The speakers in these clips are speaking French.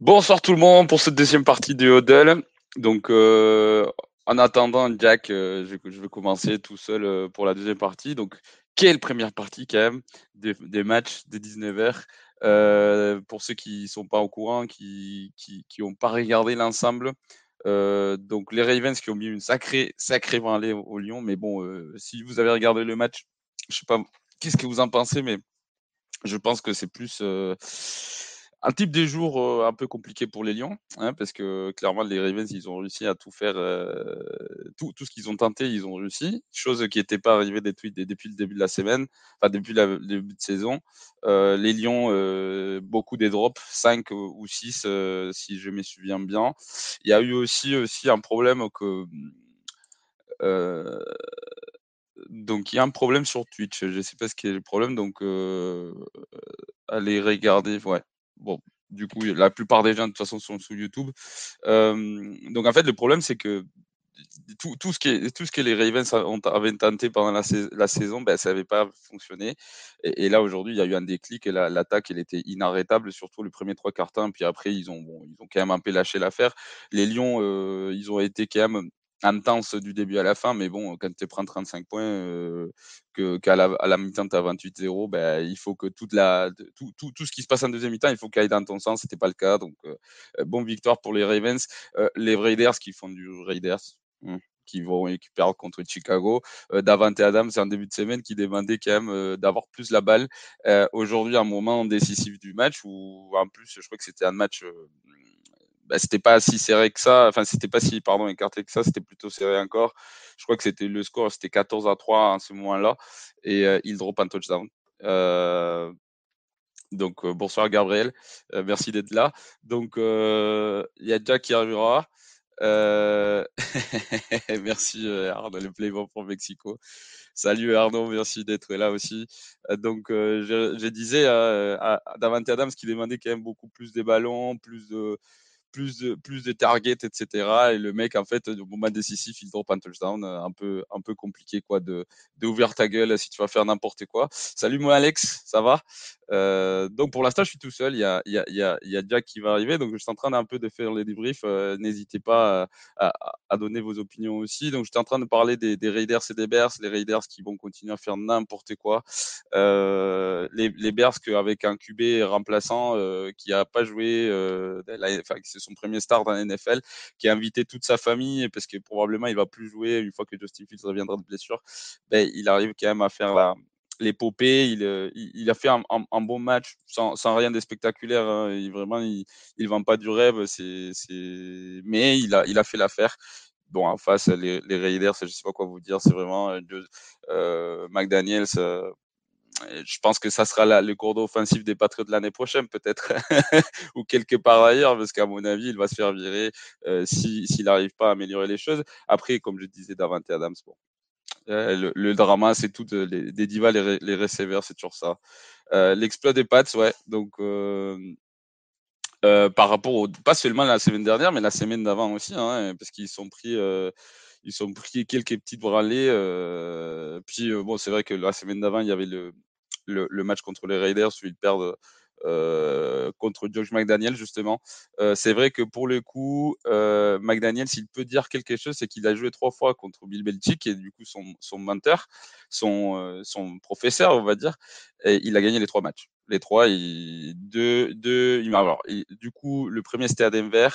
Bonsoir tout le monde pour cette deuxième partie de Hodel. Donc, euh, en attendant, Jack, euh, je, vais commencer tout seul euh, pour la deuxième partie. Donc, quelle première partie quand même des, des matchs des 19h Pour ceux qui ne sont pas au courant, qui n'ont pas regardé l'ensemble. donc, les Ravens qui ont mis une sacrée, sacrée branlée au, au Lyon. Mais bon, si vous avez regardé le match, je sais pas qu'est-ce que vous en pensez, mais je pense que c'est plus un type des jours un peu compliqué pour les Lions, hein, parce que clairement les Ravens ils ont réussi à tout faire, tout, tout, ce qu'ils ont tenté ils ont réussi, chose qui n'était pas arrivée depuis, depuis, le début de la semaine, enfin depuis le début de saison. les Lions, beaucoup des drops, 5 ou 6 si je me souviens bien. Il y a eu aussi, aussi un problème que donc il y a un problème sur Twitch. Je ne sais pas ce qui est le problème, donc allez regarder. Ouais, bon, du coup, la plupart des gens, de toute façon, sont sur YouTube. donc, en fait, le problème, c'est que tout, tout, ce qui tout ce que les Ravens avaient tenté pendant la, la saison, ben, ça n'avait pas fonctionné. Et, là, aujourd'hui, il y a eu un déclic et l'attaque, elle était inarrêtable, surtout le premier trois quarts Puis après, ils ont, bon, ils ont quand même un peu lâché l'affaire. Les Lions, ils ont été quand même intense du début à la fin, mais bon, quand tu prends 35 points, euh, qu'à la, à la mi-temps tu as 28-0, ben, il faut que toute la, tout, tout, tout, ce qui se passe en deuxième mi-temps, il faut qu'il aille dans ton sens, c'était pas le cas. Donc, euh, bon victoire pour les Ravens. Euh, les Raiders qui font du Raiders. Hein, qui vont récupérer contre Chicago. Euh, Davante Adams, c'est un début de semaine qui demandait quand même euh, d'avoir plus la balle. Euh, Aujourd'hui, un moment décisif du match où, en plus, je crois que c'était un match bah, c'était pas si serré que ça, enfin c'était pas si pardon écarté que ça, c'était plutôt serré encore. Je crois que c'était le score, c'était 14 à 3 en ce moment-là et euh, il drop un touchdown. Euh, donc euh, bonsoir Gabriel, merci d'être là. Donc il y a Jack qui arrivera. merci Arnaud, le playboy pour Mexico. Salut Arnaud, merci d'être là aussi. donc je, disais à Davante Adams qui demandait quand même beaucoup plus des ballons, plus de plus de, plus de targets, etc. Et le mec, en fait, au moment décisif, il drop un touchdown, euh, un peu, un peu compliqué, quoi, d'ouvrir ta gueule si tu vas faire n'importe quoi. Salut, moi, Alex, ça va? Euh, donc, pour l'instant, je suis tout seul. Il y a, il y a, il y a, Jack qui va arriver. Donc, je suis en train d'un peu de faire les débriefs. Euh, n'hésitez pas à, donner vos opinions aussi. Donc, j'étais en train de parler des, Raiders et des Bears. Les Raiders qui vont continuer à faire n'importe quoi. Les, les Bears qu'avec un QB remplaçant qui a pas joué, enfin, son premier start dans la NFL, qui a invité toute sa famille parce que probablement il va plus jouer une fois que Justin Fields reviendra de blessure. Ben, il arrive quand même à faire l'épopée. Il, euh, il, il, a fait un, bon match sans, sans rien de spectaculaire. Hein. Il, vraiment, il ne vend pas du rêve. C'est, c'est... Mais il a, il a fait l'affaire. Bon, en face, les, les Raiders, je ne sais pas quoi vous dire. C'est vraiment euh, euh McDaniels. Euh, je pense que ça sera le cours offensif des Patriots de l'année prochaine, peut-être, ou quelque part ailleurs, parce qu'à mon avis, il va se faire virer euh, s'il si, n'arrive pas à améliorer les choses. Après, comme je disais, Davante Adams, bon, euh, le, drama, c'est tout, euh, les, divas, les, receveurs, c'est toujours ça. Euh, L'exploit des Pats, ouais, donc euh, euh, par rapport au, pas seulement la semaine dernière, mais la semaine d'avant aussi, hein, parce qu'ils sont pris ils sont pris quelques petites branlées. Euh, puis bon, c'est vrai que la semaine d'avant, il y avait le, le, match contre les Raiders où ils perdent euh, contre George McDaniel justement. Euh, c'est vrai que pour le coup, euh, McDaniel, s'il peut dire quelque chose, c'est qu'il a joué trois fois contre Bill Belichick et du coup son, son mentor, son, son professeur, on va dire, et il a gagné les trois matchs. Les trois, deux, deux, alors, du coup, le premier c'était à Denver.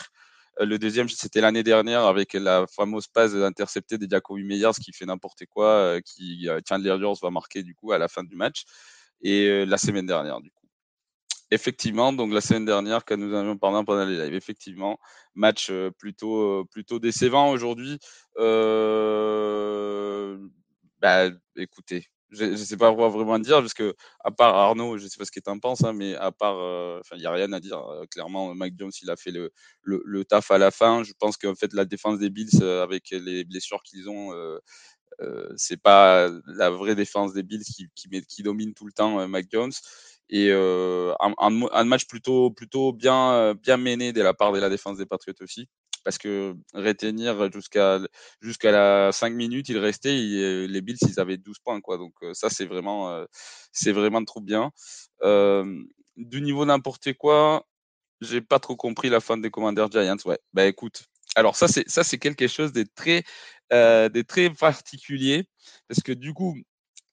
Le deuxième, c'était l'année dernière avec la fameuse passe interceptée de Jacoby Meyers qui fait n'importe quoi, qui Chandler Jones va marquer du coup à la fin du match. Et la semaine dernière, du coup effectivement, donc la semaine dernière, quand nous avions parlé pendant les lives, effectivement, match euh, plutôt, euh, plutôt décevant aujourd'hui. Euh, bah, écoutez, je ne sais pas quoi vraiment dire, parce que, à part Arnaud, je ne sais pas ce tu en penses, hein, mais à part, il n'y a rien à dire. clairement, Mike Jones, il a fait le, le, taf à la fin. Je pense qu'en fait, la défense des Bills, avec les blessures qu'ils ont, c'est pas la vraie défense des Bills qui, domine tout le temps Mike Jones et euh, un, match plutôt bien mené de la part de la défense des Patriots aussi parce que retenir jusqu'à la 5 minutes, il restait les Bills ils avaient 12 points. Donc ça c'est vraiment c'est vraiment trop bien. Euh, du niveau n'importe quoi, j'ai pas trop compris la fin des Commanders Giants. Ouais. Bah écoute, alors ça c'est ça c'est quelque chose de très euh, particulier parce que du coup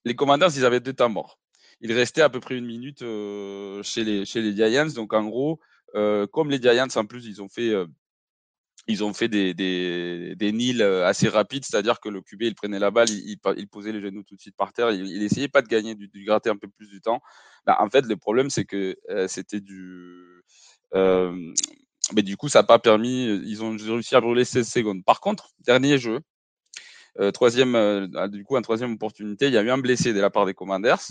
les Commanders ils avaient deux temps morts il restait à peu près une minute euh, chez, les, Giants. Donc en gros, euh, comme les Giants en plus, ils ont fait, ils des, nils assez rapides, c'est-à-dire que le QB, il prenait la balle, il, posait les genoux tout de suite par terre, il, essayait pas de gagner, de, gratter un peu plus du temps. Bah, en fait, le problème, c'est que c'était du... mais du coup, ça n'a pas permis, ils ont réussi à brûler 16 secondes. Par contre, dernier jeu, troisième, du coup, un troisième opportunité, il y a eu un blessé de la part des Commanders.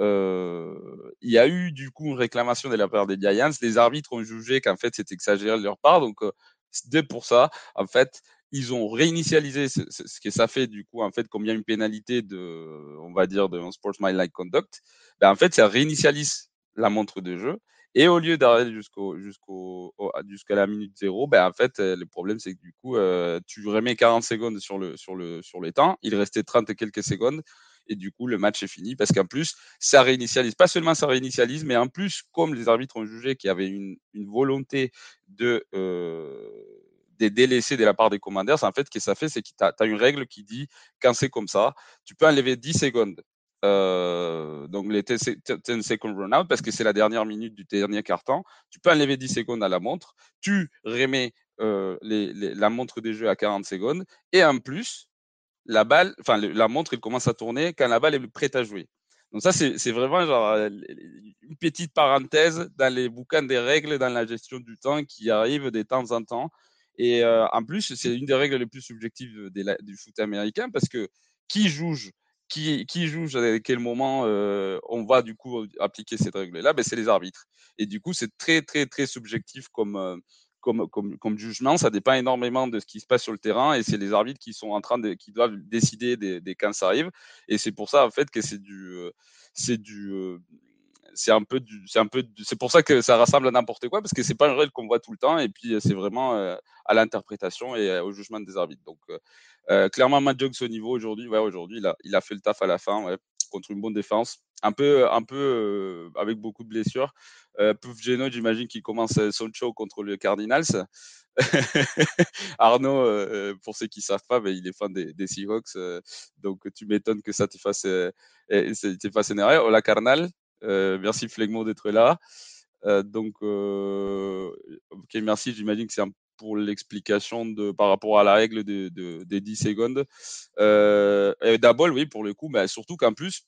Euh, il y a eu du coup une réclamation de la part des Giants. Les arbitres ont jugé qu'en fait c'était exagéré de leur part. Donc, euh, c'était pour ça, en fait, ils ont réinitialisé ce, que ça fait du coup en fait comme il y a une pénalité de on va dire de sportsmanlike conduct ben en fait ça réinitialise la montre de jeu et au lieu d'arrêter jusqu'au jusqu'au jusqu'à la minute zéro ben en fait le problème c'est que du coup euh, tu remets 40 secondes sur le sur le sur temps il restait 30 et quelques secondes et du coup le match est fini parce qu'en plus ça réinitialise pas seulement ça réinitialise mais en plus comme les arbitres ont jugé qu'il y avait une, une volonté de euh, des délaissés de la part des commandeurs, en fait, ce que ça fait, c'est que tu as, une règle qui dit quand c'est comme ça, tu peux enlever 10 secondes. Euh, donc les 10 second run out parce que c'est la dernière minute du dernier carton. Tu peux enlever 10 secondes à la montre, tu remets euh, la montre des jeux à 40 secondes et en plus, la balle, enfin la montre, elle commence à tourner quand la balle est prête à jouer. Donc ça, c'est vraiment euh, une petite parenthèse dans les bouquins des règles dans la gestion du temps qui arrive de temps en temps. Et en plus, c'est une des règles les plus subjectives du foot américain parce que qui juge qui, qui juge à quel moment euh, on va du coup appliquer cette règle-là ben, C'est les arbitres. Et du coup, c'est très, très, très subjectif comme, comme, comme, comme, jugement. Ça dépend énormément de ce qui se passe sur le terrain et c'est les arbitres qui sont en train de, qui doivent décider des, des quand ça arrive. Et c'est pour ça, en fait, que c'est du, euh, c'est du, euh, c'est un peu du, c'est un peu, c'est pour ça que ça ressemble à n'importe quoi parce que c'est pas une règle qu'on voit tout le temps et puis c'est vraiment euh, à l'interprétation et au jugement des arbitres. Donc, clairement, Matt Jones au niveau aujourd'hui, ouais, aujourd'hui, il a, il a fait le taf à la fin, ouais, contre une bonne défense. Un peu, un peu avec beaucoup de blessures. Euh, Pouf Geno, j'imagine qu'il commence son show contre le Cardinals. Arnaud, euh, pour ceux qui savent pas, ben, il est fan des, Seahawks. Euh, donc, tu m'étonnes que ça te fasse, fasse énerver. Hola, Carnal. Merci, Flegmo, d'être là. donc, ok, merci. J'imagine que c'est pour l'explication par rapport à la règle de, des 10 secondes. D'abord, oui, pour le coup, mais ben, surtout qu'en plus,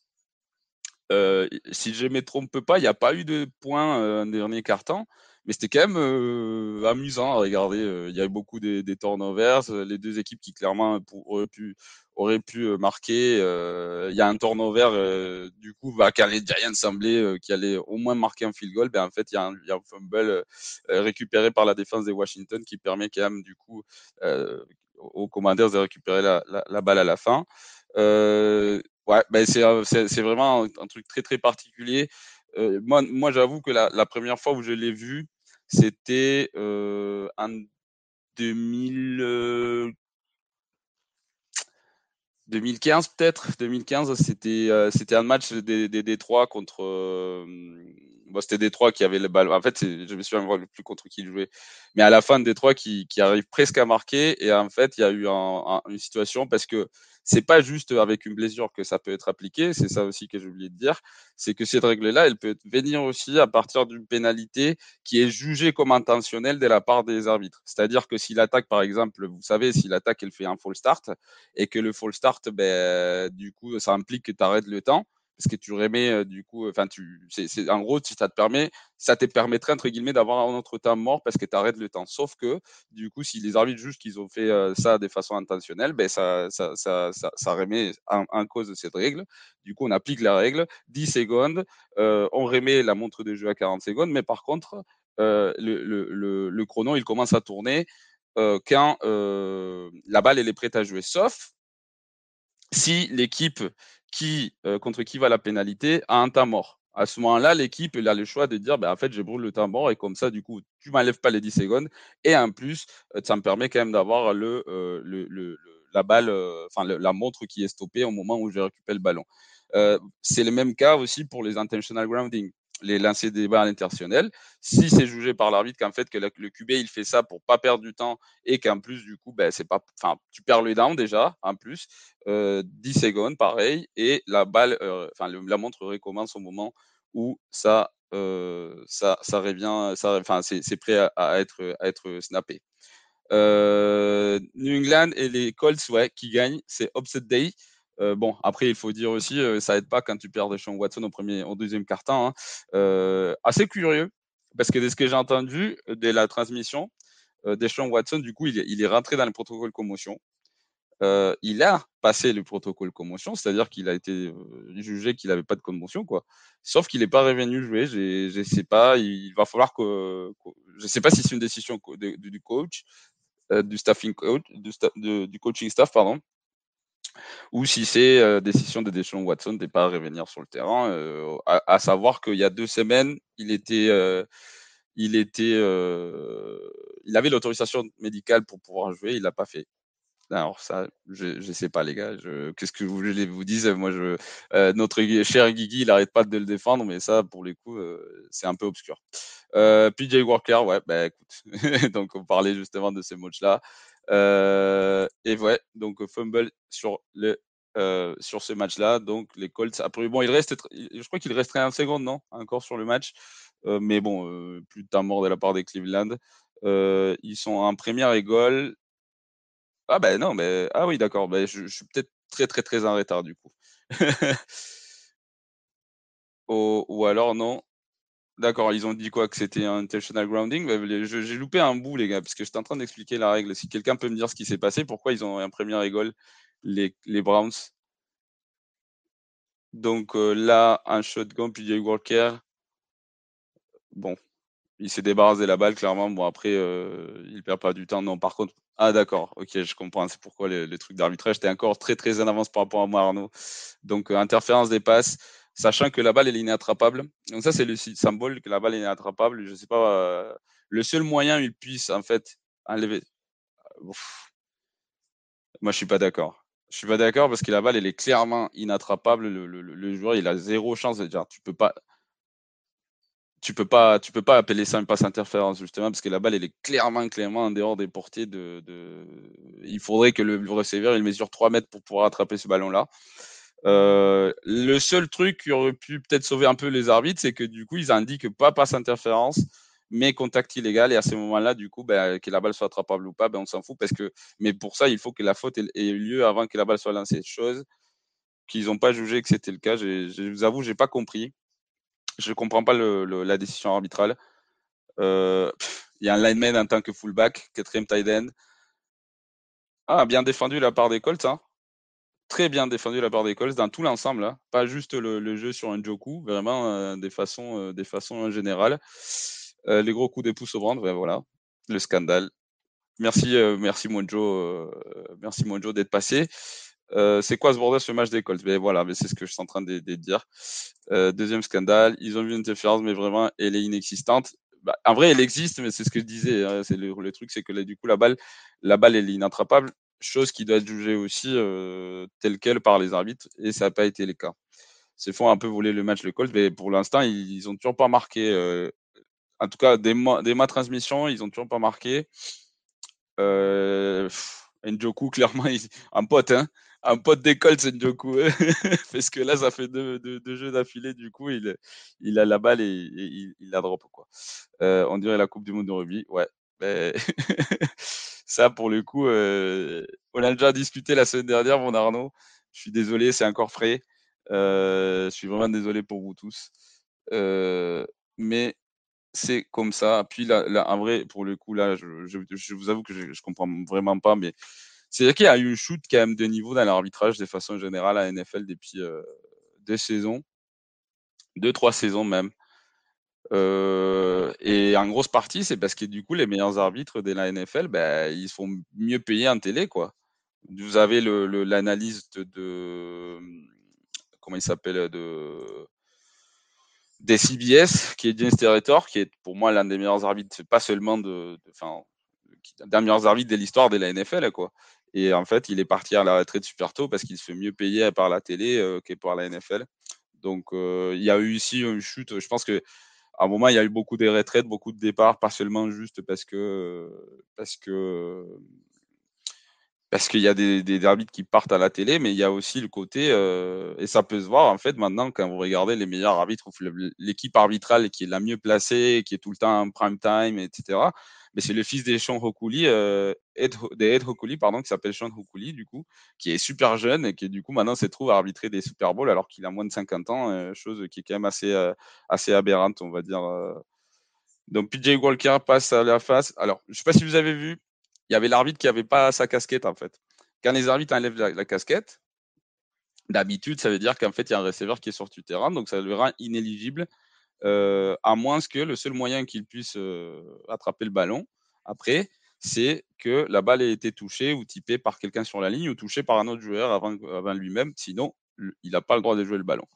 euh, si je ne me trompe pas, il n'y a pas eu de points euh, un dernier carton, mais c'était quand même euh, amusant à regarder. Il y a eu beaucoup de, des turnovers, les deux équipes qui clairement auraient pu, auraient pu marquer. il y a un turnover, du coup, bah, quand les Giants semblaient qu'il allait au moins marquer un field goal, ben, en fait, il y, a un, fumble récupéré par la défense de Washington qui permet quand même, du coup, aux Commanders de récupérer la, la, la, balle à la fin. Euh, Ouais, ben c'est, vraiment un, truc très très particulier. Euh, moi, moi j'avoue que la, la, première fois où je l'ai vu, c'était euh, en 2000, 2015 peut-être. 2015, c'était euh, c'était un match des, des Détroits contre. Bon, c'était Détroit qui avait le ballon. En fait, je me souviens plus contre qui il jouait. Mais à la fin, Détroit qui, qui arrive presque à marquer. Et en fait, il y a eu un, une situation parce que c'est pas juste avec une blessure que ça peut être appliqué, c'est ça aussi que j'ai oublié de dire, c'est que cette règle-là, elle peut venir aussi à partir d'une pénalité qui est jugée comme intentionnelle de la part des arbitres. C'est-à-dire que si l'attaque, par exemple, vous savez, si l'attaque, elle fait un full start et que le full start, ben, du coup, ça implique que tu arrêtes le temps, parce que tu remets du coup, enfin, tu, c'est, en gros, si ça te permet, ça te permettrait entre guillemets d'avoir un autre temps mort parce que tu arrêtes le temps. Sauf que du coup, si les arbitres jugent qu'ils ont fait ça de façon intentionnelle, ben ça, ça, ça, ça, remet en, cause cette règle. Du coup, on applique la règle 10 secondes, on remet la montre de jeu à 40 secondes, mais par contre, le, le, le, chrono il commence à tourner quand la balle est prête à jouer, sauf si l'équipe qui, contre qui va la pénalité a un temps mort. À ce moment-là, l'équipe a le choix de dire ben, en fait, je brûle le temps mort et comme ça, du coup, tu m'enlèves pas les 10 secondes. Et en plus, ça me permet quand même d'avoir le, le, le, la balle, enfin, la montre qui est stoppée au moment où je récupère le ballon. c'est le même cas aussi pour les intentional grounding les lancer des balles intentionnelles. Si c'est jugé par l'arbitre qu'en fait que le, QB il fait ça pour pas perdre du temps et qu'en plus du coup ben c'est pas, enfin tu perds le down déjà en plus, 10 euh, secondes pareil et la balle, euh, enfin la montre recommence au moment où ça euh, ça, ça revient, ça, enfin c'est prêt à, être à être snappé. New England et les Colts ouais qui gagnent, c'est upset day. Euh, bon, après, il faut dire aussi, euh, ça aide pas quand tu perds Deshaun Watson au premier, au deuxième carton. Hein. Euh, assez curieux, parce que de ce que j'ai entendu de la transmission, Deshaun Watson, du coup, il, est rentré dans le protocole commotion. il a passé le protocole commotion, c'est-à-dire qu'il a été jugé qu'il n'avait pas de commotion, quoi. Sauf qu'il n'est pas revenu jouer. Je ne sais pas. Il va falloir que, je sais pas si c'est une décision du coach, du staffing coach, du coaching staff, pardon ou si c'est euh, décision de Deshaun Watson de ne pas revenir sur le terrain. Euh, à, savoir qu'il y a deux semaines, il était, euh, il était, il avait l'autorisation médicale pour pouvoir jouer, il l'a pas fait. Alors ça, je ne sais pas les gars. Qu'est-ce que vous voulez vous dise Moi, je, notre cher Guigui, il n'arrête pas de le défendre, mais ça, pour les coups, c'est un peu obscur. PJ Walker, ouais, bah écoute, donc on parlait justement de ces matchs-là. Euh, et ouais, donc fumble sur le euh, sur ce match-là. Donc les Colts, après bon, il reste, je crois qu'il resterait un seconde, non, encore sur le match. Euh, mais bon, plus de temps mort de la part des Cleveland. ils sont en première et goal. Ah ben non, mais ah oui, d'accord. Ben, je, suis peut-être très très très en retard du coup. ou alors non. D'accord, ils ont dit quoi Que c'était un intentional grounding? Bah, J'ai loupé un bout, les gars, parce que j'étais en train d'expliquer la règle. Si quelqu'un peut me dire ce qui s'est passé, pourquoi ils ont un premier égale, les, Browns? Donc euh, là, un shotgun, puis Jay Walker. Bon, il s'est débarrassé de la balle, clairement. Bon, après, euh, il perd pas du temps. Non, par contre, ah d'accord, ok, je comprends. C'est pourquoi les, trucs d'arbitrage, étaient encore très très en avance par rapport à moi, Arnaud. Donc, euh, interférence des passes sachant que la balle est inattrapable. Donc ça, c'est le symbole que la balle est inattrapable. Je sais pas, euh, le seul moyen il puisse en fait enlever. Euh, moi, je suis pas d'accord. Je suis pas d'accord parce que la balle, elle est clairement inattrapable. Le, joueur, il a zéro chance. de dire tu peux pas, tu peux pas, tu peux pas appeler ça une passe interférence justement parce que la balle, elle est clairement, clairement en dehors des portées de. Il faudrait que le, receveur il mesure 3 mètres pour pouvoir attraper ce ballon-là. Euh, le seul truc qui aurait pu peut-être sauver un peu les arbitres, c'est que du coup, ils indiquent pas passe interférence, mais contact illégal. Et à ce moment-là, du coup, ben, que la balle soit attrapable ou pas, ben, on s'en fout parce que, mais pour ça, il faut que la faute ait, eu lieu avant que la balle soit lancée. Chose qu'ils n'ont pas jugé que c'était le cas. Je vous avoue, j'ai pas compris. Je comprends pas la décision arbitrale. Euh, il y a un lineman en tant que fullback, quatrième tight end. Ah, bien défendu la part des Colts, hein très bien défendu la part des Colts dans tout l'ensemble, hein. pas juste le, jeu sur un Joku, vraiment euh, des façons, euh, des façons générales. Euh, les gros coups de pouce au ventre, ben voilà, le scandale. Merci, merci Monjo, merci d'être passé. c'est quoi ce bordel ce match des Colts? Ben voilà, mais c'est ce que je suis en train de, dire. deuxième scandale, ils ont vu une interférence, mais vraiment, elle est inexistante. Bah, en vrai, elle existe, mais c'est ce que je disais. Hein, c'est le, truc, c'est que du coup, la balle, la balle, elle est inattrapable chose qui doit être jugée aussi telle quelle par les arbitres, et ça n'a pas été le cas. C'est font un peu voler le match le Colts, mais pour l'instant, ils n'ont toujours pas marqué. En tout cas, des mois, des ils n'ont toujours pas marqué. Euh, Njoku, clairement, un pote, hein, un pote des Colts, Njoku. Parce que là, ça fait deux, jeux d'affilée, du coup, il, a la balle et, il, la drop. Quoi. On dirait la Coupe du Monde de rugby. Ouais. Ça, pour le coup, euh, on a déjà discuté la semaine dernière, mon Arnaud. Je suis désolé, c'est encore frais. je suis vraiment désolé pour vous tous. mais c'est comme ça. Puis là, en vrai, pour le coup, là, je, je, vous avoue que je, je comprends vraiment pas, mais c'est-à-dire qu'il y a eu une shoot quand même de niveau dans l'arbitrage de façon générale à NFL depuis euh, deux saisons, deux, trois saisons même. Euh, et en grosse partie, c'est parce que du coup, les meilleurs arbitres de la NFL, ben, ils sont mieux payés en télé, quoi. Vous avez l'analyse le, de, comment il s'appelle de des CBS, qui est James Territor, qui est pour moi l'un des meilleurs arbitres, pas seulement de, enfin, d'un des meilleurs arbitres de l'histoire de la NFL, quoi. Et en fait, il est parti à la retraite super tôt parce qu'il se fait mieux payer par la télé euh, que par la NFL. Donc, euh, il y a eu ici une chute. Je pense que à un moment, il y a eu beaucoup de retraites, beaucoup de départs, pas seulement juste parce que parce que parce qu'il y a des, arbitres qui partent à la télé, mais il y a aussi le côté, euh, et ça peut se voir en fait maintenant quand vous regardez les meilleurs arbitres, l'équipe arbitrale qui est la mieux placée, qui est tout le temps en prime time, etc. Mais c'est le fils des Sean Hokuli, euh, Ed, des pardon, qui s'appelle Sean Hokuli, du coup, qui est super jeune et qui du coup maintenant se trouve à arbitrer des Super Bowls alors qu'il a moins de 50 ans, euh, chose qui est quand même assez, euh, assez aberrante, on va dire. Donc PJ Walker passe à la face. Alors, je sais pas si vous avez vu, il y avait l'arbitre qui n'avait pas sa casquette en fait. Quand les arbitres enlèvent la, casquette, d'habitude, ça veut dire qu'en fait, il y a un receveur qui est sur du terrain, donc ça le rend inéligible, euh, à moins que le seul moyen qu'il puisse euh, attraper le ballon, après, c'est que la balle ait été touchée ou typée par quelqu'un sur la ligne ou touchée par un autre joueur avant, lui-même, sinon, il n'a pas le droit de jouer le ballon.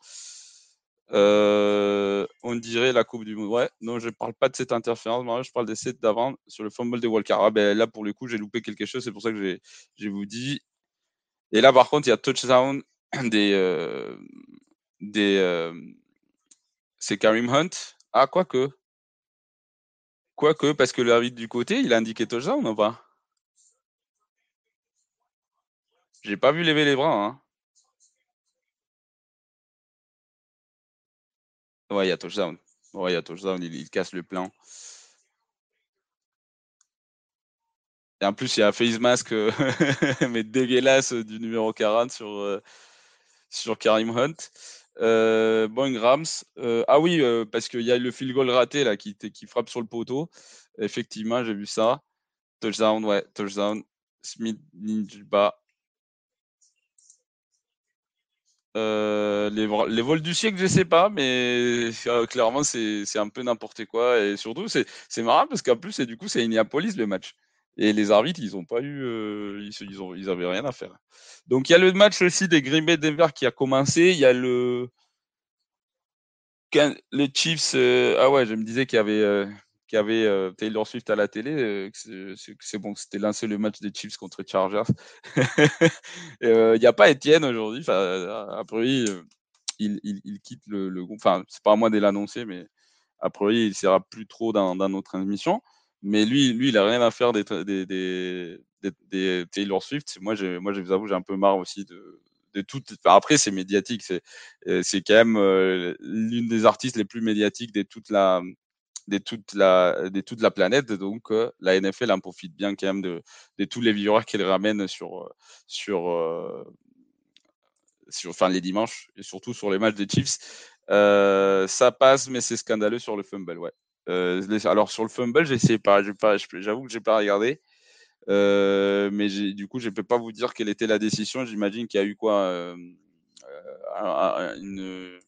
Euh, on dirait la Coupe du Monde. Ouais, non, je parle pas de cette interférence. Je parle des sets d'avant sur le fumble de Walker. Ben, là, pour le coup, j'ai loupé quelque chose. C'est pour ça que j'ai vous dit. Et là, par contre, il y a touchdown des. Des c'est Karim Hunt. Ah, quoique. Quoique, parce que l'arbitre du côté, il a indiqué touchdown ou pas? J'ai pas vu lever les bras. Hein. Ouais, il y a touchdown. Ouais, il y a touchdown. Il, casse le plan. Et en plus, il y a un face mask, euh, mais dégueulasse du numéro 40 sur, euh, sur Karim Hunt. Euh, bon, Grams. Euh, ah oui, parce qu'il y a le field goal raté là, qui, qui frappe sur le poteau. Effectivement, j'ai vu ça. Touchdown, ouais, touchdown. Smith Ninjba Euh, les, les, vols du siècle, je sais pas, mais euh, clairement, c'est un peu n'importe quoi. Et surtout, c'est marrant parce qu'en plus, et du coup, c'est Indianapolis le match. Et les arbitres, ils ont pas eu, euh, ils, ils, rien à faire. Donc, il y a le match aussi des Green Bay Denver qui a commencé. Il y a le, les Chiefs. ah ouais, je me disais qu'il y avait avait euh, Taylor Swift à la télé, euh, c'est bon, c'était l'un seul match des Chiefs contre Chargers. Euh, il n'y a pas Étienne aujourd'hui. Après, il, il, quitte le, groupe. Enfin, c'est pas à moi de l'annoncer, mais après, il ne sera plus trop dans, dans, notre émission. Mais lui, lui, il n'a rien à faire des, des, des, Taylor Swift. Moi, je, moi, je vous avoue, j'ai un peu marre aussi de, de tout. après, c'est médiatique. C'est, c'est quand même l'une des artistes les plus médiatiques de toute la, de toute la, de toute la planète. Donc, euh, la NFL en profite bien quand même de, de tous les viewers qu'elle ramène sur, euh, sur, euh, sur les dimanches et surtout sur les matchs des Chiefs. ça passe, mais c'est scandaleux sur le fumble, ouais. Alors sur le fumble, j'essaie pas, j'avoue que j'ai pas regardé, mais du coup, je peux pas vous dire quelle était la décision. J'imagine qu'il y a eu quoi, une,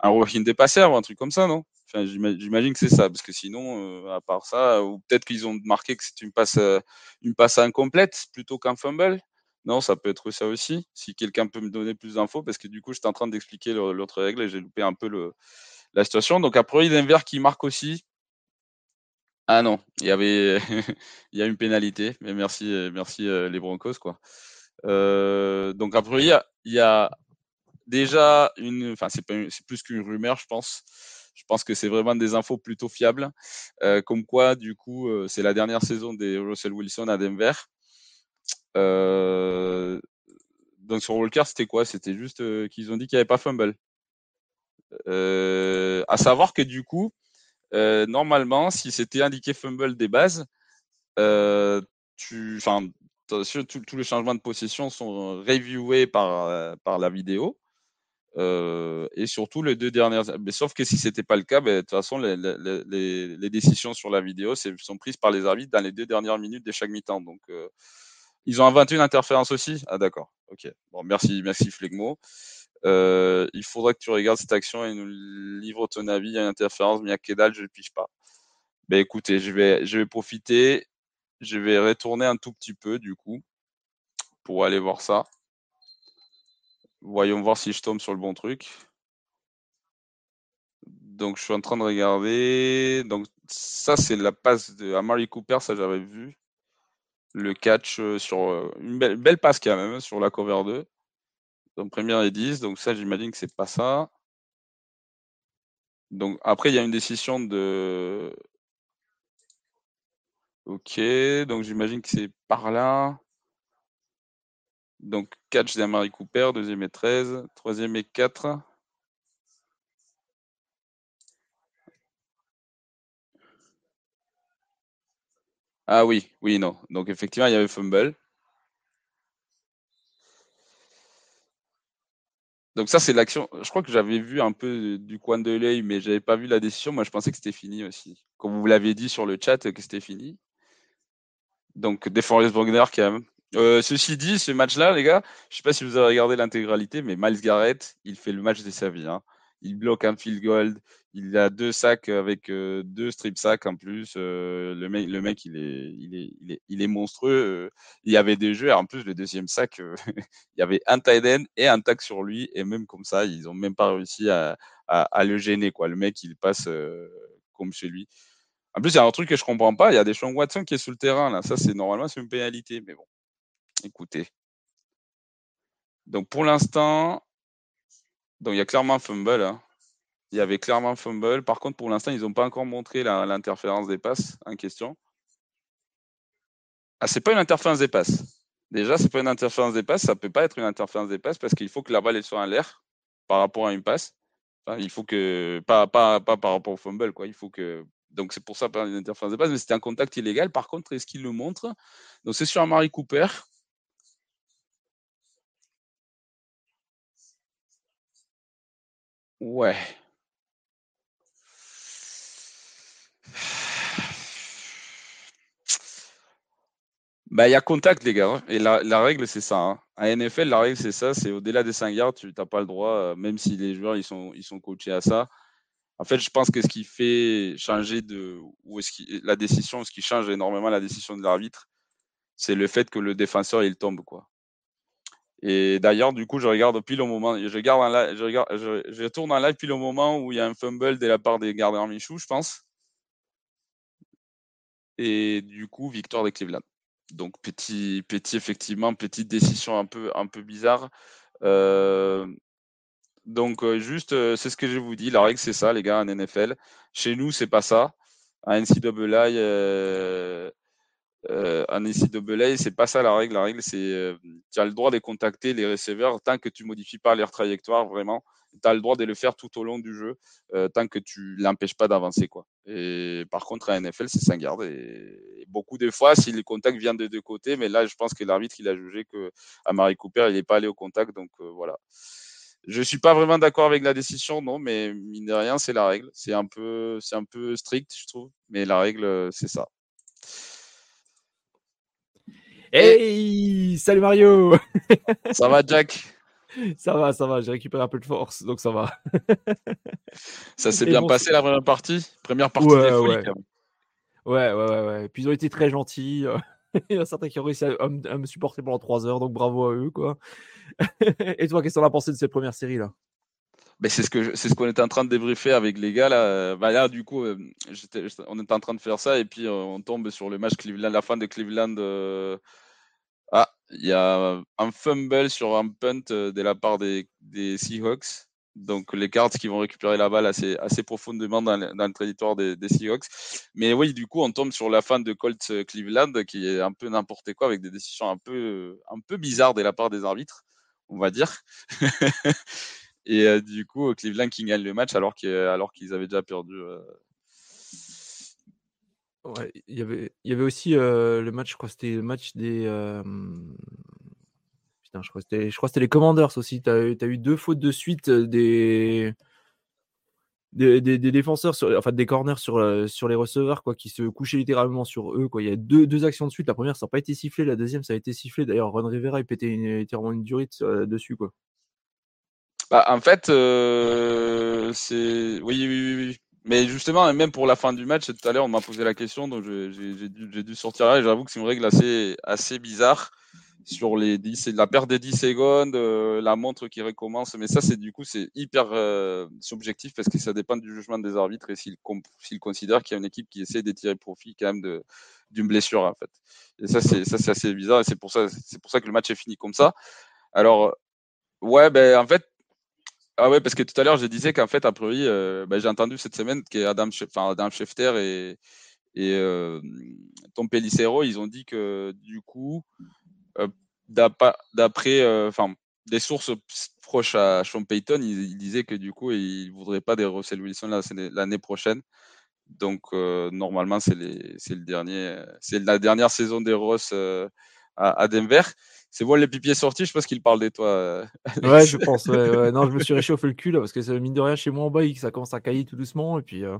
un roughing dépassé ou un truc comme ça, non? J'imagine que c'est ça, parce que sinon, euh, à part ça, ou peut-être qu'ils ont marqué que c'est une passe, euh, une passe incomplète plutôt qu'un fumble? Non, ça peut être ça aussi. Si quelqu'un peut me donner plus d'infos, parce que du coup, j'étais en train d'expliquer l'autre règle et j'ai loupé un peu le, la situation. Donc après, Denver qui marque aussi. Ah non, il y avait, il y a une pénalité, mais merci, merci euh, les Broncos quoi. donc il y a, il y a déjà une, enfin c'est plus qu'une rumeur, je pense je pense que c'est vraiment des infos plutôt fiables. Euh, comme quoi, du coup, euh, c'est la dernière saison des Russell Wilson à Denver. Euh, donc sur Walker, c'était quoi? C'était juste qu'ils ont dit qu'il n'y avait pas fumble. À savoir que du coup, normalement, si c'était indiqué fumble des bases, enfin, tous les changements de possession sont reviewés par, la vidéo. Euh, et surtout les deux dernières. Mais sauf que si c'était pas le cas, ben, de toute façon, les, décisions sur la vidéo sont prises par les arbitres dans les deux dernières minutes de chaque mi-temps. Donc, euh, ils ont inventé une interférence aussi? Ah d'accord. Ok. Bon, merci, merci Flegmo. Euh, il faudra que tu regardes cette action et nous livres ton avis. Il y a une interférence, mais à Kedal, je ne pige pas. Ben écoutez, je vais, je vais profiter. Je vais retourner un tout petit peu du coup pour aller voir ça. Voyons voir si je tombe sur le bon truc. Donc, je suis en train de regarder. Donc, ça, c'est la passe de Amari Cooper, ça j'avais vu. Le catch euh, sur euh, une belle, passe quand même, hein, sur la cover 2. Donc, première et 10. Donc, ça, j'imagine que c'est pas ça. Donc, après, il y a une décision de. Ok, donc j'imagine que c'est par là. Donc, catch d'Amari Cooper, deuxième et 13, troisième et 4. Ah oui, oui, non. Donc, effectivement, il y avait fumble. Donc ça, c'est l'action. Je crois que j'avais vu un peu du coin de l'œil, mais j'avais pas vu la décision. Moi, je pensais que c'était fini aussi. Comme vous l'avez dit sur le chat, que c'était fini. Donc, DeForest Wagner qui a euh, ceci dit, ce match-là, les gars, je sais pas si vous avez regardé l'intégralité, mais Miles Garrett, il fait le match de sa vie. Hein. Il bloque un field goal, il a deux sacs avec euh, deux strip sacs en plus. Euh, le mec, le mec, il est, il est, il est, il est monstrueux. il y avait des jeux, en plus le deuxième sac, il y avait un tight end et un tac sur lui, et même comme ça, ils ont même pas réussi à, à, à le gêner, quoi. Le mec, il passe comme chez lui. En plus, il y a un truc que je comprends pas. Il y a des Sean Watson qui est sur le terrain là. Ça, c'est normalement c'est une pénalité, mais bon. Écoutez. Donc pour l'instant, donc il y a clairement un fumble. Hein. Il y avait clairement fumble. Par contre, pour l'instant, ils n'ont pas encore montré l'interférence des passes en question. Ah, c'est pas une interférence des passes. Déjà, c'est pas une interférence des passes. Ça peut pas être une interférence des passes parce qu'il faut que la balle soit en l'air par rapport à une passe. il faut que pas par rapport au fumble quoi. Il faut que donc c'est pour ça pas une interférence des passes, mais c'était un contact illégal. Par contre, est-ce qu'il le montre? Donc c'est sur un Marie Cooper. Ouais. Bah, il y a contact, les gars. Hein, et la, règle, c'est ça. Hein. À NFL, la règle, c'est ça. C'est au-delà des 5 yards, tu n'as pas le droit, euh, même si les joueurs ils sont, ils sont coachés à ça. En fait, je pense que ce qui fait changer de. est-ce qui, la décision, ce qui change énormément la décision de l'arbitre, c'est le fait que le défenseur, il tombe. quoi. Et d'ailleurs, du coup, je regarde pile au moment, je je regarde, je, tourne en live pile au moment où il y a un fumble de la part des gardeurs Michou, je pense. Et du coup, victoire de Cleveland. Donc petit, petit effectivement, petite décision un peu, un peu bizarre. Euh, donc euh, juste, euh, c'est ce que je vous dis. La règle c'est ça, les gars, en NFL. Chez nous, c'est pas ça. À NCAA, un NCAA, c'est pas ça la règle. La règle, c'est euh, tu as le droit de contacter les receveurs tant que tu modifies pas leur trajectoire vraiment. Tu as le droit de le faire tout au long du jeu euh, tant que tu l'empêches pas d'avancer. quoi. Et par contre, à NFL, c'est 5 garde. Et, beaucoup de fois, si le contact vient de deux côtés, mais là, je pense que l'arbitre, il a jugé que Marie Cooper, il n'est pas allé au contact. Donc voilà. Je suis pas vraiment d'accord avec la décision, non, mais mine de rien, c'est la règle. C'est un peu, c'est un peu strict, je trouve, mais la règle, c'est ça. Hey, salut Mario Ça va Jack? Ça va, ça va, j'ai récupéré un peu de force, donc ça va. ça s'est bien passé la première partie? Première partie ouais, des ouais. ouais. ouais, ouais, ouais, Puis ils ont été très gentils. Il y en a certains qui ont réussi à, me supporter pendant 3 heures, donc bravo à eux, quoi. Et toi, qu'est-ce que t'en as pensé de cette première série là? Ben c'est ce que c'est ce qu'on était en train de débriefer avec les gars là. Bah, là du coup, euh, on était en train de faire ça et puis euh, on tombe sur le match Cleveland, la fin de Cleveland euh, ah, il y a un fumble sur un punt de la part des, Seahawks. Donc les Cards qui vont récupérer la balle assez, profondément dans, le territoire des, Seahawks. Mais oui, du coup, on tombe sur la fin de Colts Cleveland qui est un peu n'importe quoi avec des décisions un peu, un peu bizarres de la part des arbitres, on va dire. Et euh, du coup, Cleveland qui gagne le match alors qu'ils qu'ils avaient déjà perdu Ouais, il y avait y avait aussi, le match, je crois c'était le match des, putain, je crois c'était, c'était les Commanders aussi. Tu as, eu deux fautes de suite des, des, des, défenseurs, enfin des corners sur, sur les receveurs, quoi, qui se couchaient littéralement sur eux. Quoi. Il y a deux, deux actions de suite. La première, ça n'a pas été sifflé. La deuxième, ça a été sifflé. D'ailleurs, Ron Rivera, il pétait une, une durite dessus. Quoi. Bah, en fait, c'est. Oui, oui, oui, oui. Mais justement, même pour la fin du match, tout à l'heure, on m'a posé la question, donc j'ai dû, dû, sortir là. J'avoue que c'est une règle assez, assez bizarre sur les 10, la perte des 10 secondes, euh, la montre qui recommence. Mais ça, c'est du coup, c'est hyper euh, subjectif parce que ça dépend du jugement des arbitres et s'ils considèrent qu'il y a une équipe qui essaie de tirer profit quand même d'une blessure, en fait. Et ça, c'est ça, c'est assez bizarre et c'est pour ça, c'est pour ça que le match est fini comme ça. Alors, ouais, ben en fait, ah ouais, parce que tout à l'heure, je disais qu'en fait, a priori, euh, ben, j'ai entendu cette semaine qu'Adam Adam Schefter et, et euh, Tom Pellicero, ils ont dit que du coup, euh, d'après, enfin, des sources proches à Sean Payton, ils, disaient que du coup, ils ne voudraient pas des Russell Wilson l'année prochaine. Donc, normalement, c'est le dernier, c'est la dernière saison des Ross à, Denver. C'est bon, les pipiers sortis, je pense qu'il parle de toi. Euh, ouais, je pense. Non, je me suis réchauffé le cul là parce que mine de rien chez moi en bas, ça commence à cailler tout doucement et puis euh,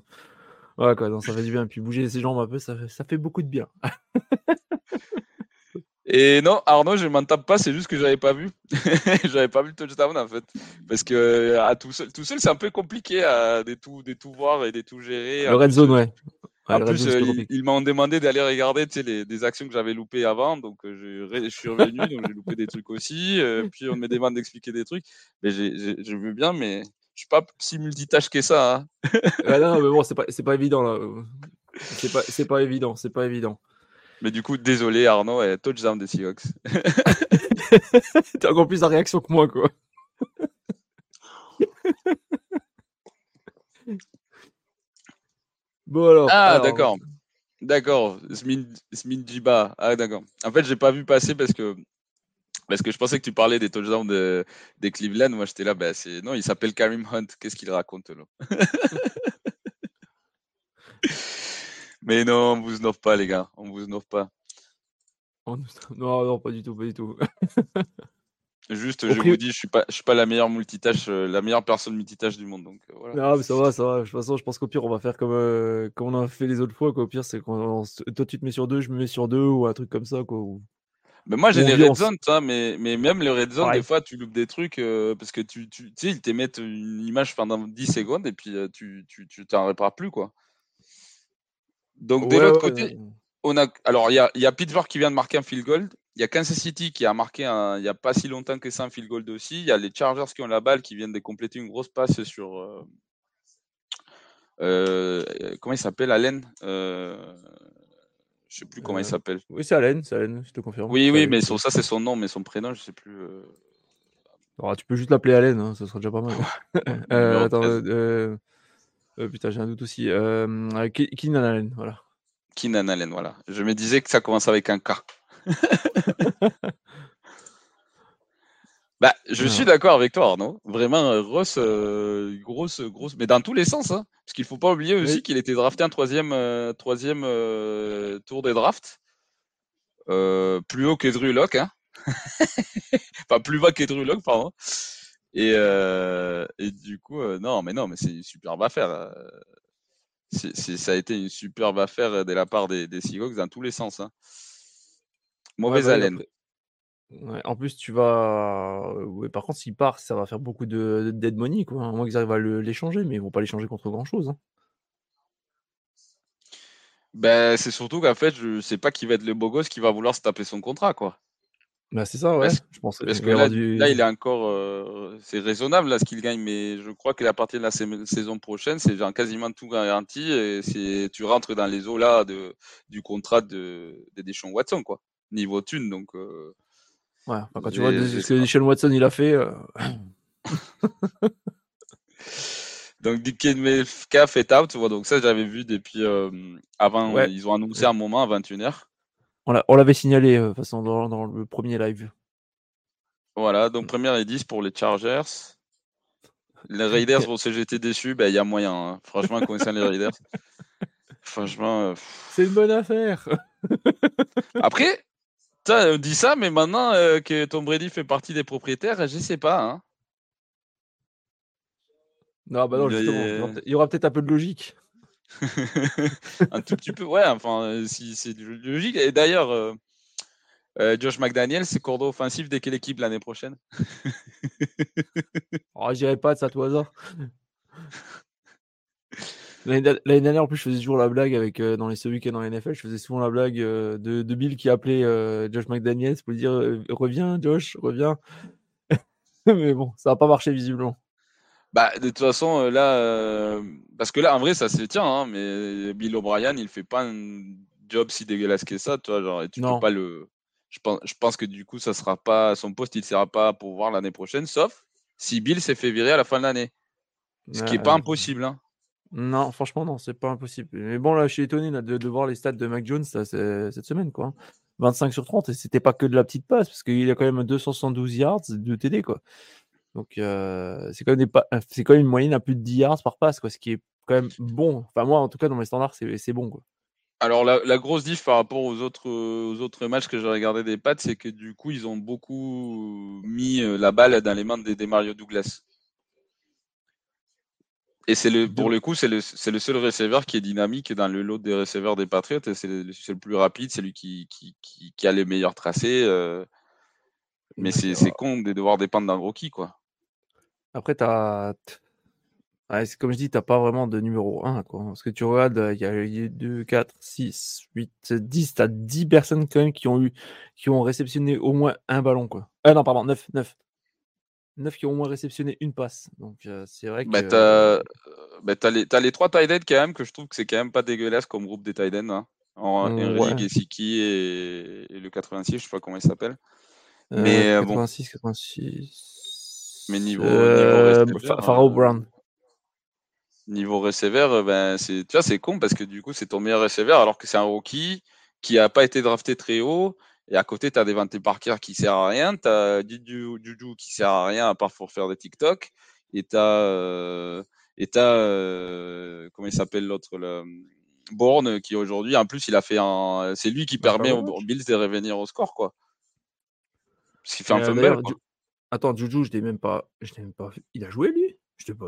ouais quoi, ça fait du bien. Et puis bouger ses jambes un peu, ça, ça fait beaucoup de bien. et non, Arnaud, je m'en tape pas, c'est juste que j'avais pas vu. j'avais pas vu le touchdown en fait, parce que à tout seul, tout seul, c'est un peu compliqué à de tout, de tout voir et de tout gérer. Le red zone, ouais. En plus, euh, ils, m'ont demandé d'aller regarder les, des actions que j'avais loupées avant, donc euh, je, suis revenu, donc j'ai loupé des trucs aussi. Euh, puis on me demande d'expliquer des trucs. Mais je veux bien, mais je suis pas si multitâche que ça. Hein. non, mais bon, c'est pas, pas évident là. C'est pas, c'est pas évident, c'est pas évident. Mais du coup, désolé Arnaud, et touchdown des Seahawks. T'as encore plus de réaction que moi, quoi. Ah, d'accord. D'accord. Smin, Jiba. Ah, d'accord. En fait, j'ai pas vu passer parce que parce que je pensais que tu parlais des touchdowns de, des Cleveland. Moi, j'étais là. Ben, c'est non, il s'appelle Karim Hunt. Qu'est-ce qu'il raconte là? Mais non, on vous snoffe pas, les gars. On vous snoffe pas. Non, non, pas du tout, pas du tout. Juste, je vous dis, je suis pas, je suis pas la meilleure multitâche, euh, la meilleure personne multitâche du monde. Donc euh, voilà. Non, mais ça va, ça va. De toute façon, je pense qu'au pire, on va faire comme, euh, comme on a fait les autres fois. Au pire, c'est quand toi tu te mets sur deux, je me mets sur deux ou un truc comme ça. Quoi. Mais moi, j'ai des red zones, mais, mais même les red zones, des fois, tu loupes des trucs parce que tu, tu sais, ils t'émettent une image pendant 10 secondes et puis tu, tu, tu t'en répares plus, quoi. Donc, de l'autre côté, on a, alors, il y a, y a Pittsburgh qui vient de marquer un field goal il y a Kansas City qui a marqué il n'y a pas si longtemps que ça un field goal aussi. Il y a les Chargers qui ont la balle qui viennent de compléter une grosse passe sur. Euh, euh, comment il s'appelle Allen euh, Je sais plus comment il s'appelle. Oui, c'est Allen, c'est Allen, je te confirme. Oui, oui, mais ça c'est son nom, mais son prénom, je sais plus. Oh, tu peux juste l'appeler Allen, hein, ça sera déjà pas mal. attends, putain, j'ai un doute aussi. Keenan Allen, voilà. Keenan Allen, voilà. Je me disais que ça commence avec un K. bah, je suis d'accord avec toi, Arnaud. Vraiment, euh, Ross, euh, grosse, grosse, mais dans tous les sens. Hein. parce qu'il faut pas oublier aussi qu'il était drafté en troisième, euh, troisième tour des drafts. plus haut que Drew Locke. Hein. enfin, plus bas que Drew Locke, pardon. Et, et du coup, non, mais non, mais c'est une superbe affaire. ça a été une superbe affaire de la part des, des Seahawks dans tous les sens. Hein. Mauvaise haleine. en plus, tu vas. par contre, s'il part, ça va faire beaucoup de dead money, quoi. À moins qu'ils arrivent à l'échanger, mais ils vont pas l'échanger contre grand chose. Hein. Ben, c'est surtout qu'en fait, je sais pas qui va être le beau gosse qui va vouloir se taper son contrat, quoi. Bah, c'est ça, ouais. je pense. Parce que là, il est encore. c'est raisonnable, là, ce qu'il gagne, mais je crois qu'à partir de la saison prochaine, c'est quasiment tout garanti et tu rentres dans les eaux là de, du contrat de, de Deschamps Watson, quoi niveau thune. Donc, euh, ouais, quand tu vois ce que Sean Watson il a fait. Euh... donc, Dick Metcalf est out. Donc, ça, j'avais vu depuis euh, avant. Ils ont annoncé un moment à 21h. On l'avait signalé euh, façon, dans, dans, le premier live. Voilà, donc première et 10 pour les Chargers. Les Raiders vont se jeter déçus, ben, il y a moyen. Hein. Franchement, connaissant les Raiders. Franchement. C'est une bonne affaire. Après, on dit ça, mais maintenant euh, que Tom Brady fait partie des propriétaires, je sais pas. Hein. Non, bah non, justement, il y aura peut-être un peu de logique. un tout petit peu, ouais, enfin, euh, si c'est logique. Et d'ailleurs, euh, Josh McDaniel, c'est cordeau offensif dès quelle équipe l'année prochaine? Oh, Je dirais pas de ça tout hasard. L'année dernière, en plus, je faisais toujours la blague avec dans les ce week-end dans NFL, je faisais souvent la blague de, Bill qui appelait Josh McDaniels pour lui dire Reviens, Josh, reviens. Mais bon, ça n'a pas marché visiblement. Bah, de toute façon, là, parce que là, en vrai, ça se tient, hein, mais Bill O'Brien, il fait pas un job si dégueulasse que ça, tu vois, genre, tu peux pas le. Je pense, je pense que du coup, ça sera pas son poste, il ne sera pas pour voir l'année prochaine, sauf si Bill s'est fait virer à la fin de l'année. Ce qui n'est pas impossible. Hein. Non, franchement, non, c'est pas impossible. Mais bon, là, je suis étonné de, voir les stats de Mac Jones cette semaine. Quoi. 25 sur 30, et c'était pas que de la petite passe, parce qu'il a quand même 272 yards de TD. Quoi. Donc, euh, c'est quand, même quand même une moyenne à plus de 10 yards par passe, quoi, ce qui est quand même bon. Enfin, moi, en tout cas, dans mes standards, c'est bon. Quoi. Alors, la, grosse diff par rapport aux autres, aux autres matchs que j'ai regardé des pattes, c'est que du coup, ils ont beaucoup mis euh, la balle dans les mains des Mario Douglas. Et c'est le, pour le coup, c'est le, le, seul receveur qui est dynamique dans le lot des receveurs des Patriots. C'est le, le, plus rapide, c'est lui qui, qui, qui, a les meilleurs tracés. Euh, mais c'est con de devoir dépendre d'un rookie, quoi. Après, as... comme je dis, tu n'as pas vraiment de numéro 1. Quoi. Parce que tu regardes, il y a 2, 4, 6, 8, 10. Tu as 10 personnes quand même qui ont, eu, qui ont réceptionné au moins un ballon. Quoi. Ah non, pardon, 9. 9. 9 qui ont au moins réceptionné une passe. Donc c'est vrai que. Bah, t'as les, as les 3 tight quand même, que je trouve que c'est quand même pas dégueulasse comme groupe des tight hein. En mmh, Gesicki et... et, le 86, je sais pas comment il s'appelle. Euh, mais 86, bon. 86. Mais niveau. Euh, Pharaoh Brown. Niveau receiver, ben, tu vois, c'est con parce que du coup, c'est ton meilleur receiver alors que c'est un rookie qui a pas été drafté très haut et à côté, tu as Devante Parker qui sert à rien, tu as Juju, qui sert à rien à part pour faire des TikTok, et tu as, euh, et euh, comment il s'appelle l'autre, le Bourne, qui aujourd'hui, en plus, il a fait un, c'est lui qui bah, permet aux Bills de revenir au score, quoi. Parce qu'il fait un fumble. Attends, Juju, je n'ai même pas, je même pas, il a joué lui?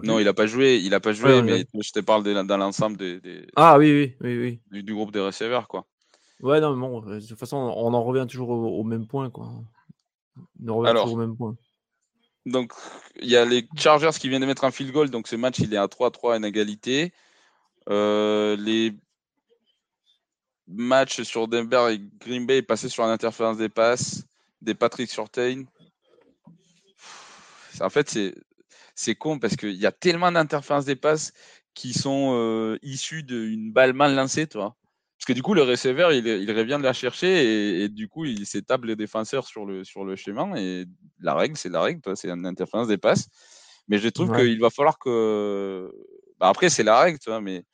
Non, il n'a pas joué, il a pas joué, mais je te parle dans l'ensemble des, ah oui, oui, oui, oui. Du, du, groupe des receveurs, quoi. Ouais, non, mais bon, de toute façon, on en revient toujours au, même point, quoi. On en revient toujours au même point. Donc, il y a les Chargers qui viennent de mettre un field goal, donc ce match, il est à 3-3 en égalité. Euh, les matchs sur Denver et Green Bay passés sur l'interférence des passes des Patrick Surtain. En fait, c'est con parce qu'il y a tellement d'interférences des passes qui sont euh, issues d'une balle mal lancée, tu vois. Parce que du coup, le receveur, il, il revient de la chercher et, du coup, il s'étable les défenseurs sur le, sur le chemin. Et la règle, c'est la règle, c'est une interférence des passes. Mais je trouve qu'il va falloir que. Bah, après, c'est la règle, tu vois, mais,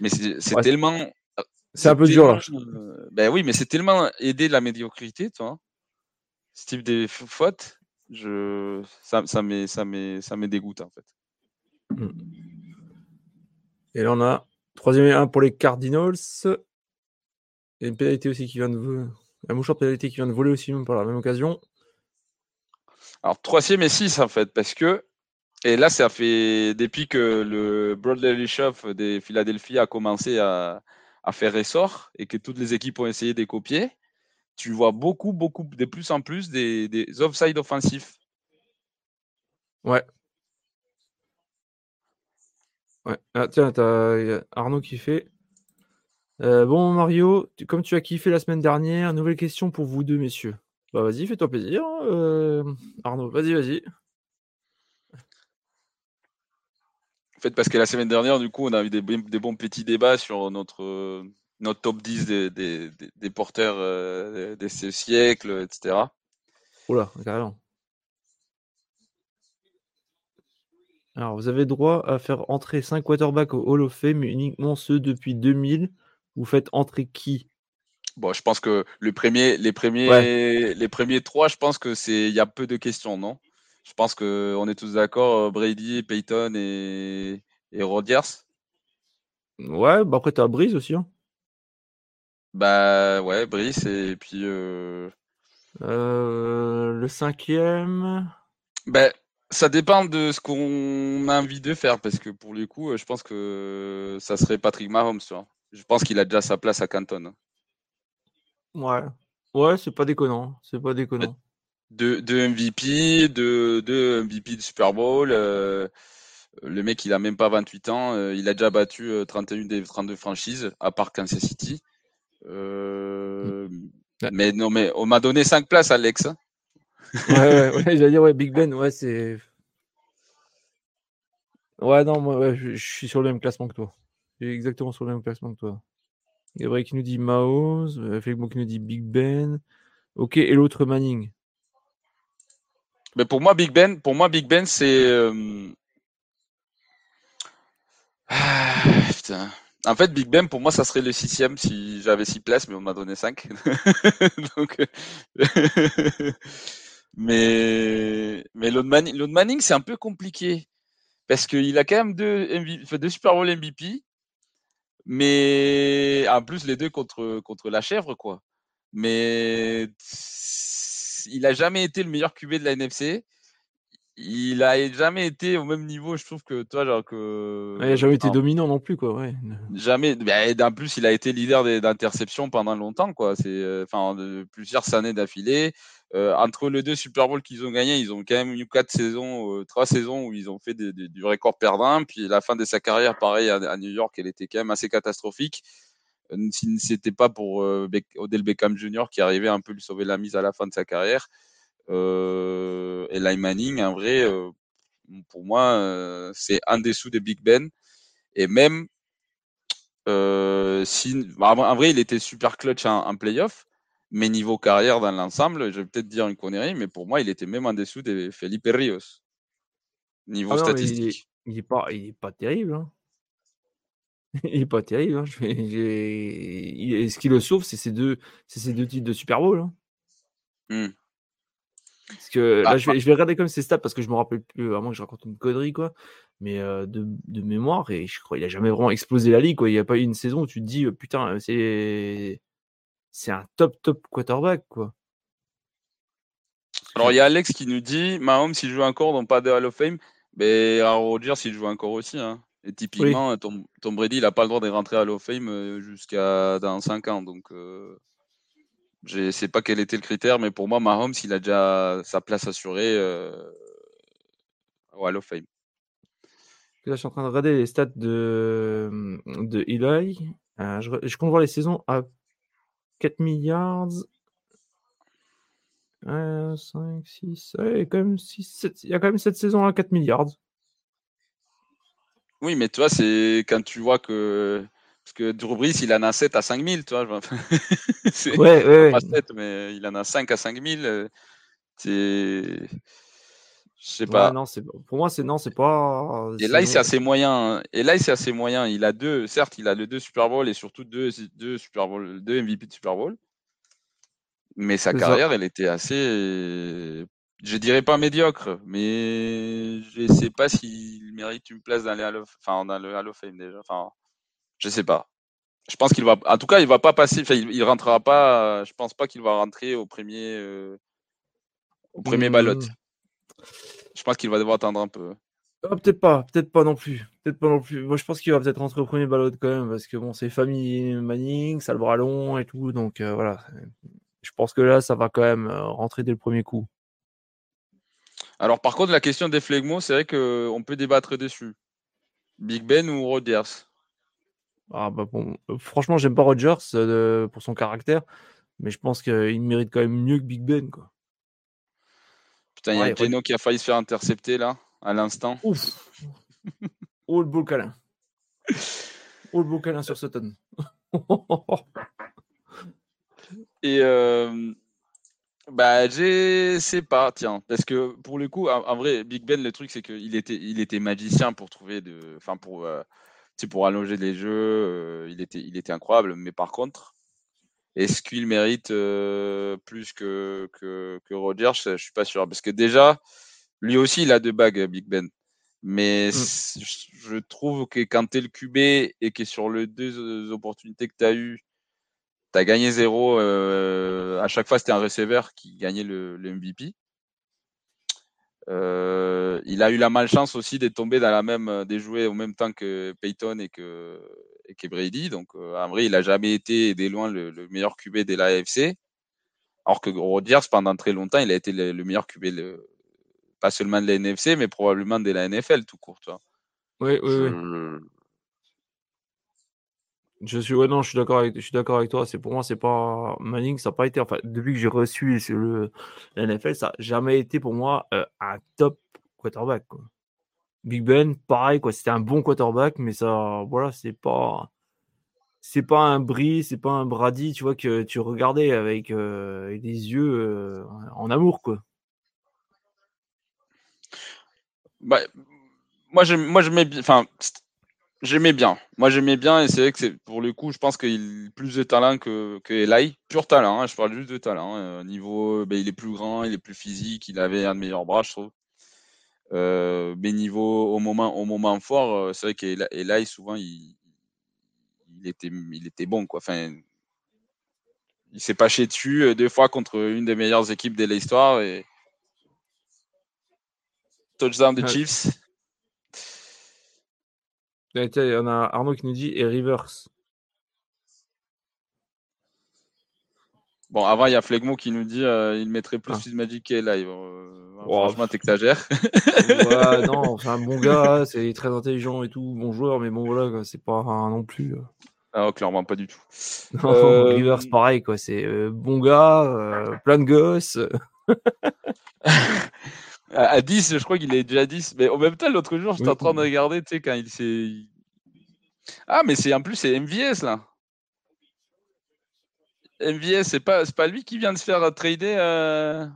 mais c'est tellement. C'est un peu dur, là. ben oui, mais c'est tellement aider la médiocrité, tu vois. Ce type de fautes, je... ça, ça m'est ça dégoûte, en fait. Hmm. Et là, on a Troisième et un pour les Cardinals. Et une pénalité aussi qui vient de voler. Un mouchoir de pénalité qui vient de voler aussi, même par la même occasion. Alors, troisième et six, en fait, parce que. Et là, ça fait. Depuis que le Bradley Shop des Philadelphie a commencé à, faire ressort et que toutes les équipes ont essayé de copier, tu vois beaucoup, beaucoup, de plus en plus des, des offside offensifs. Ouais, Ouais. Ah, tiens, t'as Arnaud qui fait. Euh, bon, Mario, comme tu as kiffé la semaine dernière, nouvelle question pour vous deux, messieurs. Bah, vas-y, fais-toi plaisir. Hein, euh, Arnaud, vas-y, vas-y. En fait, parce que la semaine dernière, du coup, on a eu des, bons petits débats sur notre, notre top 10 des, des, porteurs euh, de ce siècle, etc. Oula, carrément. Alors, vous avez droit à faire entrer 5 quarterbacks au Hall of Fame, mais uniquement ceux depuis 2000. Vous faites entrer qui? Bon, je pense que le premier, les premiers, les premiers trois, je pense que c'est, il y a peu de questions, non? Je pense que on est tous d'accord, euh, Brady, Peyton et, et Rodgers. Ouais, bah après as Breeze aussi. Hein. Bah ouais, Brice et puis. Euh, le cinquième. Ben, ça dépend de ce qu'on a envie de faire parce que pour le coup, je pense que ça serait Patrick Mahomes. Je pense qu'il a déjà sa place à Canton. Ouais, ouais, c'est pas déconnant, c'est pas déconnant. De, de MVP, de, de MVP de Super Bowl. Euh, le mec, il a même pas 28 ans. Euh, il a déjà battu 31 euh, des 32 franchises, à part Kansas City. Euh, mais non, mais on m'a donné 5 places, Alex. Hein. Ouais, ouais, j'allais dire, ouais, Big Ben, ouais, c'est. Ouais, non, moi, je, suis sur le même classement que toi. Je suis exactement sur le même classement que toi. Gabriel qui nous dit Maos, Félix qui nous dit Big Ben. Ok, et l'autre Manning. Mais pour moi, Big Ben, pour moi, Big Ben, c'est. Ah, putain. En fait, Big Ben, pour moi, ça serait le sixième si j'avais six places, mais on m'a donné cinq. Donc, mais mais Lone Manning, Manning c'est un peu compliqué parce qu'il a quand même deux, deux Super Bowl MVP, mais en plus les deux contre contre la chèvre, quoi. Mais il a jamais été le meilleur QB de la NFC il a jamais été au même niveau, je trouve que toi, genre que. il n'a jamais été dominant non plus, quoi. Ouais. Jamais. Ben, en plus, il a été leader d'interception pendant longtemps, quoi. C'est, euh, enfin, plusieurs années d'affilée. Euh, entre les deux Super Bowl qu'ils ont gagnés, ils ont quand même eu quatre saisons, euh, trois saisons où ils ont fait du record perdant. Puis la fin de sa carrière, pareil à, New York, elle était quand même assez catastrophique. Si c'était pas pour Odell Beckham Jr. qui arrivait un peu lui sauver la mise à la fin de sa carrière. Euh, Eli Manning, en vrai, euh, pour moi, euh, c'est un dessous de Big Ben. Et même bah, en vrai, il était super clutch en, playoff, mais niveau carrière dans l'ensemble, je vais peut-être dire une connerie, mais pour moi, il était même en dessous de Felipe Rios. Niveau ah statistique. il, est, pas, il est pas terrible. Hein. il est pas terrible. Hein. ce qui le sauve, c'est ces deux, ces deux titres de Super Bowl. Hein. Mmh. Parce que là, bah, je, vais, je vais regarder comme ses stats parce que je me rappelle plus, à moins que je raconte une connerie, quoi. Mais de, de, mémoire, et je crois qu'il a jamais vraiment explosé la ligue, quoi. Il n'y a pas eu une saison où tu te dis, putain, c'est c'est un top, top quarterback, quoi. Alors, il y a Alex qui nous dit Mahomes, s'il joue encore, donc pas de Hall of Fame. Mais Aaron Rodgers, s'il joue encore aussi. Hein. Et typiquement, Tom, Tom, Brady, il n'a pas le droit de rentrer à Hall of Fame jusqu'à dans 5 ans. Donc. Je ne sais pas quel était le critère, mais pour moi, Mahomes, il a déjà sa place assurée euh, au Hall of Fame. Là, je suis en train de regarder les stats de, de Eli. Euh, je, compte voir les saisons à 4 milliards. 5, 6, il, y a quand même 6, il y a quand même cette saison à 4 milliards. Oui, mais toi, c'est quand tu vois que parce que Drew Brees, il en a 7 à 5000, tu vois. ouais, ouais, Pas 7, mais il en a 5 à 5000. Euh, c'est. Je sais pas. non, pour moi, c'est non, c'est pas. Et là, c'est assez moyen. Et là, c'est assez moyen. Il a deux, certes, il a le deux Super Bowl et surtout deux, deux Super Bowl, deux MVP de Super Bowl. Mais sa carrière, elle était assez, je dirais pas médiocre, mais je sais pas s'il mérite une place dans, les Hall of... enfin, dans le Hall of Fame déjà. Enfin, je sais pas. Je pense qu'il va. En tout cas, il va pas passer. il, il rentrera pas. Je pense pas qu'il va rentrer au premier. Euh, au premier ballot. Je pense qu'il va devoir attendre un peu. Ah, peut-être pas, peut-être pas non plus. Peut-être pas non plus. Moi, je pense qu'il va peut-être rentrer au premier ballot quand même, parce que bon, c'est famille Manning, ça le bras long et tout, donc euh, voilà. Je pense que là, ça va quand même euh, rentrer dès le premier coup. Alors, par contre, la question des flegmos, c'est vrai qu'on peut débattre dessus. Big Ben ou Rodgers? Ah bah bon, euh, franchement, j'aime pas Rogers euh, pour son caractère, mais je pense qu'il mérite quand même mieux que Big Ben. Quoi. Putain, il y a Geno qui a failli se faire intercepter là, à l'instant. Ouf Oh le beau câlin Oh le beau câlin sur Sutton Et euh, bah, je sais pas, tiens, parce que pour le coup, en, vrai, Big Ben, le truc, c'est qu'il était, il était magicien pour trouver de, enfin pour c'est pour allonger les jeux, euh, il, était, il était incroyable. Mais par contre, est-ce qu'il mérite euh, plus que, que, que Rodgers? Je ne suis pas sûr. Parce que déjà, lui aussi, il a deux bagues, Big Ben. Mais mmh. je trouve que quand tu es le QB et que sur les deux opportunités que tu as eues tu as gagné zéro. Euh, à chaque fois, c'était un receveur qui gagnait le, MVP. Euh, il a eu la malchance aussi d'être tombé dans la même, des jouets au même temps que Peyton et que, et Brady. Donc, en vrai, il n'a jamais été des loin le, meilleur QB de l'AFC. Alors que Rodgers, pendant très longtemps, il a été le, meilleur QB, pas seulement de la NFC, mais probablement de la NFL tout court. Oui, oui, oui. Je suis, ouais, non, je suis d'accord avec, je suis d'accord avec toi. C'est pour moi, c'est pas Manning, ça n'a pas été, enfin, depuis que j'ai reçu le, NFL, ça n'a jamais été pour moi euh, un top quarterback. Big Ben, pareil, quoi. C'était un bon quarterback, mais ça, voilà, c'est pas, c'est pas un Brie, c'est pas un Brady, tu vois, que tu regardais avec euh, des yeux euh, en amour, quoi. Bah, moi, moi, j'aimais bien. Enfin, j'aimais bien. Moi, j'aimais bien, et c'est vrai que c'est pour le coup, je pense qu'il a plus de talent que, que Eli. Pur talent, hein, je parle juste de talent. Hein. niveau, ben, il est plus grand, il est plus physique, il avait un de meilleurs bras, je trouve. Euh, mais niveau au moment, au moment fort, euh, c'est vrai qu'Eli, souvent, il, il, était, il était bon. Quoi. Enfin, il s'est pas chié dessus euh, deux fois contre une des meilleures équipes de l'histoire. Et... Touchdown de Chiefs. Il y en a Arnaud qui nous dit et Rivers. Bon, avant, il y a Flegmo qui nous dit euh, il mettrait plus ah. Magic et live. Euh, franchement, t'exagères. ouais, non, c'est un bon gars, c'est très intelligent et tout, bon joueur, mais bon, voilà, c'est pas un non plus. Euh. Ah, clairement, pas du tout. Rivers, pareil, quoi. C'est bon gars, plein de gosses. À 10, je crois qu'il est déjà 10. Mais en même temps, l'autre jour, j'étais en train de regarder, tu sais, quand il s'est. Ah, mais c'est en plus, c'est MVS là. MVS, c'est pas, pas lui qui vient de se faire trader. Euh...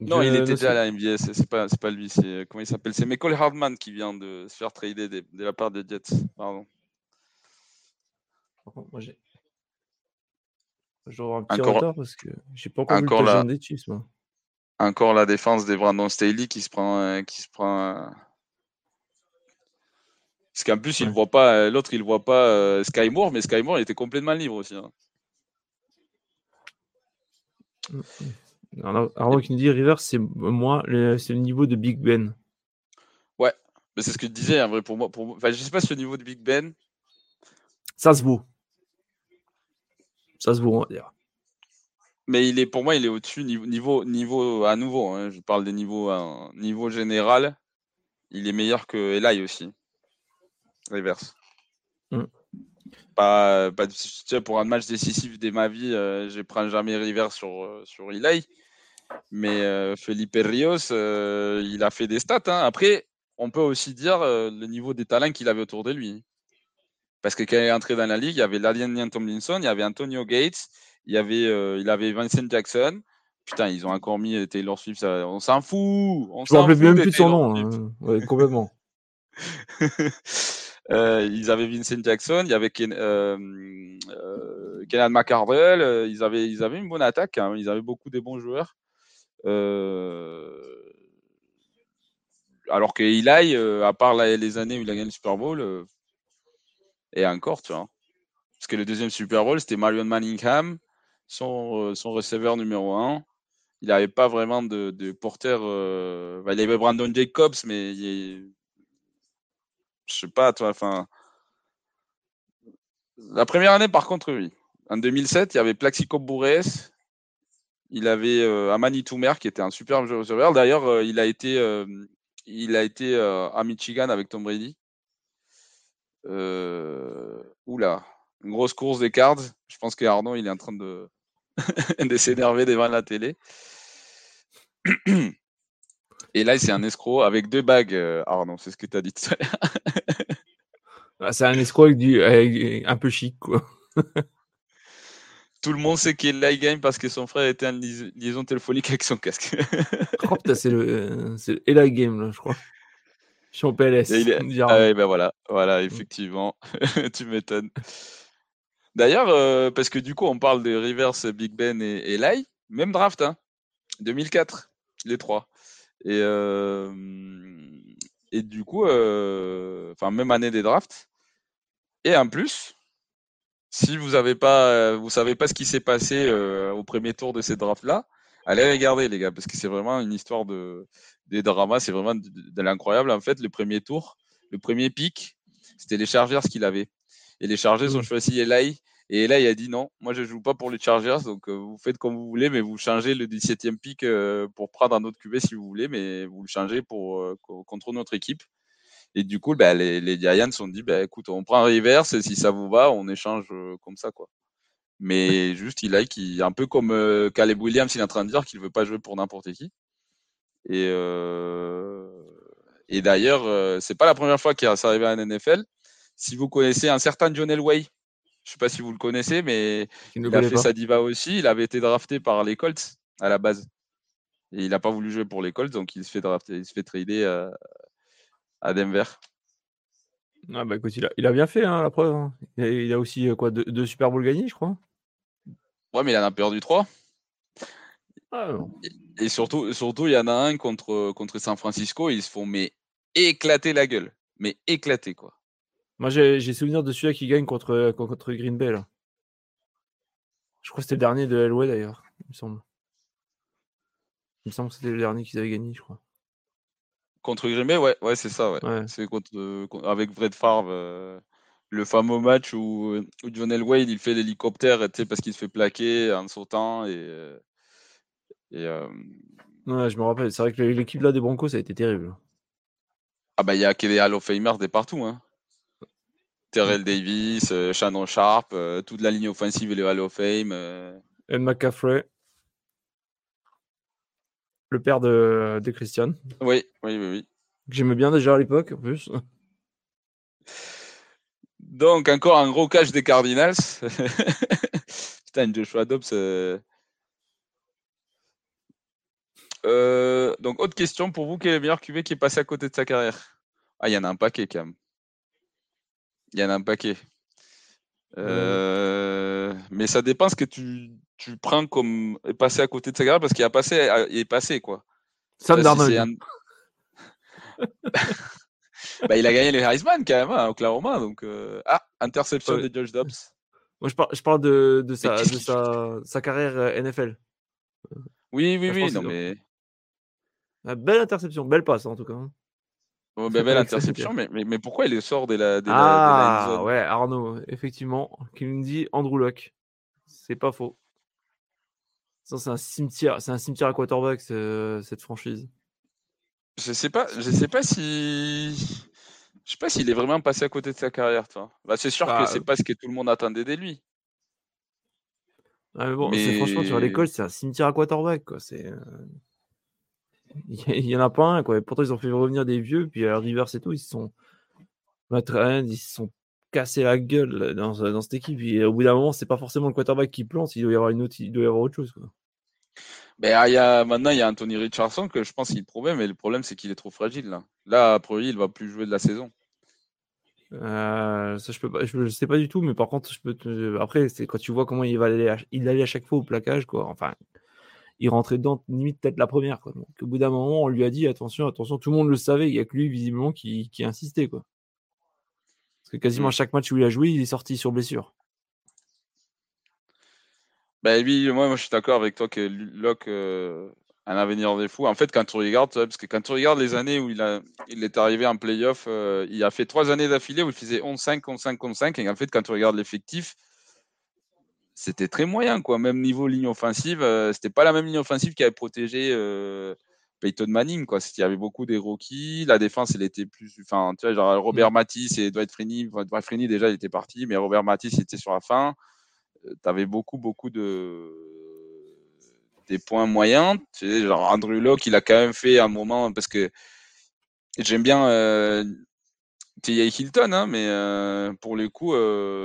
Non, il était déjà à la MVS, c'est pas, pas lui. C'est, comment il s'appelle C'est Michael Hardman qui vient de se faire trader de, la part des Jets. Pardon. Moi, j'ai. J'aurai un petit encore... retard parce que j'ai pas encore, encore vu le des Chiefs, moi encore la défense des Brandon Staley qui se prend. Euh, qui se prend euh, parce qu'en plus, il voit pas, euh, l'autre, il voit pas Sky Moore, mais Sky Moore, il était complètement libre aussi. Hein. Alors, qui nous dit River, c'est moi, c'est le niveau de Big Ben. Ouais, mais c'est ce que je disais, en vrai, pour moi. Pour Enfin, je sais pas si le niveau de Big Ben. Ça se vaut. Ça se vaut, on va dire mais il est pour moi, il est au-dessus niveau, niveau, à nouveau. Hein, je parle des niveaux niveau général. Il est meilleur que Eli aussi. Reverse. Mm. Pas, pas pour un match décisif de ma vie, euh, je prends jamais River sur, euh, sur Eli. Mais euh, Felipe Rios, il a fait des stats. Hein. Après, on peut aussi dire le niveau des talents qu'il avait autour de lui. Parce que quand il est entré dans la ligue, il y avait Ladian Tomlinson, il y avait Antonio Gates, il y avait, euh, il avait Vincent Jackson. Putain, ils ont encore mis Taylor Swift. Ça... On s'en fout. On Je me rappelle même plus de son nom. Hein. Ouais, complètement. euh, ils avaient Vincent Jackson, il y avait Ken, euh, euh. Euh, ils, avaient, ils avaient une bonne attaque. Hein. Ils avaient beaucoup de bons joueurs. alors que Eli, à part les années où il a gagné le Super Bowl, et encore, tu vois. Parce que le deuxième Super Bowl, c'était Marion Manningham son, son receveur numéro 1. Il n'avait pas vraiment de, de porteur. Il avait Brandon Jacobs, mais il. Je sais pas, toi. La première année, par contre, oui. En 2007, il y avait Plaxico Bourres. Il avait euh, Amani Toumer, qui était un super receveur. D'ailleurs, euh, il a été, il a été à Michigan avec Tom Brady. oula, une grosse course des cards. Je pense qu'Arnaud, il est en train de, de s'énerver devant la télé. Et là, c'est un escroc avec deux bagues, euh, Arnaud, c'est ce que tu as dit tout à l'heure. Ah, c'est un escroc avec, du, un peu chic, quoi. Tout le monde sait qu'il est game parce que son frère était en liaison téléphonique avec son casque. oh, c'est le, le game, là, je crois. Je suis en PLS. Ah ben voilà, voilà, effectivement. tu m'étonnes. D'ailleurs, euh, parce que du coup, on parle de Rivers, Big Ben et, et même draft, hein, 2004, les trois. Et, et du coup, enfin, même année des drafts. Et en plus, si vous avez pas, vous savez pas ce qui s'est passé au premier tour de ces drafts là, allez regarder les gars, parce que c'est vraiment une histoire de des dramas, c'est vraiment de, l'incroyable. En fait, le premier tour, le premier pic, c'était les Chargers qu'il avait. Et les Chargers ont choisi Eli. Et Eli a dit non, moi je joue pas pour les Chargers, donc euh, vous faites comme vous voulez, mais vous changez le 17e pic euh, pour prendre un autre QB si vous voulez, mais vous le changez pour euh, contre notre équipe. Et du coup, bah, les, les, Giants ont dit, bah, écoute, on prend un reverse, et si ça vous va, on échange comme ça, quoi. Mais juste, il a qui, un peu comme Caleb Williams, il est en train de dire qu'il veut pas jouer pour n'importe qui. Et, euh, et d'ailleurs, euh, c'est pas la première fois qu'il s'est arrivé à un NFL. Si vous connaissez un certain John Elway, je sais pas si vous le connaissez, mais il a fait sa diva aussi. Il avait été drafté par les Colts à la base. Et il n'a pas voulu jouer pour les Colts, donc il se fait drafter, il se fait trader à, à Denver. Ah bah écoute, il a, il a bien fait, hein, la preuve. Hein. Il, a, aussi euh, quoi, deux, Super Bowl gagnés, je crois. Ouais, mais il en a perdu trois. Ah, et, surtout, surtout, il y en a un contre, contre San Francisco, ils se font mais éclater la gueule. Mais éclater, quoi. Moi, j'ai souvenir de celui-là qui gagne contre, contre Green Bay. Là. Je crois que c'était le dernier de Elway d'ailleurs, il me semble. Il me semble que c'était le dernier qu'ils avaient gagné, je crois. Contre Green Bay, ouais, ouais c'est ça, ouais. C'est contre, avec Fred Favre, euh, le fameux match où, où John Elway il fait l'hélicoptère parce qu'il se fait plaquer en sautant et, euh, et, Ouais, je me rappelle. C'est vrai que l'équipe là des Broncos, ça a été terrible. Ah bah il y a des Hall of Famers des partout. Hein. Terrell Davis, euh, Shannon Sharp, euh, toute la ligne offensive et le Hall of Fame. Euh. Ed McCaffrey. Le père de, de Christian. Oui, oui, oui, oui. J'aimais bien déjà à l'époque en plus. Donc encore un gros cash des Cardinals. Putain, Joshua Dobbs, euh, donc, autre question pour vous, quel est le meilleur QB qui est passé à côté de sa carrière Ah, il y en a un paquet, Cam. Il y en a un paquet. Euh, mais ça dépend ce que tu, tu prends comme passé à côté de sa carrière parce qu'il a passé, il est passé quoi. Sam Darnold. bah, il a gagné les Heisman quand même, hein, Oklahoma. Donc, euh, ah, interception de Josh Dobbs. Moi, je, je parle de, de, sa, de sa, sa, carrière NFL. Oui, oui, oui, non mais. Ah, belle interception, belle passe en tout cas. Hein. Oh, belle interception, mais, mais, pourquoi il sort de la, de ah, ouais, Arnaud, effectivement, qui nous dit Andrew Luck. C'est pas faux. C'est un cimetière, c'est un cimetière à quarterback cette franchise. Je sais pas, je sais pas si, je sais pas s'il est vraiment passé à côté de sa carrière, toi. Bah, c'est sûr que bah, c'est pas ce que tout le monde attendait de lui. Ah, mais bon, franchement sur l'école, c'est un cimetière à quarterback, quoi. C'est euh, il y en a pas un, quoi. pourtant, ils ont fait revenir des vieux, puis à Rivers et tout, ils se sont. Ils se sont cassés la gueule dans, dans cette équipe. Et au bout d'un moment, c'est pas forcément le quarterback qui plante, il doit y avoir, une autre, il doit y avoir autre chose. Quoi. Ben, ah, il y a, maintenant, il y a Anthony Richardson que je pense qu'il problème, mais le problème, c'est qu'il est trop fragile. Là, là a priori, il va plus jouer de la saison. Euh, ça, je peux pas, je, sais pas du tout, mais par contre, je peux après, c'est quand tu vois comment il va aller, il allait à chaque fois au plaquage, quoi. Enfin, il rentrait dedans limite peut-être la première. Quoi. Donc, au bout d'un moment, on lui a dit attention, attention, tout le monde le savait, il n'y a que lui visiblement qui, qui insistait. Quoi. Parce que quasiment mmh. chaque match où il a joué, il est sorti sur blessure. Bah oui, moi, moi je suis d'accord avec toi que Locke euh, a un avenir des fous. En fait, quand tu regardes, parce que quand tu regardes les années où il, a, il est arrivé en playoff, euh, il a fait trois années d'affilée où il faisait 11-5, 11-5, 11-5. Et en fait, quand tu regardes l'effectif, c'était très moyen, quoi. Même niveau ligne offensive, euh, c'était pas la même ligne offensive qui avait protégé euh, Peyton Manning, quoi. Il y avait beaucoup des rookies. La défense, elle était plus. Enfin, tu vois, genre Robert mm. Matisse et Dwight Freeney. Dwight Freeney, déjà, il était parti, mais Robert Matisse, il était sur la fin. Euh, tu avais beaucoup, beaucoup de. des points moyens. Tu sais, genre Andrew Locke, il a quand même fait un moment, parce que j'aime bien. T.Y. Hilton, hein, mais pour le coup,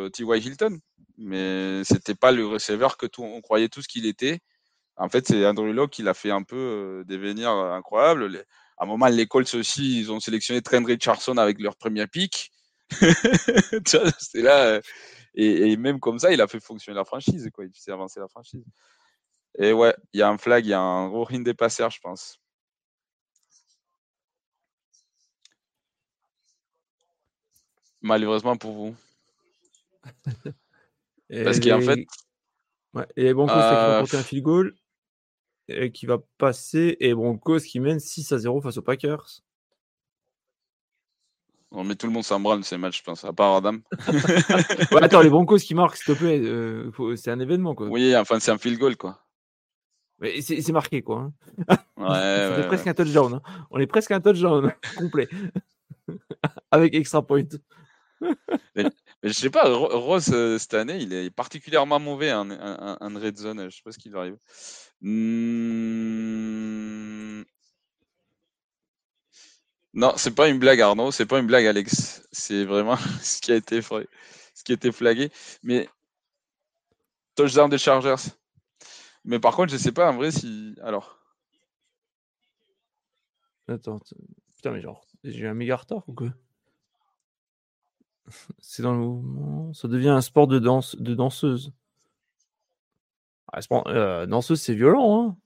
T.Y. Hilton, mais c'était pas le receveur que tout, on croyait tous qu'il était. En fait, c'est Andrew Locke qui l'a fait un peu euh, devenir incroyable. à un moment, les Colts aussi, ils ont sélectionné Trent Richardson avec leur premier pick. là. Euh, et, même comme ça, il a fait fonctionner la franchise, quoi. Il fait avancer la franchise. Et ouais, il y a un flag, il y a un gros ring des passeurs, je pense. Malheureusement pour vous. Parce qu'en fait. Ouais, et les Broncos qui vont porter un field goal et qui va passer et Broncos qui mène 6 à 0 face aux Packers. On met tout le monde s'en branle ces matchs, je pense, à part Adam. ouais, attends, les Broncos qui marquent, s'il te plaît, euh, c'est un événement, quoi. Oui, enfin, c'est un field goal, quoi. C'est marqué, quoi. Hein. Ouais, On est presque un touchdown. Hein. On est presque un touchdown complet. Avec extra point. Je sais pas, Ross, euh, cette année, il est particulièrement mauvais en, red zone. Je sais pas ce qui lui arrive. Hmm. Non, c'est pas une blague, Arnaud. C'est pas une blague, Alex. C'est vraiment ce qui a été, ce qui a été flagué. Mais touchdown des Chargers. Mais par contre, je sais pas en vrai si. Alors. Attends, putain, mais genre, j'ai un méga retard ou quoi? C'est dans le mouvement. Ça devient un sport de danse, de danseuse. Ah, euh, danseuse, c'est violent, hein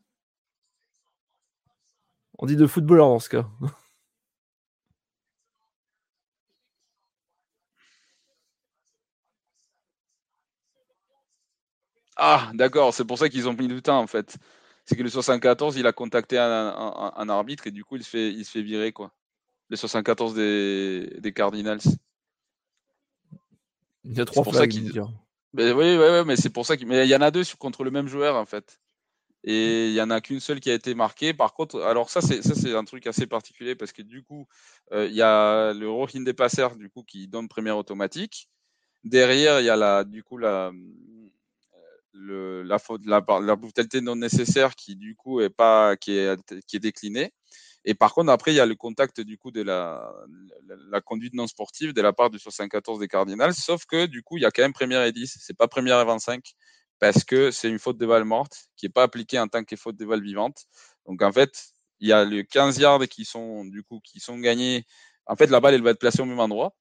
On dit de footballeur dans ce cas. Ah, d'accord, c'est pour ça qu'ils ont mis du temps en fait. C'est que le 74, il a contacté un, arbitre et du coup, il se fait, il se fait virer quoi. Le 74 des, des Cardinals. Il y a trois flags, qu mais, oui, oui, mais c'est pour ça qu'il mais il y en a deux contre le même joueur en fait. Et il y en a qu'une seule qui a été marquée. Par contre, alors ça c'est ça c'est un truc assez particulier parce que du coup, euh, il y a le Rohin des passeurs du coup qui donne première automatique. Derrière, il y a la du coup la le, la, faute, la, la brutalité non nécessaire qui du coup est pas qui est, qui est déclinée. Et par contre, après, il y a le contact du coup de la, la, conduite non sportive de la part du 74 des Cardinals, sauf que du coup, il y a quand même première et 10, c'est pas première et 25, parce que c'est une faute de balle morte qui est pas appliquée en tant que faute de balle vivante. Donc en fait, il y a les 15 yards qui sont du coup qui sont gagnés. En fait, la balle elle va être placée au même endroit,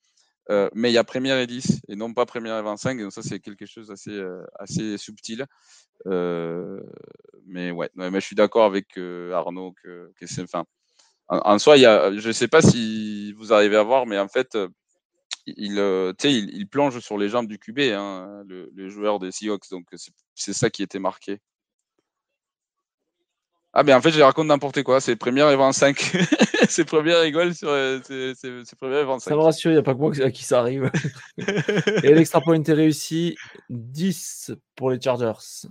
euh, mais il y a première et 10 et non pas première et 25. Et donc ça, c'est quelque chose d'assez euh, assez subtil. Euh, mais ouais, mais je suis d'accord avec Arnaud que, que c'est. Enfin, en, soi, je ne sais pas si vous arrivez à voir, mais en fait, il, il, il plonge sur les jambes du QB, hein, le, joueur des Seahawks. Donc c'est ça qui était marqué. Ah, mais en fait, je raconte n'importe quoi. C'est première et 25. c'est première et sur. Euh, c'est première et 25. Ça me rassure, il n'y a pas que moi à qui ça arrive. et l'extra point est réussi. 10 pour les Chargers.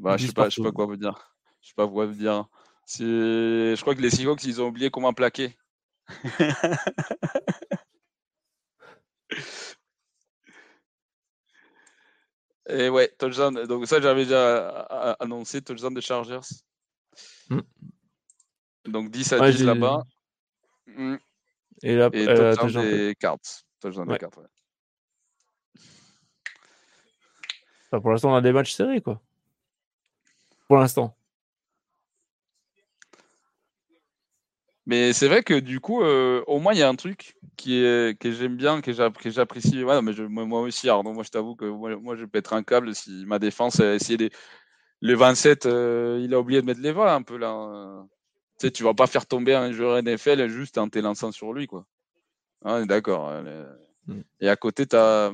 Bah, je sais pas, je sais pas quoi vous dire. Je sais pas quoi vous dire. Je crois que les Seahawks, ils ont oublié comment plaquer. Et ouais, touchdown. Donc ça, j'avais déjà annoncé touchdown des Chargers. Mm. Donc 10 à 10 là-bas. Mm. Et, là, Et euh, touchdown des Cards. Touchdown ouais. des cartes, ouais. Enfin, pour l'instant, on a des matchs serrés, quoi. Pour l'instant. Mais c'est vrai que du coup, euh, au moins, il y a un truc qui est, que j'aime bien, que j'apprécie. Ouais, mais moi, aussi, Arnaud, moi, je t'avoue que moi, je peux être un câble si ma défense a essayé les, les 27, euh, il a oublié de mettre les voix un peu là. Tu sais, tu vas pas faire tomber un joueur NFL juste en t'élançant sur lui, quoi. Ah, d'accord. Hein, mm. Et à côté, tu as,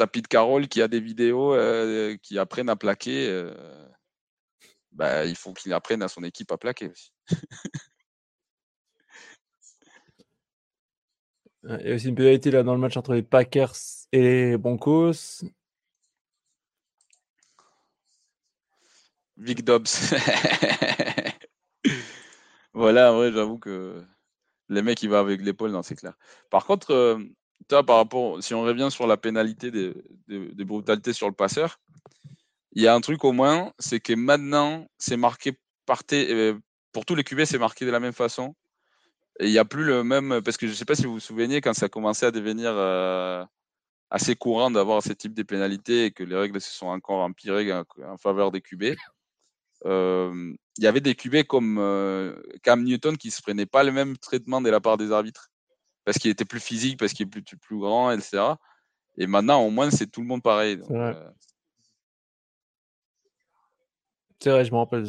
as, Pete Carroll qui a des vidéos euh, qui apprennent à plaquer. Bah, il faut qu'il apprenne à son équipe à plaquer aussi. Il y a aussi une pénalité là dans le match entre les Packers et les Broncos. Vic Dobbs. voilà, j'avoue que les mecs, ils vont avec l'épaule, non, c'est clair. Par contre, euh, toi, par rapport, si on revient sur la pénalité des, des, brutalités sur le passeur, il y a un truc au moins, c'est que maintenant, c'est marqué par euh, pour tous les QB, c'est marqué de la même façon. Et il n'y a plus le même. Parce que je ne sais pas si vous vous souvenez, quand ça a commencé à devenir euh, assez courant d'avoir ce type de pénalités et que les règles se sont encore empirées en, faveur des QB, euh, il y avait des QB comme euh, Cam Newton qui ne se prenaient pas le même traitement de la part des arbitres. Parce qu'il était plus physique, parce qu'il est plus, plus grand, etc. Et maintenant, au moins, c'est tout le monde pareil. C'est je me rappelle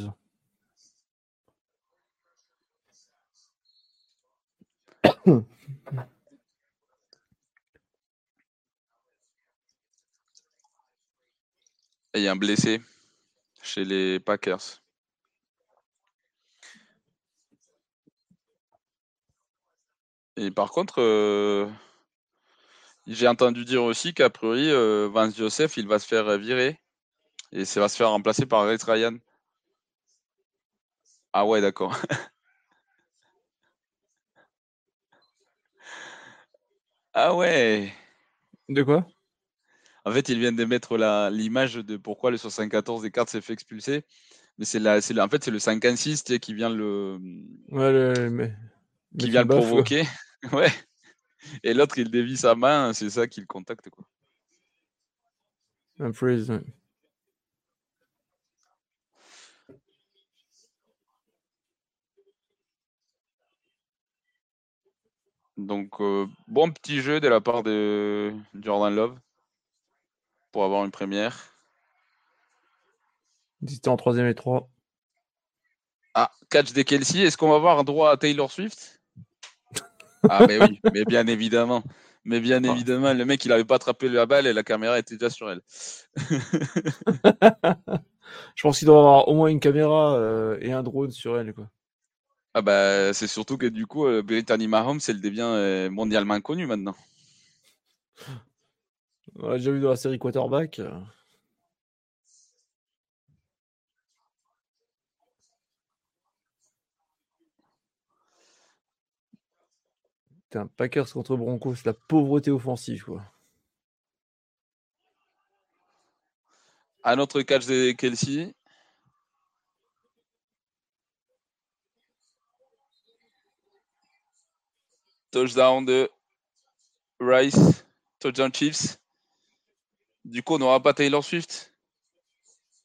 il y a un blessé chez les Packers. Et par contre, euh, j'ai entendu dire aussi qu'a priori, euh, Vance Joseph, il va se faire virer. Et ça va se faire remplacer par Rex Ryan. Ah ouais, d'accord. ah ouais. De quoi? En fait, ils viennent de mettre l'image de pourquoi le 74 des cartes s'est fait expulser. Mais c'est la, en fait, c'est le 56 qui vient le, ouais, le, qui vient le provoquer. ouais. Et l'autre, il dévie sa main, c'est ça qui le contacte. Quoi. Un freeze, Donc, euh, bon petit jeu de la part de Jordan Love pour avoir une première. C'était en troisième et trois. Ah, catch des Kelsey. Est-ce qu'on va avoir droit à Taylor Swift? Ah, mais oui, mais bien évidemment. Mais bien ah. évidemment, le mec, il n'avait pas attrapé la balle et la caméra était déjà sur elle. Je pense qu'il doit avoir au moins une caméra euh, et un drone sur elle. Quoi. Ah bah, c'est surtout que du coup, euh, Brittany Mahomes, elle devient euh, mondialement connue maintenant. On l'a déjà vu dans la série Quarterback. un Packers contre Broncos, la pauvreté offensive, quoi. Un autre catch de Kelsey. Touchdown de Rice. Touchdown Chiefs. Du coup, on n'aura pas Taylor Swift.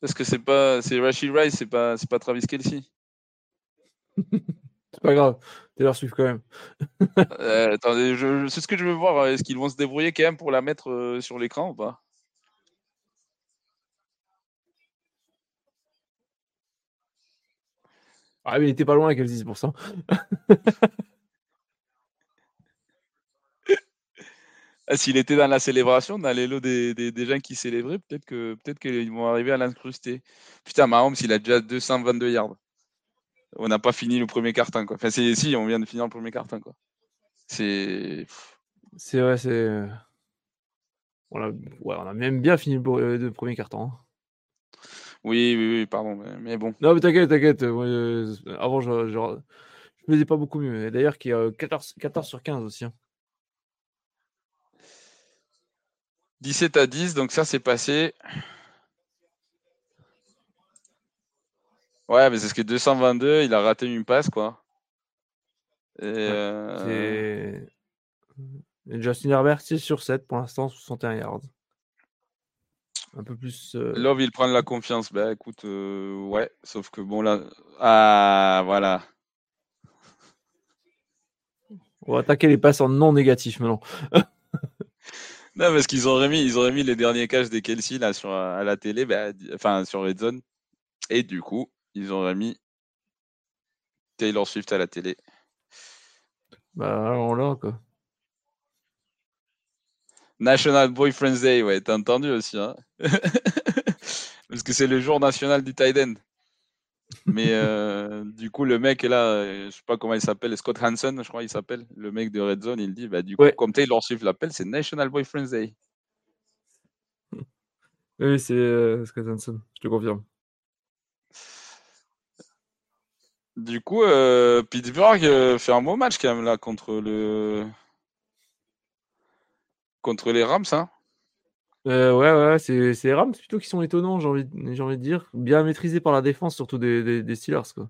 Parce que c'est pas c'est Rashid Rice, c'est pas c'est pas Travis Kelsey. c'est pas grave. Taylor Swift quand même. Euh, attendez, c'est ce que je veux voir. Est-ce qu'ils vont se débrouiller quand même pour la mettre euh, sur l'écran ou pas? Ah mais il était pas loin avec 10%. s'il était dans la célébration, dans les lots des, des, gens qui célébraient, peut-être que peut-être qu'ils vont arriver à l'incruster. Putain, Mahomes, il a déjà 222 yards. On n'a pas fini le premier carton, quoi. Enfin, si, on vient de finir le premier carton, quoi. C'est. C'est vrai, c'est. On a... Ouais, on a même bien fini le, euh, premier carton. Hein. Oui, oui, oui, pardon, mais, bon. Non, mais t'inquiète, t'inquiète. Euh, avant, je, je, je faisais pas beaucoup mieux. D'ailleurs, qui a 14, 14 sur 15 aussi. Hein. 17 à 10, donc ça c'est passé. Ouais, mais c'est ce que 222, il a raté une passe, quoi. Et, euh... Justin Herbert, 6 sur 7 pour l'instant, 61 yards. Un peu plus. Euh... Love, il prend de la confiance. Bah écoute, euh, ouais, sauf que bon là. Ah, voilà. On va attaquer les passes en non négatif maintenant. Non, parce qu'ils auraient mis, ils auraient mis les derniers caches des Kelsey là sur à la télé, bah, enfin sur Red Zone, et du coup, ils auraient mis Taylor Swift à la télé. Bah on l'a quoi. National Boyfriend's Day, ouais, t'as entendu aussi, hein Parce que c'est le jour national du tight end. Mais euh, du coup, le mec est là, euh, je sais pas comment il s'appelle, Scott Hansen, je crois qu'il s'appelle, le mec de Red Zone, il dit, bah, du coup, comme Taylor Swift l'appelle, c'est National Boyfriend's Day. Oui, c'est euh, Scott Hansen, je te confirme. Du coup, Pittsburgh fait un bon match quand même là contre le contre les Rams, hein. Euh, ouais, ouais, c'est c'est les Rams plutôt qui sont étonnants, j'ai envie j'ai envie de dire. Bien maîtrisés par la défense, surtout des des Steelers, quoi.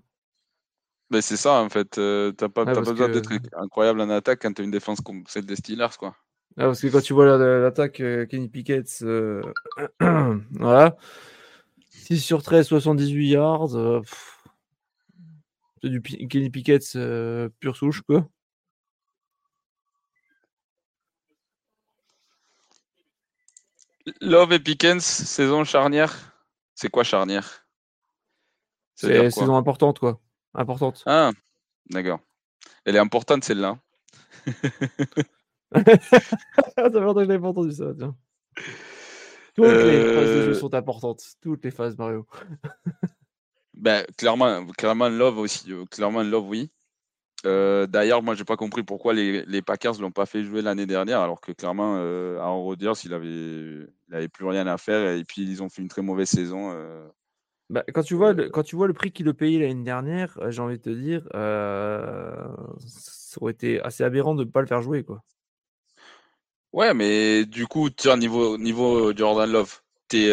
Mais c'est ça, en fait, euh, tu pas besoin d'être incroyable en attaque quand tu as une défense comme celle des Steelers, quoi. Ah, parce que quand tu vois l'attaque, euh, Kenny Pickett, voilà. 6 sur 13, 78 yards, c'est du Kenny Pickett, pure souche, quoi. Love et Pickens, saison charnière. C'est quoi charnière? C'est saison importante, quoi. Importante. Ah, d'accord. Elle est importante, celle-là. ça fait longtemps que je n'avais pas entendu ça. Tiens. Toutes les phases de jeu Euh, sont importantes. Toutes les phases, Mario. Ben, clairement, clairement Love aussi. euh, Clairement Love, oui. Euh, D'ailleurs, moi, j'ai pas compris pourquoi les, les Packers l'ont pas fait jouer l'année dernière, alors que clairement, euh, Aaron Rodgers, il avait, il avait plus rien à faire, et puis ils ont fait une très mauvaise saison. euh. Bah, quand, tu vois le, quand tu vois le prix qu'il a payé l'année dernière, euh, j'ai envie de te dire, euh, ça aurait été assez aberrant de ne pas le faire jouer. Quoi. Ouais, mais du coup, vois, niveau, niveau Jordan Love, t'es,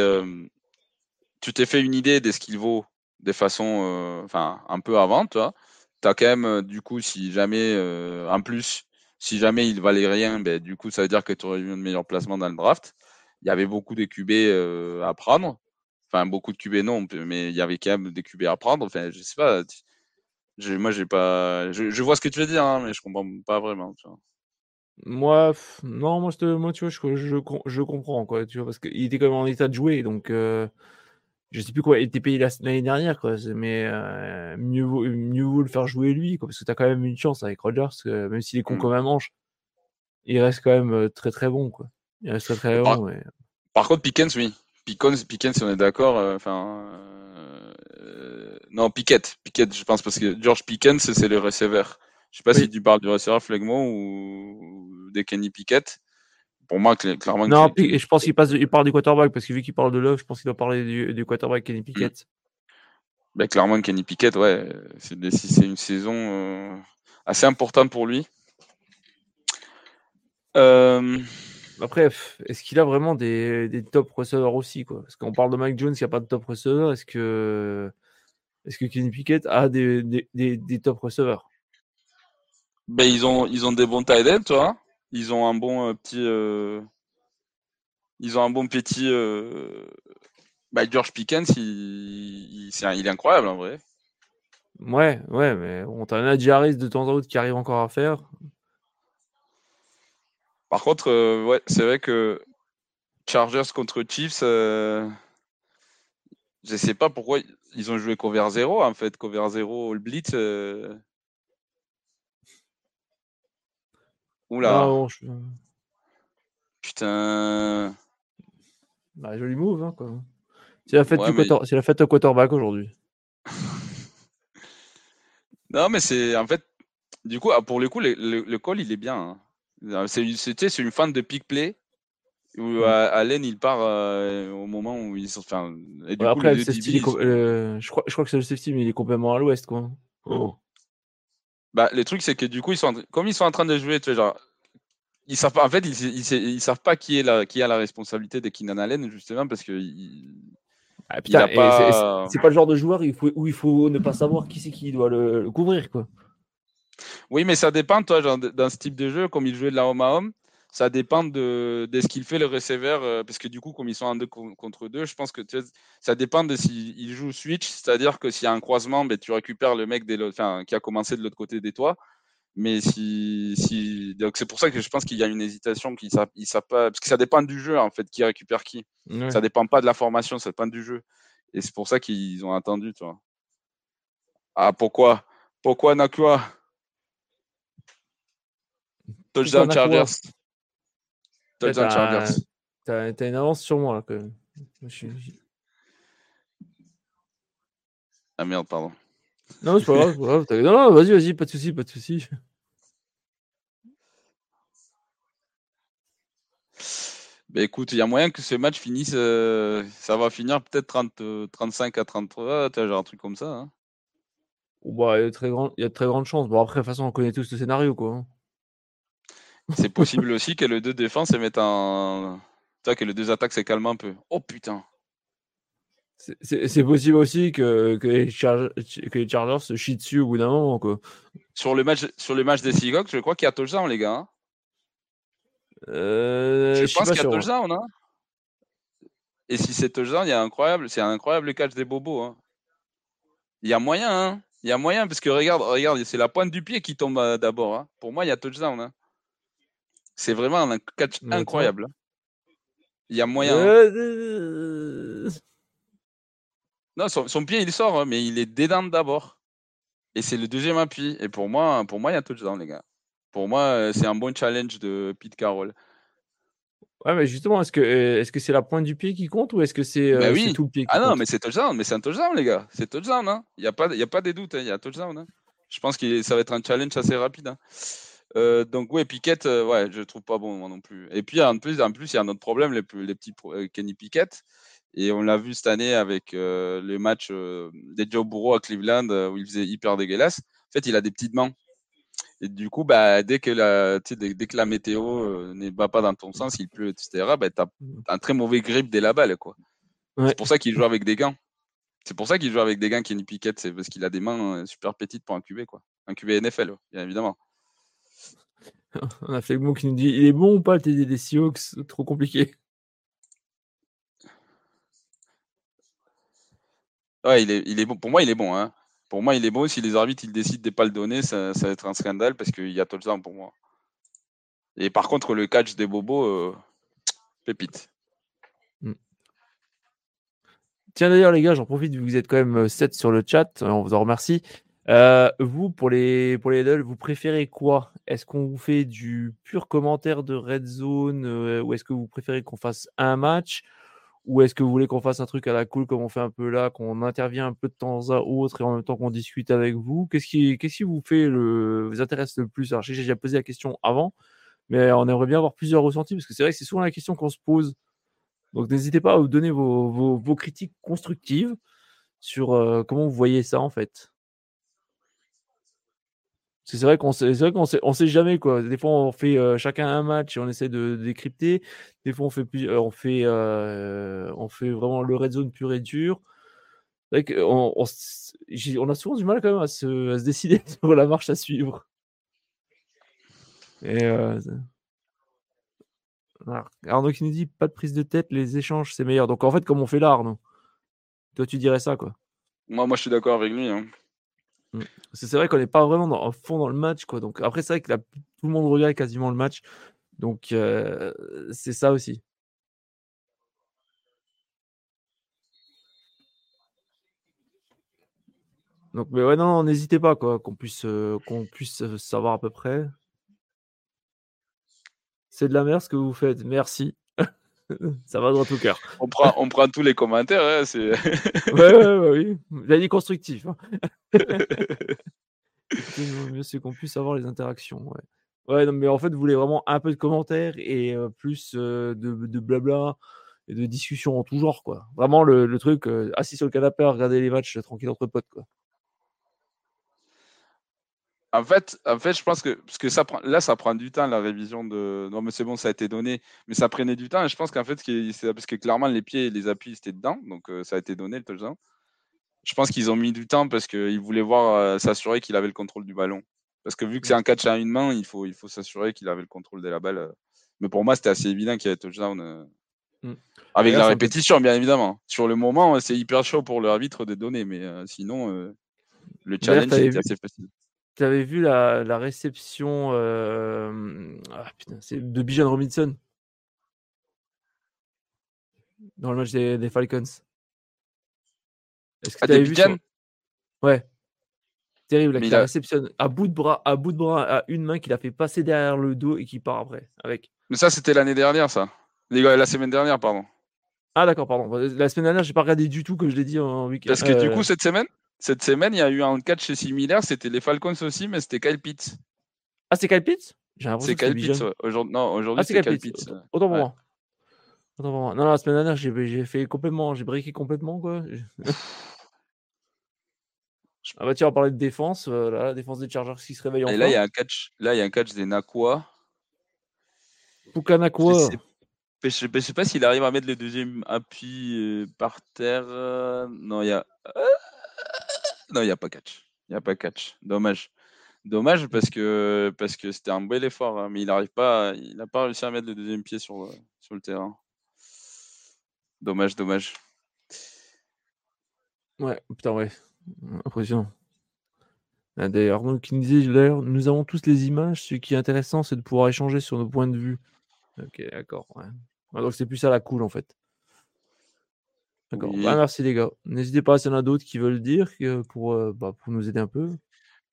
tu t'es fait une idée de ce qu'il vaut de façon, euh, enfin, un peu avant, tu vois. T'as quand même, du coup, si jamais, euh, en plus, si jamais il valait rien, ben, du coup, ça veut dire que tu aurais eu un meilleur placement dans le draft. Il y avait beaucoup de QB euh, à prendre. Enfin, beaucoup de QB non, mais il y avait quand même des QB à prendre. Enfin, je sais pas. tu- moi, j'ai pas. Je, vois ce que tu veux dire, hein, mais je comprends pas vraiment. Tu. Moi, non, moi, je moi, tu vois, je, je comprends, quoi, tu vois, parce qu'il était quand même en état de jouer, donc euh, je sais plus quoi, il était payé la- l'année dernière, quoi, mais euh, mieux, vaut, mieux vaut le faire jouer lui, quoi, parce que tu as quand même une chance avec Rodgers, parce que même s'il est con Mm. comme un manche, il reste quand même euh, très très bon, quoi. Il reste très très Par- bon, ouais. Par contre, Pickens, oui. Pickens, Pickens, si on est d'accord. euh, Enfin, euh, non, Pickett, Pickett, je pense parce que George Pickens, c'est le receveur. Je sais pas Oui. si tu parles du receveur Flegmont ou ou des Kenny Pickett. Pour moi, cl- clairement. Non, je pense qu'il passe, il parle du quarterback, parce que vu qu'il parle de Love, je pense qu'il doit parler du, du quarterback Kenny Pickett. Ben, clairement, Kenny Pickett, ouais, c'est une saison euh, assez importante pour lui. Euh, Après, est-ce qu'il a vraiment des, des top receveurs aussi, quoi? Parce qu'on parle de Mike Jones qui n'a pas de top receveur, est-ce que, est-ce que Kenny Pickett a des, des, des, des top receveurs? Ben, ils ont, ils ont des bons tight ends, tu vois. Ils ont un bon euh, petit, euh, ils ont un bon petit. euh, George Pickens, il, il, c'est un- il est incroyable en vrai. Ouais, ouais, mais on t'en a Harris de temps en temps qui arrive encore à faire. Par contre, euh, ouais, c'est vrai que Chargers contre Chiefs, euh, je sais pas pourquoi ils ont joué cover 0 en fait, cover 0 All Blitz. euh. Oula, bon, je- putain. bah, joli move, hein, quoi. C'est la fête, Ouais, du mais- quarter- c'est la fête au quarterback aujourd'hui. Non, mais c'est en fait, du coup, ah, pour le coup, le, le- le call il est bien. hein. C'est une- c'est- tu sais, c'est une fan de pick play où euh, Allen il part euh, au moment où ils sont. Enfin, et du Ouais, coup, après, les le deux safety, DB, il est euh, crois, je crois que c'est le safety, mais il est complètement à l'ouest, quoi. Oh. Bah, le truc, c'est que du coup, ils sont, comme ils sont en train de jouer, tu sais, genre, ils savent pas, en fait, ils, ils, ils- ils savent pas qui est la, qui a la responsabilité de Keenan Allen, justement, parce que Ah, pas- c'est- c'est pas le genre de joueur il faut, où il faut ne pas savoir qui c'est qui doit le, le couvrir, quoi. oui, mais ça dépend, toi, genre, dans ce type de jeu, comme il jouait de la homme à homme, ça dépend de, de ce qu'il fait le receveur, euh, parce que du coup, comme ils sont en deux con- contre deux, je pense que tu sais, ça dépend de s'il joue switch, c'est-à-dire que s'il y a un croisement, ben, tu récupères le mec des, enfin, qui a commencé de l'autre côté des toits. Mais si, si... donc c'est pour ça que je pense qu'il y a une hésitation, qu'ils savent, ils savent pas, parce que ça dépend du jeu en fait, qui récupère qui. Ouais. Ça dépend pas de la formation, ça dépend du jeu. Et c'est pour ça qu'ils ont attendu, tu vois. Ah pourquoi? Pourquoi Nakua? Touchdown Chargers. Touchdown t'as- Chargers. T'as t'as une avance sur moi, là, quand même. Je suis- Ah merde, pardon. Non, c'est pas grave, c'est pas grave. Non, non, vas-y, vas-y, pas de soucis, pas de soucis. Ben écoute, il y a moyen que ce match finisse. euh, ça va finir peut-être 30, euh, 35 à 33, tu vois, genre un truc comme ça. hein. Bah, il y a de très, grand... il y a de très grandes chances. Bon, après, de toute façon, on connaît tous le scénario, quoi. Hein. C'est possible aussi que les deux défenses se mettent en. Tu vois, que les deux attaques se calment un peu. Oh putain. C'est- possible aussi que, que, les Chargers, que les Chargers se chient dessus au bout d'un moment, quoi. Sur le match, sur le match des Seahawks, je crois qu'il y a touchdown, les gars. hein. Euh, je pense qu'il y a hein. touchdown. Hein. Et si c'est touchdown, il y a incroyable, c'est un incroyable catch des bobos. hein. Il y a moyen, hein. Il y a moyen, parce que regarde, regarde, c'est la pointe du pied qui tombe euh, d'abord. hein. Pour moi, il y a touchdown. C'est vraiment un catch incroyable. hein. Il y a moyen. hein. Euh, Non, son, son pied, il sort, hein, mais il est dedans d'abord. Et c'est le deuxième appui. Et pour moi, pour moi, il y a touchdown, les gars. Pour moi, c'est un bon challenge de Pete Carroll. Ouais, mais justement, est-ce que est-ce que c'est la pointe du pied qui compte ou est-ce que c'est bah oui. tout le pied qui Ah non, mais c'est touchdown, mais c'est un touchdown, les gars. C'est touchdown, hein. Il n'y a, pas, y a pas des doutes, hein. il y a touchdown. Hein. Je pense que ça va être un challenge assez rapide. Hein. donc, ouais, Piquet, ouais, je trouve pas bon, moi non plus. Et puis, en plus, en plus il y a un autre problème, les, les petits Kenny Piquet. Et on l'a vu cette année avec le match des Joe Burrow à Cleveland où il faisait hyper dégueulasse. En fait, il a des petites mains. Et du coup, bah, dès, que la, dès, dès que la météo euh, ne va pas dans ton sens, il pleut, etc., bah, tu as un très mauvais grip dès la balle. Quoi. C'est pour ça qu'il joue avec des gants. C'est pour ça qu'il joue avec des gants Kenny Piquet, c'est parce qu'il a des mains euh, super petites pour un QB, quoi. Un QB NFL, bien évidemment. On a le mot qui nous dit il est bon ou pas le TD des Seahawks? Trop compliqué. Ouais, il est, il est bon. Pour moi, il est bon. Hein. Pour moi, il est bon. Si les arbitres ils décident de ne pas le donner, ça, va être un scandale parce qu'il y a touchdown pour moi. Et par contre, le catch des bobos, euh, pépite. Hmm. Tiens d'ailleurs les gars, j'en profite, vous êtes quand même 7 euh, sur le chat, on vous en remercie. Euh, vous, pour les, pour les vous préférez quoi? Est-ce qu'on vous fait du pur commentaire de Red Zone ou est-ce que vous préférez qu'on fasse un match? Ou est-ce que vous voulez qu'on fasse un truc à la cool comme on fait un peu là, qu'on intervient un peu de temps à autre et en même temps qu'on discute avec vous? Qu'est-ce qui, qui vous fait le, vous intéresse le plus? Alors, j'ai déjà posé la question avant, mais on aimerait bien avoir plusieurs ressentis parce que c'est vrai que c'est souvent la question qu'on se pose. Donc, n'hésitez pas à vous donner vos, vos, critiques constructives sur euh, comment vous voyez ça en fait. C'est vrai qu'on sait, vrai qu'on sait, on sait jamais quoi. Des fois, on fait euh, chacun un match et on essaie de, décrypter. Des fois, on fait plus, on fait, euh, on fait vraiment le red zone pur et dur. On, on, on, a souvent du mal quand même à se, à se décider sur la marche à suivre. Et euh, Arnaud qui nous dit pas de prise de tête, les échanges c'est meilleur. Donc en fait, comme on fait là, Arnaud, toi tu dirais ça quoi. Moi, moi je suis d'accord avec lui. Hein. Mmh. C'est vrai qu'on n'est pas vraiment dans, fond dans le match. Quoi. Donc, après, c'est vrai que tout le monde regarde quasiment le match. Donc, euh, c'est ça aussi. Donc, mais ouais, non, n'hésitez pas, quoi, qu'on puisse, euh, qu'on puisse euh, savoir à peu près. C'est de la merde ce que vous faites. Merci. Ça va droit au cœur. On prend, on prend tous les commentaires. Hein, c'est... ouais, ouais, ouais, oui. Vous avez dit constructif. Hein. mieux c'est qu'on puisse avoir les interactions. Ouais. ouais, non, mais en fait, vous voulez vraiment un peu de commentaires et plus de, de, blabla et de discussions en tout genre, quoi. Vraiment le, truc assis sur le canapé à regarder les matchs tranquille entre potes, quoi. En fait, en fait, je pense que parce que ça prend, là, ça prend du temps la révision de. Non, mais c'est bon, ça a été donné, mais ça prenait du temps. Et je pense qu'en fait, c'est parce que clairement les pieds et les appuis étaient dedans, donc ça a été donné le touchdown je pense qu'ils ont mis du temps parce qu'ils voulaient voir euh, s'assurer qu'il avait le contrôle du ballon. Parce que vu que c'est un catch à une main, il faut, il faut s'assurer qu'il avait le contrôle de la balle. Euh. Mais pour moi, c'était assez évident qu'il y avait touchdown. Euh, mm. Avec la répétition, bien évidemment. Sur le moment, c'est hyper chaud pour l'arbitre de donner, mais sinon, le challenge était assez facile. Tu avais vu la, réception ah, de Bijan Robinson? Dans le match des Falcons est-ce que tu vu. Ouais. Terrible, il, a... réceptionne à bout de bras, à bout de bras, à une main qu'il a fait passer derrière le dos et qui part après avec. Mais ça, c'était l'année dernière, ça. La semaine dernière, pardon. Ah d'accord, pardon. La semaine dernière, j'ai pas regardé du tout, comme je l'ai dit en week-end. Parce que du coup, euh, cette semaine, cette semaine, il y a eu un catch similaire. C'était les Falcons aussi, mais c'était Kyle Pitts. Ah, c'est Kyle Pitts? C'est Kyle Pitts. Aujourd'hui, non, aujourd'hui, ah, c'est Kyle Pitts. Autant pour moi. Autant pour moi. Non, la semaine dernière, j'ai fait complètement, j'ai briqué complètement quoi. Ah bah tiens, on parlait de défense, euh, la défense des Chargers qui se réveille Et là, il y a un catch, là, il y a un catch des Nakua. Puka Nakua. Je sais, sais pas s'il arrive à mettre le deuxième appui euh, par terre. Euh, non, il y a. non, il n'y a pas catch. Il a pas catch. Dommage. Dommage parce que parce que c'était un bel effort, hein, mais il n'arrive pas, il n'a pas réussi à mettre le deuxième pied sur, sur le terrain. Dommage, dommage. Ouais, putain, ouais. Impressionnant. Ah, d'ailleurs, qui nous disait nous avons tous les images. Ce qui est intéressant, c'est de pouvoir échanger sur nos points de vue. Ok, d'accord. Ah, donc c'est plus ça la cool en fait. D'accord. Bah, merci les gars. N'hésitez pas s'il y en a d'autres qui veulent dire pour, euh, bah, pour nous aider un peu.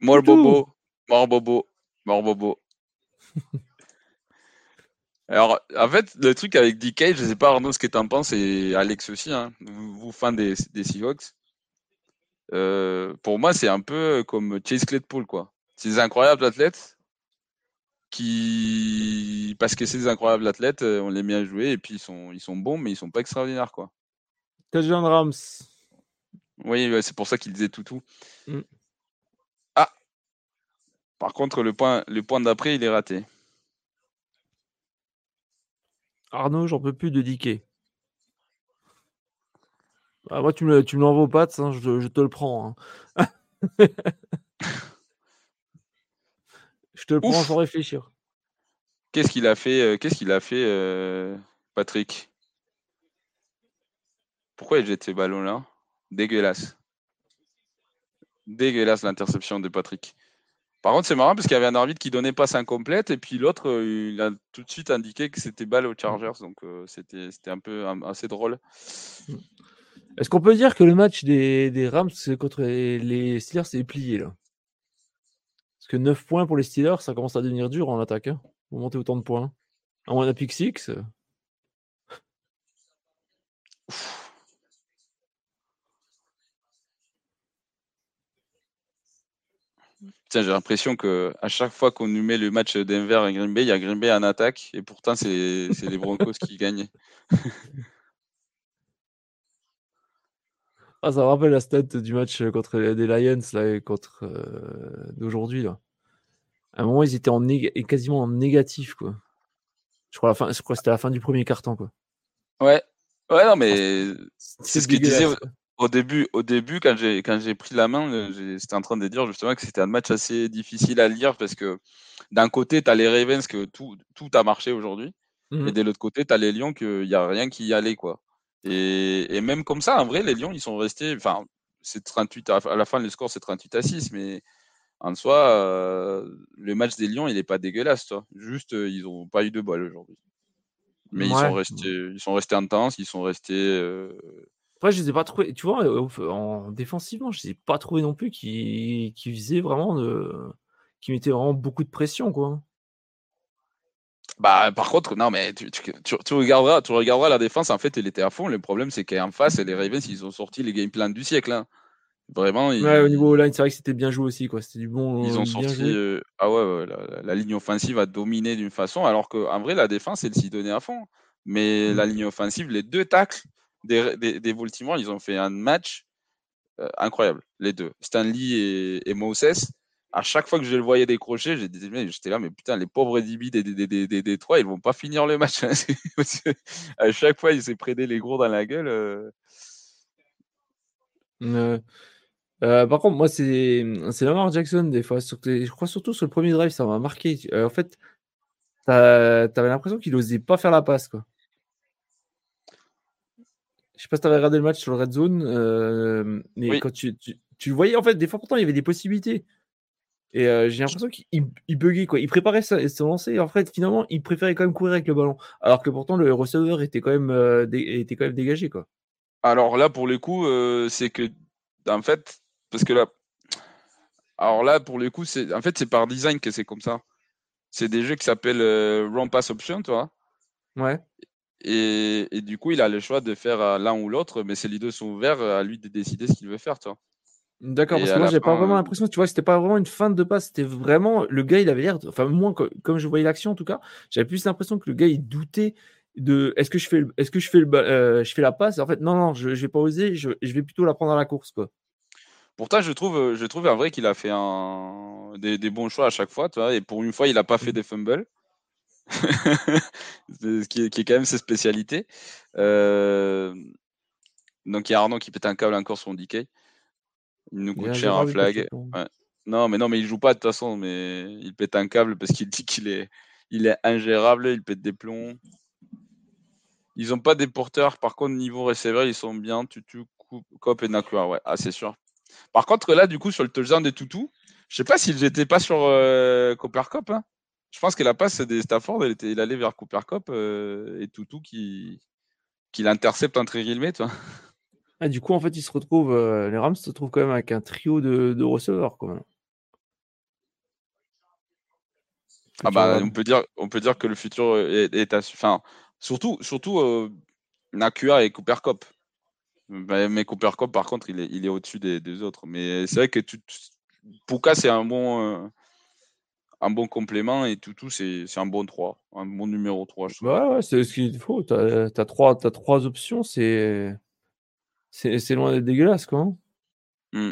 Mort bobo. Mort bobo. Mort bobo. Alors, en fait, le truc avec DK, je sais pas Arnaud ce que t'en penses et Alex aussi, hein, vous, vous fan des, des Seahawks. Euh, pour moi, c'est un peu comme Chase Claypool, quoi. C'est des incroyables athlètes qui, parce que c'est des incroyables athlètes, euh, on les met à jouer et puis ils sont, ils sont bons, mais ils sont pas extraordinaires, quoi. Touchdown Rams. Oui, c'est pour ça qu'il disait tout tout. Mm. Ah. Par contre, le point, le point d'après, il est raté. Arnaud, j'en peux plus de DK. Ah, moi, tu me, tu me l'envoies aux pattes, hein, je, je te le prends. hein. je te le prends sans réfléchir. Qu'est-ce qu'il a fait, euh, qu'est-ce qu'il a fait, euh, Patrick? Pourquoi il jette ce ballon-là? Dégueulasse. Dégueulasse l'interception de Patrick. Par contre, c'est marrant parce qu'il y avait un arbitre qui donnait passe incomplète et puis l'autre, euh, il a tout de suite indiqué que c'était balle aux Chargers. Donc, euh, c'était un peu assez drôle. Est-ce qu'on peut dire que le match des, Rams contre les Steelers est plié là? Parce que 9 points pour les Steelers, ça commence à devenir dur en attaque. Hein Vous autant de points. En un pick 6. Tiens, j'ai l'impression que à chaque fois qu'on nous met le match Denver et Green Bay, il y a Green Bay en attaque et pourtant c'est c'est les Broncos qui gagnent. Ah, ça me rappelle la stat du match contre les Lions là, et contre euh, d'aujourd'hui. À un moment, ils étaient en quasiment en négatif. Quoi. Je crois, la fin, je crois que c'était la fin du premier carton. Quoi. Ouais, ouais, non, mais c'est ce qu'il disait au, début. Au début, quand j'ai quand j'ai pris la main, euh, j'étais en train de dire justement que c'était un match assez difficile à lire parce que d'un côté, tu as les Ravens que tout tout a marché aujourd'hui, Mhm. et de l'autre côté, tu as les Lions qu'il y a rien qui y allait quoi. Et, et même comme ça, en vrai, les Lions, ils sont restés. Enfin, c'est 38 à, à la fin, le score c'est 38 à 6, mais en soi, euh, le match des Lions, il est pas dégueulasse, toi. Juste, euh, ils ont pas eu de bol aujourd'hui. Mais ils sont restés, ils sont restés intenses, ils sont restés. euh, Après, je les ai pas trouvés. Tu vois, en défensivement, je les ai pas trouvés non plus qui, qui faisaient vraiment de. qui mettaient vraiment beaucoup de pression. quoi. Bah, par contre, non, mais tu, tu, tu- tu regarderas, tu regarderas la défense. En fait, elle était à fond. Le problème, c'est qu'en face, les Ravens, ils ont sorti les game plans du siècle. hein. Vraiment, ils, Ouais, au niveau line, c'est vrai que c'était bien joué aussi. quoi. C'était du bon. ils ont bien sorti. joué. euh, ah ouais, ouais, la, ligne offensive a dominé d'une façon, alors qu'en vrai, la défense, elle s'y donnait à fond. Mais Mm. la ligne offensive, les deux tacles des, des, des ils ont fait un match euh, incroyable, les deux. Stanley et, et Moses. À chaque fois que je le voyais décrocher, j'étais là, mais putain, les pauvres DB des, des, des, des, trois, ils vont pas finir le match. hein. À chaque fois, ils s'est prédé les gros dans la gueule. euh. Euh, par contre, moi, c'est Lamar Jackson des fois. je crois surtout sur le premier drive, ça m'a marqué. En fait, t'avais l'impression qu'il osait pas faire la passe. Quoi. Je sais pas si t'avais regardé le match sur le red zone, euh, mais Oui. quand tu, tu, tu voyais, en fait, des fois, pourtant, il y avait des possibilités. Et euh, j'ai l'impression qu'il il buguait, quoi. Il préparait sa- son lancer, en fait, finalement, il préférait quand même courir avec le ballon. Alors que pourtant, le receveur était quand même, euh, était quand même dégagé, quoi. Alors là, pour le coup, c'est que, en fait, parce que là, alors là, pour le coup, c'est, en fait, c'est par design que c'est comme ça. C'est des jeux qui s'appellent Run Pass Option, tu vois. Ouais. Et, et du coup, il a le choix de faire euh, l'un ou l'autre, mais les deux sont ouverts à lui de décider ce qu'il veut faire, tu vois. D'accord, parce que moi, j'ai pas vraiment l'impression, tu vois, c'était pas vraiment une fin de passe, c'était vraiment le gars, il avait l'air, enfin, moi, co- comme je voyais l'action en tout cas, j'avais plus l'impression que le gars, il doutait de est-ce que je fais, le- est-ce que je fais, le, euh, je fais la passe? En fait, non, non, je, je vais pas oser, je, je vais plutôt la prendre à la course, quoi. Pourtant, je trouve, euh, je trouve en vrai qu'il a fait un, des, des bons choix à chaque fois, tu vois. Et pour une fois, il n'a pas fait des fumbles. Qui est, qui est quand même ses spécialités. Euh, donc il y a Arnaud qui pète un câble encore sur DK. Il nous Il coûte cher un flag. Ouais. Non, mais non, mais il joue pas de toute façon, mais il pète un câble parce qu'il dit qu'il est, il est ingérable, il pète des plombs. Ils ont pas des porteurs, par contre, niveau receveur, ils sont bien. Tutu, Cop et Nakua, ouais, ah, c'est sûr. Par contre, là, du coup, sur le touchdown des Tutu, je sais pas s'il n'était pas sur euh, Cooper Cup. hein. Je pense que la passe des Stafford, elle était, il allait vers Cooper Cup euh, et Tutu qui, qui l'intercepte entre guillemets, tu vois. Ah, du coup, en fait, ils se retrouvent, euh, les Rams se retrouvent quand même avec un trio de, de receveurs, quand même. Ah bah, on peut dire, on peut dire que le futur est, est à, enfin, surtout, surtout euh, Nakua et Cooper Cup. Mais Cooper Cup, par contre, il est, il est au-dessus des, des, autres. Mais c'est vrai que tu, Puka, c'est un bon, euh, un bon complément et Toutou, c'est un bon 3, un bon numéro 3. Je ouais, ouais c'est ce qu'il faut. Tu as, as, trois, as trois options, c'est loin d'être dégueulasse, quoi. Mmh.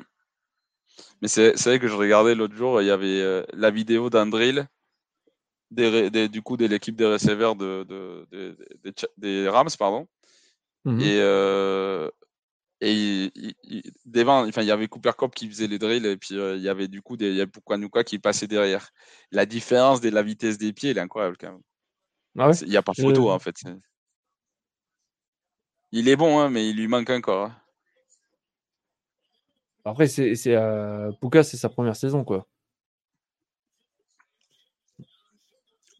Mais c'est vrai que je regardais l'autre jour, il y avait euh, la vidéo des, des, du coup, de l'équipe des receveurs de, de, de, des Rams, pardon. Mmh et, euh, et il, il, devant, enfin, il y avait Cooper Cup qui faisait les drills, et puis euh, il y avait du coup des, il y qui passait derrière. La différence de la vitesse des pieds, elle est incroyable quand même. Ah ouais? Il n'y a pas photo en fait. Il est bon, hein, mais il lui manque encore. Hein. Après, c'est euh, Puka, c'est sa première saison, quoi.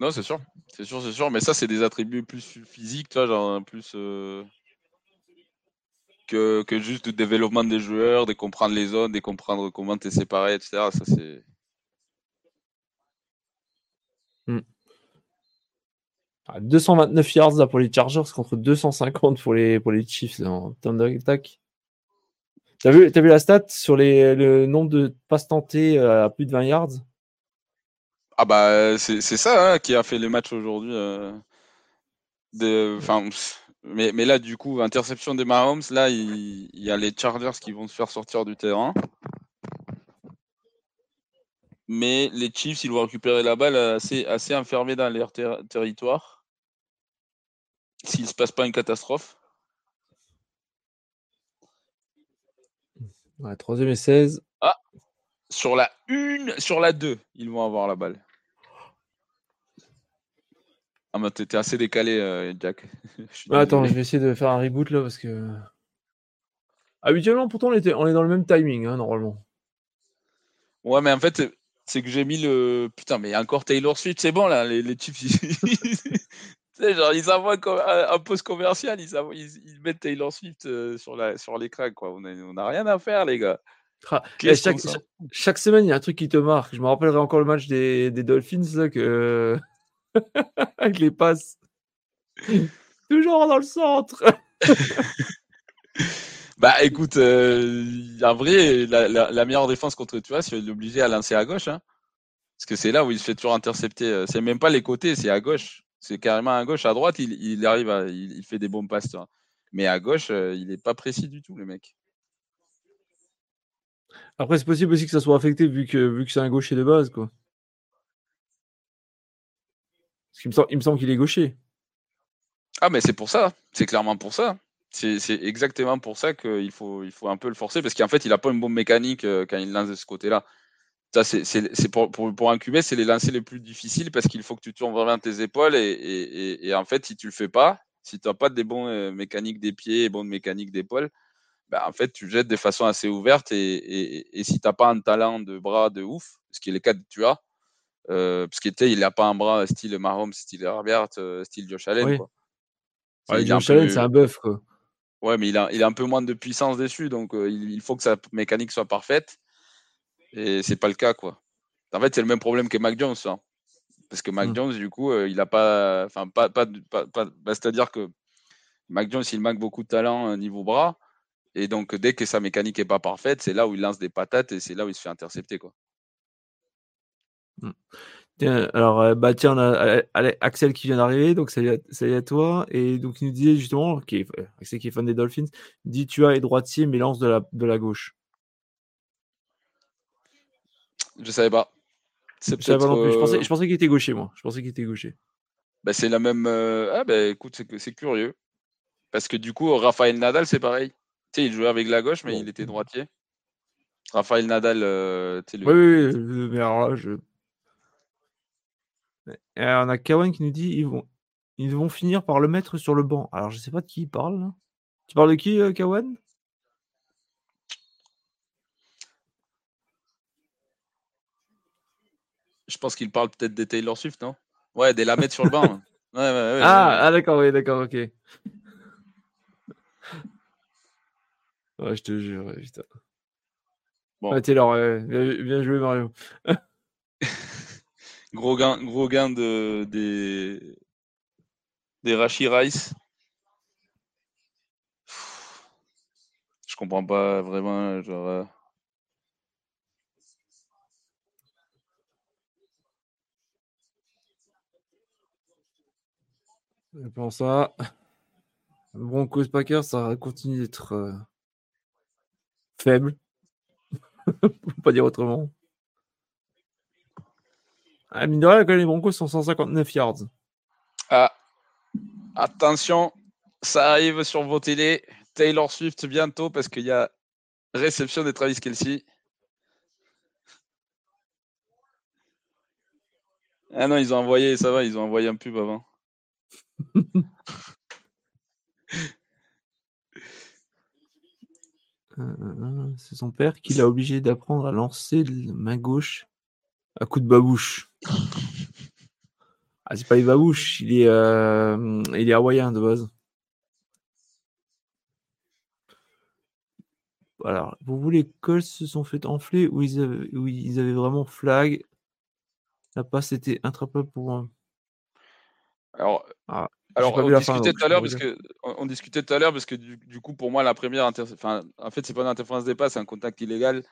Non, c'est sûr, c'est sûr, c'est sûr. Mais ça, c'est des attributs plus physiques, tu vois, genre plus euh, que, que, juste le développement des joueurs, de comprendre les zones, de comprendre comment tu es séparé, etc. Ça, c'est. Hmm. 229 ah, yards là, pour les Chargers contre 250 pour les, pour les Chiefs en termes d'attaque. T'as vu, as vu la stat sur les, le nombre de passes tentées euh, à plus de 20 yards? Ah bah c'est ça hein, qui a fait les matchs aujourd'hui. Euh, mais, mais là du coup, interception des Mahomes, là il, y a les Chargers qui vont se faire sortir du terrain. Mais les Chiefs, ils vont récupérer la balle assez, assez enfermée dans leur territoire. S'il ne se passe pas une catastrophe. Ouais, troisième et 16. Ah, sur la 1, sur la 2, ils vont avoir la balle. Ah, mais t'étais assez décalé, euh, Jack. attends, je vais essayer de faire un reboot là parce que. Habituellement, pourtant, on, était, on est dans le même timing, hein, normalement. Ouais, mais en fait, c'est que j'ai mis le. Putain, mais encore Taylor Swift, c'est bon là, les, les chips. sais, genre, ils envoient un post commercial, ils, ils, mettent Taylor Swift euh, sur, la, sur l'écran, quoi. On n'a rien à faire, les gars. chaque, chaque, semaine, il y a un truc qui te marque. Je me rappellerai encore le match des, des Dolphins, là, que... avec les passes. Toujours dans le centre. bah écoute, euh, en vrai, la, la, meilleure défense contre tu vois, c'est l'obliger à lancer à gauche. Hein. Parce que c'est là où il se fait toujours intercepter. Euh, c'est même pas les côtés, c'est à gauche. C'est carrément à gauche, à droite, il, arrive, à, il, fait des bons passes. Mais à gauche, euh, il n'est pas précis du tout, le mec. Après, c'est possible aussi que ça soit affecté vu que, vu que c'est un gaucher de base, quoi. Il me semble qu'il est gaucher. Ah, mais c'est pour ça. C'est clairement pour ça. C'est exactement pour ça qu'il faut, un peu le forcer parce qu'en fait, il n'a pas une bonne mécanique euh, quand il lance de ce côté-là c'est pour, pour, c'est les lancers les plus difficiles parce qu'il faut que tu tournes vraiment tes épaules et, en fait, si tu le fais pas, si tu n'as pas des bons euh, mécaniques des pieds et bonnes mécaniques d'épaule, bah, en fait, tu jettes de façon assez ouverte et, et si tu n'as pas un talent de bras de ouf, ce qui est le cas que tu as, euh, parce qu'il n'a pas un bras style Mahomes, style Herbert, euh, style Josh Allen. Quoi. Josh Allen, c'est un bœuf. Quoi. Ouais, mais il a, il a un peu moins de puissance dessus, donc il, il, faut que sa mécanique soit parfaite. Et c'est pas le cas, quoi. En fait, c'est le même problème que Mac Jones. Hein. Parce que Mac mmh. Jones, du coup, euh, il a pas. Enfin, pas. pas, pas, bah, C'est-à-dire que Mac Jones, il manque beaucoup de talent euh, niveau bras. Et donc, dès que sa mécanique est pas parfaite, c'est là où il lance des patates et c'est là où il se fait intercepter, quoi. Tiens, alors, euh, bah, tiens, on a Axel qui vient d'arriver, donc salut à, à, toi. Et donc, il nous disait justement, qui est, Axel qui est fan des Dolphins, dit tu as les droitiers, mais lance de la, de la gauche. Je savais pas. Je, je pensais, je pensais qu'il était gaucher, moi. Je pensais qu'il était gaucher. Bah, c'est la même. Euh, ah, bah écoute, c'est curieux. Parce que du coup, Raphaël Nadal, c'est pareil. Tu sais, il jouait avec la gauche, mais il était droitier. Raphaël Nadal, euh, le... Oui, oui, mais alors là, je. On a Kawan qui nous dit ils vont, ils vont finir par le mettre sur le banc. Alors, je sais pas de qui il parle. Tu parles de qui, euh, Kawan? Je pense qu'il parle peut-être des Taylor Swift, non? Ouais, des la mettre sur le banc. Ouais, ouais, ouais, ah, ah d'accord, oui, d'accord, ok. Ouais, je te jure, putain. Bon. Taylor, bien, joué, Mario. Gros gain, de, des, des Rashi Rice. Je comprends pas vraiment. Genre, euh, Je pense ça. Broncos Packers, ça continue d'être euh, faible. Pour pas dire autrement. Ah, mine de rien, quand les Broncos sont 159 yards. Ah, attention, ça arrive sur vos télés. Taylor Swift bientôt parce qu'il y a réception de Travis Kelsey. Ah non, ils ont envoyé, ça va, ils ont envoyé un pub avant. Euh, euh, C'est son père qui l'a obligé d'apprendre à lancer de main gauche à coup de babouche. Ah, c'est pas les babouches, il est, euh, il est hawaïen de base. Alors, vous voulez les Colts se sont fait enfler ou ils avaient, où ils avaient vraiment flag? La passe était intrapable pour un. Alors, Ah, on discutait tout à l'heure parce que on, on discutait tout à l'heure parce que du, coup pour moi la première enfin en fait c'est pas une interférence des passes, c'est un contact illégal.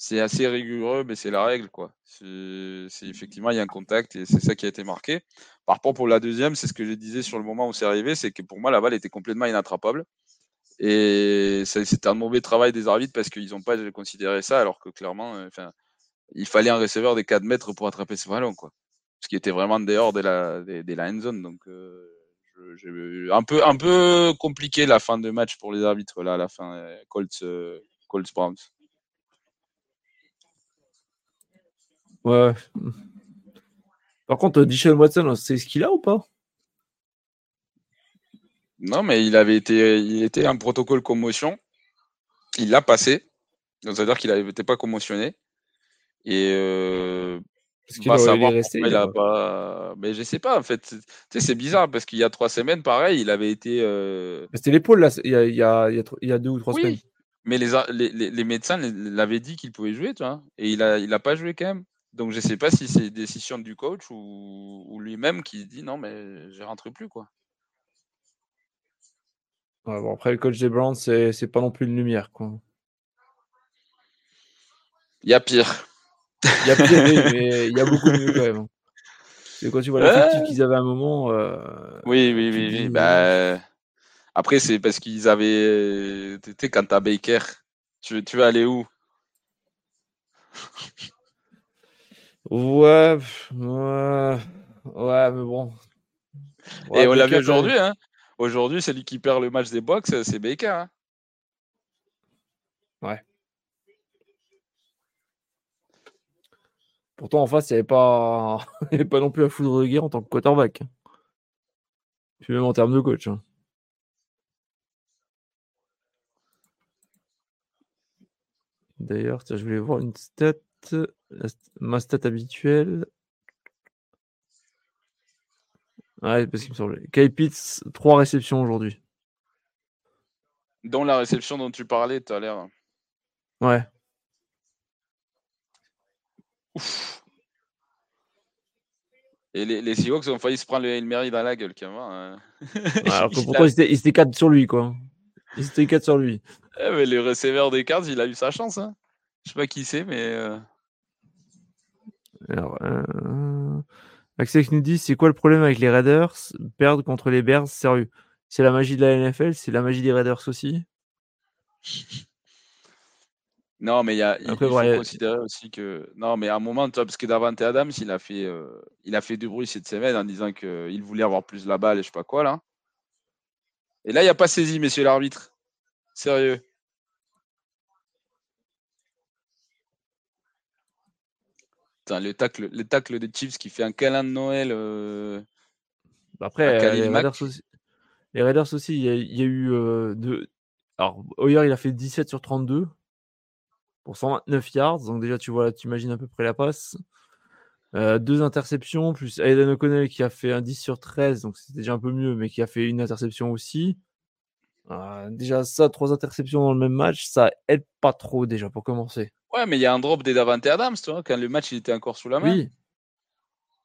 C'est assez rigoureux mais c'est la règle quoi. C'est c'est- effectivement il y a un contact et c'est ça qui a été marqué. Par rapport pour la deuxième, c'est ce que je disais sur le moment où c'est arrivé, c'est que pour moi la balle était complètement inattrapable. Et c'était un mauvais travail des arbitres parce qu'ils n'ont pas considéré ça, alors que clairement, euh, enfin, il fallait un receveur des 4 mètres pour attraper ce ballon, quoi. Ce qui était vraiment dehors de la, de, de la end zone. Donc, euh, je- un peu, un peu compliqué la fin de match pour les arbitres là, à la fin, euh, Colts, Colts Browns. Ouais. Par contre, Dishon Watson, c'est ce qu'il a ou pas? Non, mais il avait été, il était un protocole commotion. Il l'a passé. Donc, ça veut dire qu'il n'était pas commotionné. Et euh, Parce qu'il va aurait savoir dû rester. pourquoi il a quoi. pas. Mais je sais pas, en fait. Tu sais, c'est bizarre parce qu'il y a trois semaines, pareil, il avait été. euh, C'était l'épaule, là, il y a, il y, a, il y a tro- il y a deux ou trois semaines. Mais les, ar- les, les- les médecins l'avaient dit qu'il pouvait jouer, tu vois. Et il a, il a pas joué quand même. Donc, je sais pas si c'est décision du coach ou, ou lui-même qui dit non, mais je rentre plus, quoi. Ouais, bon, après, le coach des Browns, c'est pas non plus une lumière. Quoi. Il y a pire. Il y a pire, oui, mais il y a beaucoup mieux quand même. Et quand tu vois l'effectif qu'ils avaient à un moment. euh, Oui, oui, oui, Bah, après, c'est parce qu'ils avaient. Tu sais, quand t'as Baker, tu, tu vas aller où? Ouais, pff, ouais, ouais, mais bon. Ouais, Et on l'a vu aujourd'hui, hein. Aujourd'hui, celui qui perd le match des box, c'est Baker. hein. Pourtant, en face, il n'y avait, pas... avait pas non plus à foudre de guerre en tant que quarterback. Puis même en termes de coach. hein. D'ailleurs, je voulais voir une stat. La st- Ma stat habituelle. Ouais, parce qu'il me semblait. Kyle Pitts, 3 réceptions aujourd'hui. Dont la réception dont tu parlais tout à l'heure. Ouais. Ouf. Et les, les Seahawks ont failli se prendre le Hail Mary dans la gueule, quand même. hein. Ouais, alors que Il pourtant, ils étaient, ils étaient 4 sur lui, quoi. Ils étaient 4 sur lui. Eh, mais le receveur des Cards, il a eu sa chance. Hein. Je sais pas qui c'est, mais. euh, Alors, euh... Axel qui nous dit c'est quoi le problème avec les Raiders Perdre contre les Bears, sérieux. C'est la magie de la NFL, c'est la magie des Raiders aussi? Non, mais il, y a, Après, il faut considérer aussi que. Non, mais à un moment, toi, parce que Davante Adams, il a fait, euh, il a fait du bruit cette semaine en disant qu'il voulait avoir plus la balle et je sais pas quoi, là. Et là, il n'y a pas saisi, messieurs l'arbitre. Sérieux. Putain, le tacle, le tacle de Chiefs qui fait un câlin de Noël. euh, Bah Après, euh, les. Raiders aussi, les Raiders aussi, il y a, il y a eu euh, deux. Alors, Hoyer, il a fait 17 sur 32 pour 129 yards. Donc, déjà, tu vois, tu imagines à peu près la passe. Deux interceptions, plus Aiden O'Connell qui a fait un 10 sur 13, donc c'était déjà un peu mieux, mais qui a fait une interception aussi. Déjà, ça, trois interceptions dans le même match, ça aide pas trop déjà pour commencer. Ouais, mais il y a un drop des Davante Adams, tu vois, quand le match il était encore sous la main. Oui.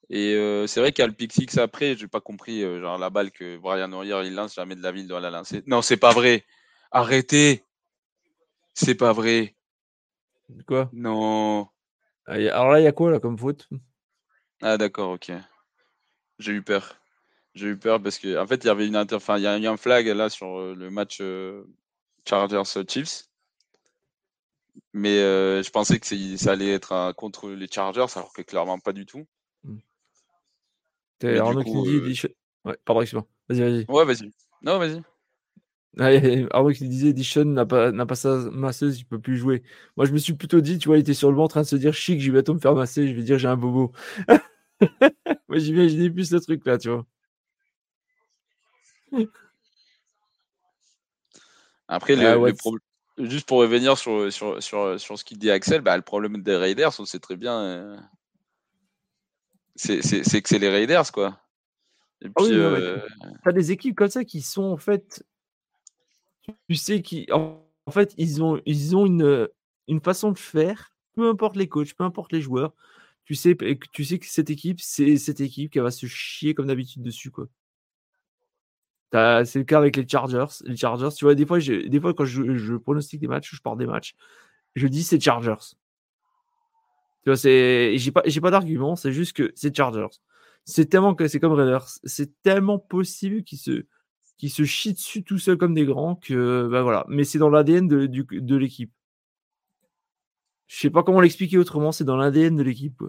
Et euh, c'est vrai qu'il y a le pick six après, j'ai pas compris, euh, genre la balle que Brian Hoyer il lance, jamais de la ville doit la lancer. Non, c'est pas vrai. Arrêtez. C'est pas vrai. Quoi? Non. Ah, Alors là, il y a quoi là comme faute? Ah d'accord, ok. J'ai eu peur. J'ai eu peur parce que en fait il y avait une inter... enfin, il y a eu un flag là sur euh, le match euh, Chargers Chiefs. Mais euh, je pensais que ça allait être un- contre les Chargers, alors que clairement pas du tout. Du Arnaud qui coup, dit. euh, Ouais, pardon, excuse-moi. Vas-y, vas-y. Ouais, vas-y. Non, vas-y. Ouais, Arnaud qui disait Edition n'a pas, n'a pas sa masseuse, il peut plus jouer. Moi, je me suis plutôt dit, tu vois, il était sur le banc en train de se dire chic, je vais bientôt me faire masser, je vais dire j'ai un bobo. Moi, j'imaginais plus ce truc là, tu vois. Après, le, Ah, le problème, juste pour revenir sur, sur, sur, sur ce qu'il dit Axel, bah, le problème des Raiders, on sait très bien, euh, c'est que c'est les Raiders, quoi. Et Ah oui, puis, euh, T'as des équipes comme ça qui sont en fait, tu sais, qui en, en fait, ils ont, ils ont une, une façon de faire, peu importe les coachs, peu importe les joueurs. Tu sais, tu sais que cette équipe, c'est cette équipe qui va se chier comme d'habitude dessus, quoi. C'est le cas avec les Chargers. Les Chargers, tu vois, des fois, je- des fois quand je, je pronostique des matchs, je pars des matchs, je dis c'est Chargers. Tu vois, c'est, j'ai pas, j'ai pas d'argument, c'est juste que c'est Chargers. C'est tellement que c'est comme Raiders, c'est tellement possible qu'ils se, qu'ils se chient dessus tout seuls comme des grands que, bah voilà. Mais c'est dans l'ADN de, l'équipe. Je sais pas comment l'expliquer autrement, c'est dans l'ADN de l'équipe.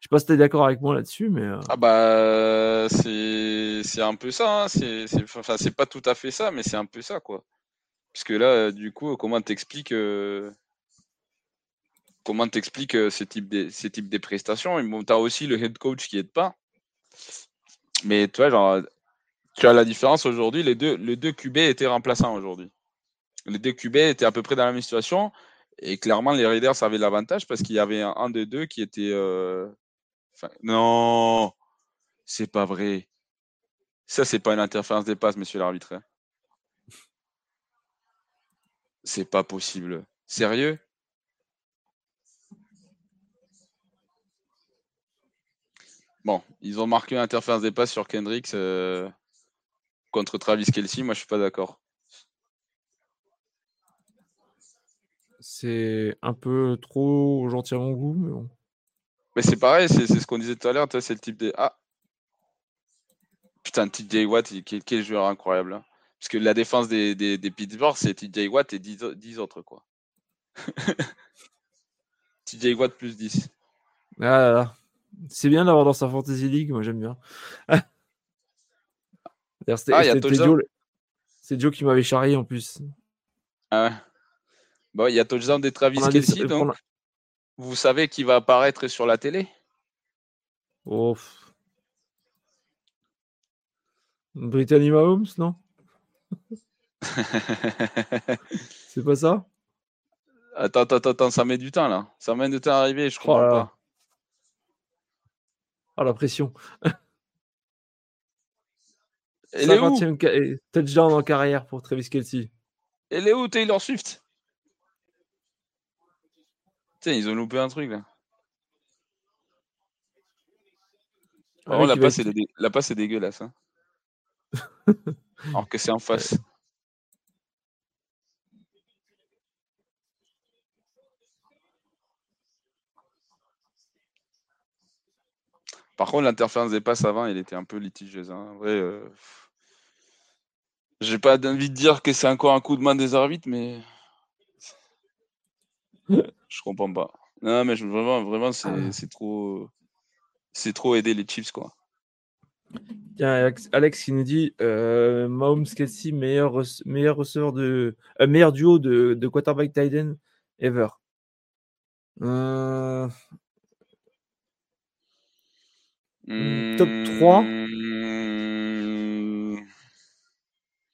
Je sais pas si t'es d'accord avec moi là-dessus, mais euh, ah bah, c'est un peu ça, hein, c'est enfin, pas tout à fait ça, mais c'est un peu ça, quoi. Puisque là, euh, du coup, comment t'expliques euh, comment t'expliques ces types de, ces types prestations? Bon, t'as aussi le head coach qui aide pas. Mais tu vois, genre, tu as la différence aujourd'hui, les deux, les deux QB étaient remplaçants aujourd'hui. Les deux QB étaient à peu près dans la même situation. Et clairement, les Raiders avaient l'avantage parce qu'il y avait un, des deux qui était. Non, c'est pas vrai. Ça, c'est pas une interférence des passes, monsieur l'arbitre. hein. C'est pas possible. Sérieux? Bon, ils ont marqué une interférence des passes sur Kendricks euh, contre Travis Kelsey. Moi, je suis pas d'accord. c'est un peu trop gentil à mon goût. Mais bon. Mais c'est pareil, c'est ce qu'on disait tout à l'heure. toi, C'est le type de. Ah! Putain, TJ Watt, quel, quel joueur incroyable. hein. Parce que la défense des, des, des Pittsburgh, c'est TJ Watt et 10, au- 10 autres, quoi. TJ Watt plus 10. Ah là là. C'est bien d'avoir dans sa Fantasy League, moi j'aime bien. C'était- Ah. Joe, c'est Joe qui m'avait charrié en plus. Ah ouais. Bon, il y a touchdown des Travis des- Kelsey, on donc vous savez qui va apparaître sur la télé? Oh. pff. Brittany Mahomes, non? C'est pas ça? Attends, attends, attends, ça met du temps là. Ça met du temps à arriver, je Oh là. pas. Ah, la pression. Elle est où? 50e ca- touchdown en carrière pour Travis Kelsey. Elle est où Taylor Swift? Tiens, ils ont loupé un truc là. Oh, mec la, passe, être- est dé- la passe est dégueulasse. Hein. Alors que c'est en face. Par contre, l'interférence des passes avant, elle était un peu litigieuse. Hein. En vrai, euh, j'ai pas envie de dire que c'est encore un coup de main des arbitres, mais je comprends pas. Non, mais je- vraiment, vraiment, c'est c'est trop, c'est trop aider les Chiefs quoi. A Alex, qui nous dit euh, Mahomes Kelsey, meilleur, rece- meilleur receveur de. euh, meilleur duo de, de quarterback tight end ever. Euh, top 3 Mmh,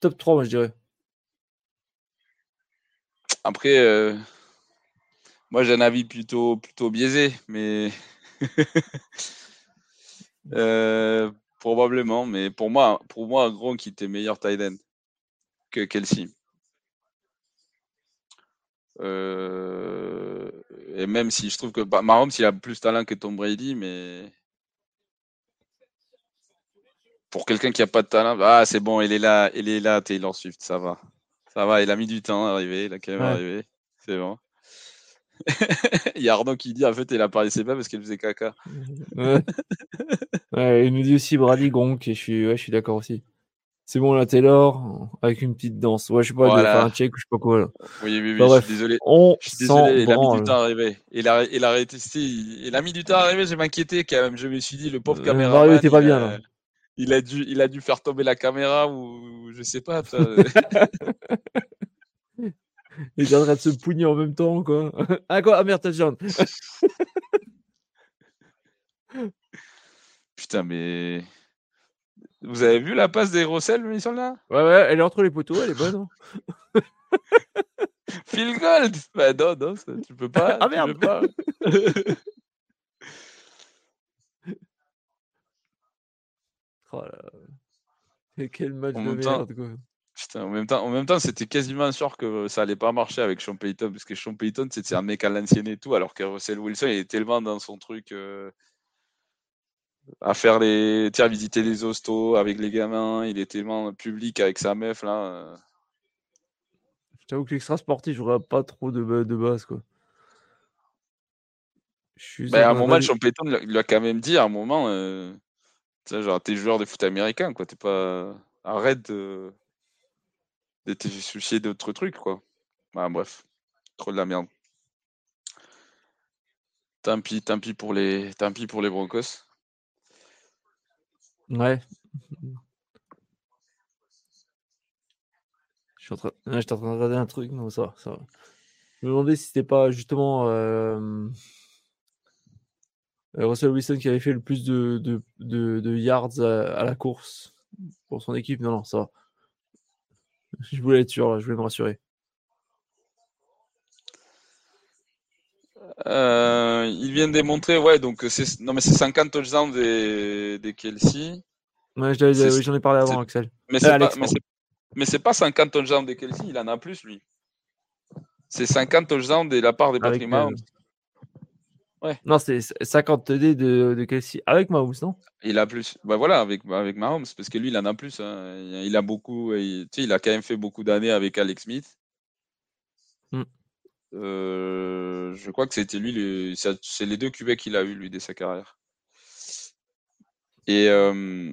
Top 3, moi je dirais. Après, moi j'ai un avis plutôt, plutôt biaisé, mais euh, probablement. Mais pour moi, pour moi, Gronk était meilleur tight end que Kelsey. Euh, et même si je trouve que bah, Mahomes il a plus de talent que Tom Brady, mais pour quelqu'un qui a pas de talent, ah, c'est bon, il est là, il est là, Taylor Swift, ça va. Ça va, il a mis du temps à arriver, il a quand même arrivé. C'est bon. il y a Arnaud qui dit en fait, elle apparaissait pas parce qu'elle faisait caca. Ouais. il nous dit aussi Brady Gronk et je suis, ouais, je suis d'accord aussi. C'est bon, là, Taylor, avec une petite danse. Ouais, je sais pas, voilà. de faire un check ou je sais pas quoi. Là. Oui, oui, oui, enfin, bref, je suis désolé. On je suis désolé, il a mis du temps à arriver. Il a, il a, il, il a mis du temps à arriver, je m'inquiétais quand même. Je me suis dit, le pauvre euh, caméra. il était pas bien, là. Il a, dû, il a dû faire tomber la caméra ou je sais pas. Il est en train de se pougner en même temps, quoi. Ah, quoi? Ah, merde, touchdown Putain, mais. Vous avez vu la passe des Rossel, mission là? Ouais, ouais, elle est entre les poteaux, elle est bonne. Hein Phil Gold Bah non, non, ça, tu peux pas. Ah merde pas. oh là. Et quel match en de merde, quoi. Putain, en même temps, en même temps, c'était quasiment sûr que ça allait pas marcher avec Sean Payton, parce que Sean Payton, c'est un mec à l'ancienne et tout, alors que Russell Wilson, il est tellement dans son truc euh, à faire les, tiens, visiter les hostos avec les gamins, il est tellement public avec sa meuf là. Euh. Je t'avoue que l'extra sportif, j'aurais pas trop de, de base quoi. Ben, à un moment, Sean Payton il lui a quand même dit à un moment, euh, genre t'es joueur de foot américain quoi, t'es pas arrête de d'être soucié d'autres trucs, quoi. Bah, bref, trop de la merde. Tant pis, tant pis pour les, tant pis pour les Broncos. Ouais. Je suis en train, en train de regarder un truc, non, ça ça. Je me demandais si c'était pas justement euh... Russell Wilson qui avait fait le plus de, de, de, yards à, à, la course pour son équipe. Non, non, ça va. Je voulais être sûr, je voulais me rassurer. Euh, ils viennent démontrer, ouais, donc c'est non mais c'est 50 touchdowns des, des Kelsey. Ouais, j'en ai parlé avant, Axel. Mais c'est pas, mais pas 50 touchdowns des Kelsey, il en a plus lui. C'est 50 touchdowns de la part des Patrick Mahomes. Non, c'est 50 TD de, de Kelsey avec Mahomes, non? Il a plus. Bah voilà, avec, avec Mahomes, parce que lui, il en a plus. Hein. Il a beaucoup. Il, tu sais, il a quand même fait beaucoup d'années avec Alex Smith. Hmm. Euh, je crois que c'était lui, c'est les deux QB qu'il a eu, lui, dès sa carrière. Et, euh,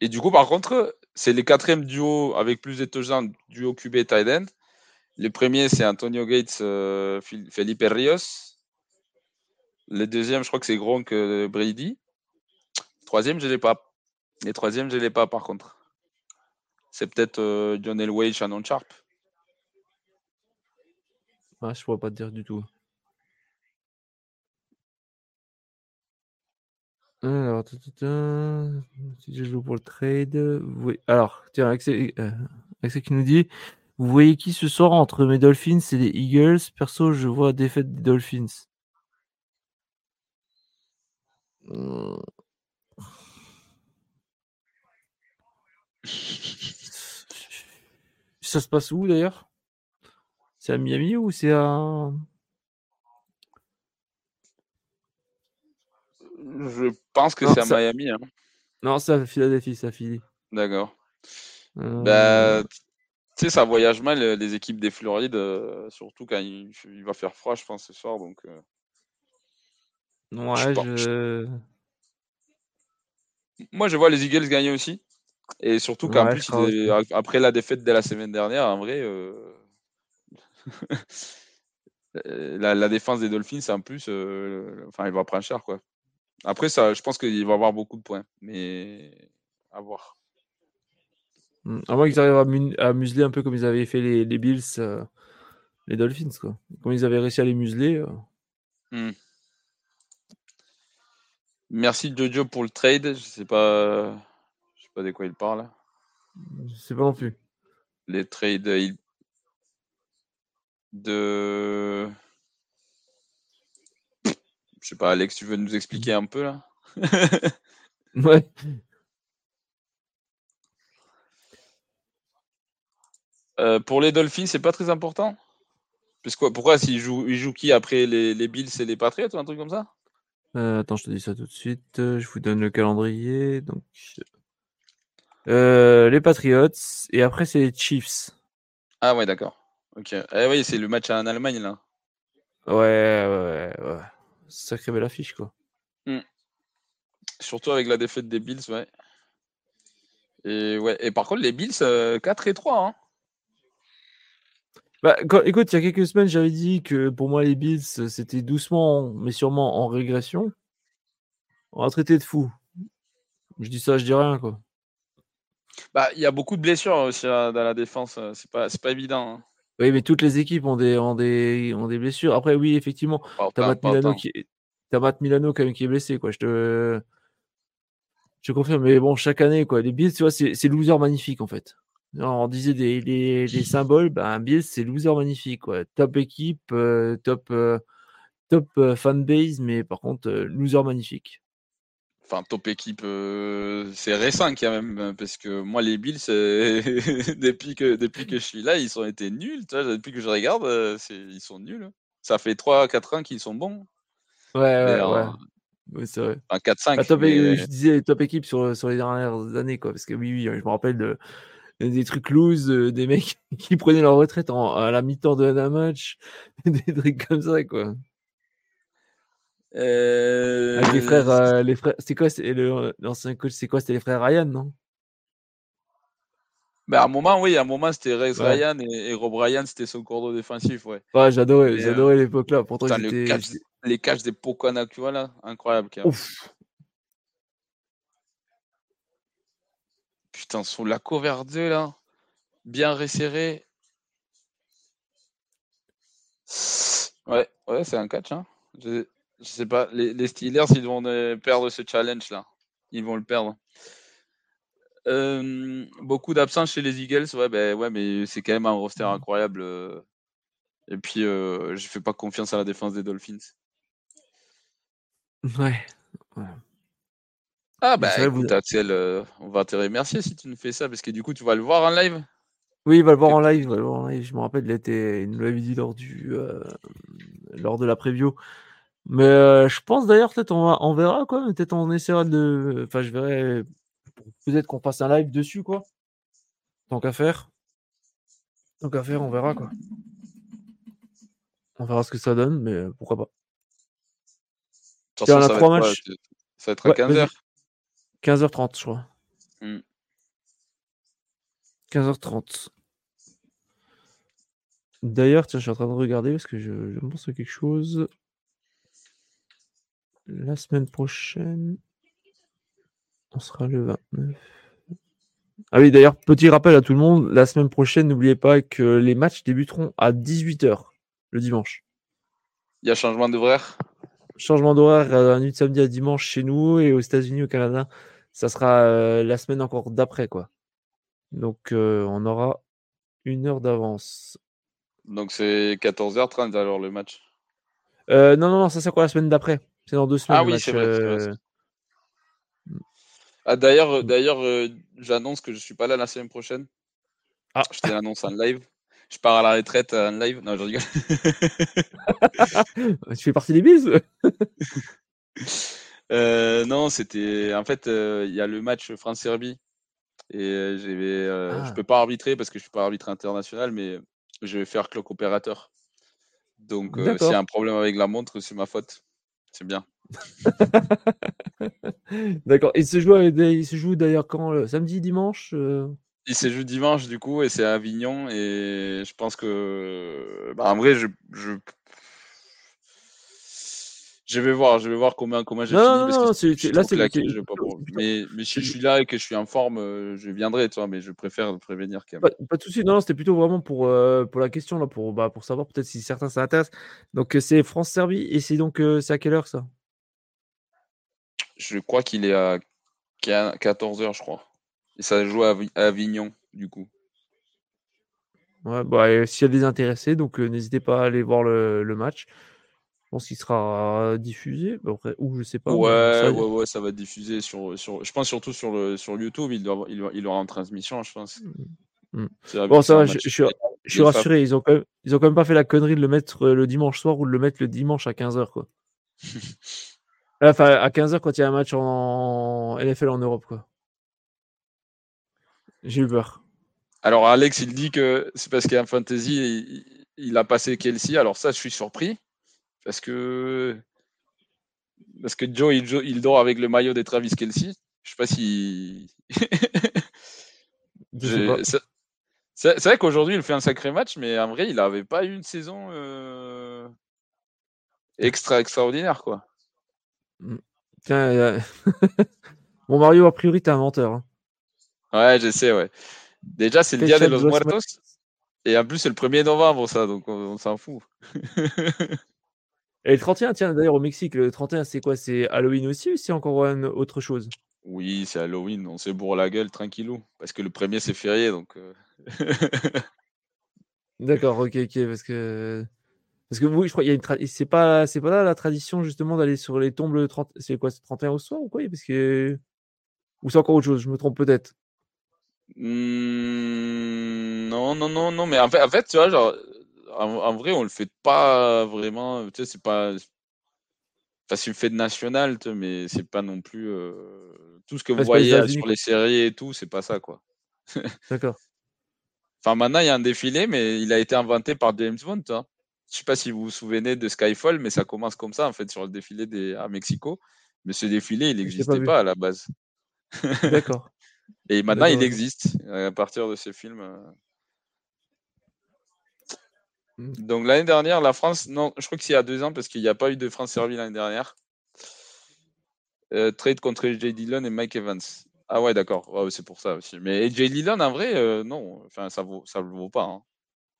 et du coup, par contre, c'est les quatrièmes duos avec plus de touchdowns, duo QB tight end. Le premier, c'est Antonio Gates, euh, Felipe Rios. Le deuxième, je crois que c'est Gronk euh, Brady. Troisième, je ne l'ai pas. Les troisième, je ne l'ai pas par contre. C'est peut-être euh, John Elway, Shannon Sharp. Ah, je ne pourrais pas te dire du tout. Alors, si je joue pour le trade. Oui. Alors, tiens, Axel, euh, qui nous dit Vous voyez qui ce soir entre mes Dolphins et les Eagles? Perso, je vois défaite des Dolphins. Ça se passe où d'ailleurs? C'est à Miami ou c'est à. Je pense que c'est à Miami. Hein. Non, c'est à Philadelphie, c'est à Philly. D'accord. Euh, bah, tu sais, ça voyage mal les équipes des Florides, euh, surtout quand il, va faire froid, je pense, ce soir. Donc, euh, Ouais, je... Moi, je vois les Eagles gagner aussi. Et surtout qu'en plus, après la défaite de la semaine dernière, en vrai, euh, la, défense des Dolphins, en plus, euh, enfin, il va prendre cher. Quoi. Après, ça, je pense qu'il va avoir beaucoup de points. Mais à voir. Hmm, à moins qu'ils arrivent à, museler un peu comme ils avaient fait les, Bills, euh, les Dolphins. Quoi. Comme ils avaient réussi à les museler. Hmm. Merci Jojo pour le trade. Je sais pas, je sais pas de quoi il parle. Je sais pas non plus. Les trades de. Je sais pas, Alex, tu veux nous expliquer un peu là? Ouais. Euh, pour les Dolphins, c'est pas très important? pourquoi s'ils jouent, ils jouent qui après les, les Bills et les Patriots ou un truc comme ça? Euh, attends, je te dis ça tout de suite. Je vous donne le calendrier. Donc, Euh, les Patriots et après c'est les Chiefs. Ah ouais, d'accord. Ok. Eh oui, c'est le match en Allemagne là. Ouais, ouais, ouais. Sacré belle affiche quoi. Hmm. Surtout avec la défaite des Bills, ouais. Et ouais. Et par contre, les Bills, 4 euh, et 3. Hein. Bah, écoute, il y a quelques semaines, j'avais dit que pour moi, les Bills, c'était doucement, mais sûrement en régression. On va traiter de fou. Je dis ça, je dis rien, quoi. Bah, il y a beaucoup de blessures aussi dans la défense. Euh, c'est pas, pas évident. Hein. Oui, mais toutes les équipes ont des, ont des, ont des blessures. Après, oui, effectivement, t'as Matt, Milano qui est, Matt Milano quand même qui est blessé, quoi. Je te, je confirme. Mais bon, chaque année, quoi. Les Bills, tu vois, c'est loser magnifique, en fait. On disait des, les, symboles, ben, Bills, c'est loser magnifique, quoi. Top équipe, euh, top, euh, top fanbase, mais par contre, loser magnifique enfin top équipe, euh, c'est récent quand même, hein, parce que moi les Bills, depuis que depuis que je suis là, ils ont été nuls. Depuis que je regarde, euh, ils sont nuls. Hein. Ça fait 3-4 ans qu'ils sont bons. Ouais, ouais, ouais. Oui, c'est vrai. Un 4-5. Bah, je disais top équipe sur, sur les dernières années, quoi. Parce que oui, oui, je me rappelle de, des trucs loose, euh, des mecs qui prenaient leur retraite à la mi-temps de un match, des trucs comme ça, quoi. Euh... les frères, euh, les frères, c'est quoi l'ancien coach C'est quoi C'était les frères Ryan, non? Ben, à un moment, oui, à un moment, c'était Rex Ryan et, Rob Ryan, c'était son cordeau défensif, ouais. Ouais, j'adorais, j'adorais euh, l'époque là. Pourtant, le catch, les catchs des Pokanakua là, incroyable. Ouf. Putain, sous la cover 2 là, bien resserré. Ouais, ouais, c'est un catch. Hein. Je sais pas, les, Steelers, ils vont euh, perdre ce challenge-là. Ils vont le perdre. Euh, beaucoup d'absents chez les Eagles, ouais, ben, ouais mais c'est quand même un roster mmh. incroyable. Euh. Et puis, je je fais pas confiance à la défense des Dolphins. Ouais. Ah, bah écoute, Axel, on va te remercier si tu nous fais ça, parce que du coup, tu vas le voir en live. Oui, il va le voir en live. Je me rappelle, il, nous l'avait dit lors, du, lors de la preview. Mais euh, je pense d'ailleurs, peut-être on, on verra quoi. Peut-être on essaiera de. Enfin, je verrai. Peut-être qu'on fasse un live dessus quoi. Tant qu'à faire. Tant qu'à faire, on verra quoi. On verra ce que ça donne, mais pourquoi pas. Façon, on a trois matchs. ça va être à 15h. 15h30, je crois. 15h30. Hmm. D'ailleurs, tiens, je suis en train de regarder parce que je, je pense à quelque chose. La semaine prochaine, on sera le 29. Ah oui, d'ailleurs, petit rappel à tout le monde, la semaine prochaine, n'oubliez pas que les matchs débuteront à 18h le dimanche. Il y a changement d'horaire? Changement d'horaire la nuit de samedi à dimanche chez nous et aux États-Unis, au Canada, ça sera euh, la semaine encore d'après, quoi. Donc, euh, on aura une heure d'avance. Donc, c'est 14h30 alors le match? Euh, Non, non, non, ça c'est quoi la semaine d'après? C'est dans deux semaines. Ah oui, c'est vrai. Euh, ah, d'ailleurs, euh, d'ailleurs euh, j'annonce que je suis pas là la semaine prochaine. Ah. Je te l'annonce en live. Je pars à la retraite en live. Non, je rigole. tu fais partie des bises Non, c'était. En fait, il y a le match France-Serbie. Et je ah. je peux pas arbitrer parce que je suis pas arbitre international, mais je vais faire clock opérateur. Donc, s'il y a un problème avec la montre, c'est ma faute. C'est bien. D'accord. Il se joue, il se joue d'ailleurs quand Samedi, dimanche euh? Il se joue dimanche du coup et c'est à Avignon et je pense que bah, en vrai je, je, je vais voir, je vais voir comment comment j'ai fini non, parce que c'est, là c'est mais mais si je suis là et que je suis en forme, euh, je viendrai, toi, mais je préfère prévenir quand même. Pas, de souci, non, c'était plutôt vraiment pour euh, pour la question là, pour bah, pour savoir peut-être si certains s'intéressent. Donc c'est France Serbie et c'est donc c'est à quelle heure ça? Je crois qu'il est à 14h, je crois. Et ça joue à Avignon du coup. Ouais, bah, s'il y a des intéressés, donc n'hésitez pas à aller voir le, le match. Je pense qu'il sera diffusé. Après, ou je sais pas. Ouais, ça, ouais, ouais, ça va être diffusé sur, sur. Je pense surtout sur le sur YouTube. Il doit, il, il aura en transmission, je pense. Mmh. Mmh. Bon, ça va. Je, je, suis, je suis rassuré. Ils ont quand même, ils ont quand même pas fait la connerie de le mettre le dimanche soir ou de le mettre le dimanche à 15h quoi. enfin, à 15h quand il y a un match en NFL en Europe quoi. J'ai eu peur. Alors, Alex, il dit que c'est parce qu'il y a un fantasy, il, a passé Kelsey. Alors, ça, je suis surpris. Parce que, parce que Joe, il, il dort avec le maillot de Travis Kelsey. Je sais pas si. c'est vrai qu'aujourd'hui, il fait un sacré match, mais en vrai, il n'avait pas eu une saison euh, extra extraordinaire, quoi. Mm. Tiens, euh, bon Mario, a priori, t'es un menteur. Hein. Ouais, je sais, ouais. Déjà, c'est le dia de los muertos. Et en plus, c'est le 1er novembre, ça, donc on, s'en fout. Et le 31, tiens, d'ailleurs, au Mexique, le 31, c'est quoi? C'est Halloween aussi ou c'est encore autre chose? Oui, c'est Halloween, on s'est bourre la gueule, tranquillou. Parce que le premier, c'est férié, donc. Euh. D'accord, ok, ok, parce que. Parce que oui, je crois qu'il y a une c'est pas c'est pas là la tradition justement d'aller sur les tombes le 30 c'est quoi c'est 31 au soir ou quoi? Parce que ou c'est encore autre chose, je me trompe peut-être. Mmh, non, non, non, non, mais en fait, en fait tu vois, genre, en, vrai, on le fait pas vraiment. Tu sais, c'est pas. Enfin, c'est une fête nationale, tu sais, mais c'est pas non plus. Euh, tout ce que vous voyez sur les séries et tout, c'est pas ça, quoi. D'accord. Enfin, maintenant, il y a un défilé, mais il a été inventé par James Bond. Hein. Je sais pas si vous vous souvenez de Skyfall, mais ça commence comme ça, en fait, sur le défilé des... à Mexico. Mais ce défilé, il n'existait pas, à la base. D'accord. Et maintenant, il existe euh, à partir de ces films. Euh. Mmh. Donc l'année dernière, la France, non, je crois que c'est il y a deux ans parce qu'il n'y a pas eu de France servie l'année dernière. Euh, trade contre J. Dillon et Mike Evans. Ah ouais, d'accord. c'est pour ça aussi. Mais J. Dillon, en vrai, non. Enfin, ça vaut, ça le vaut pas. Hein.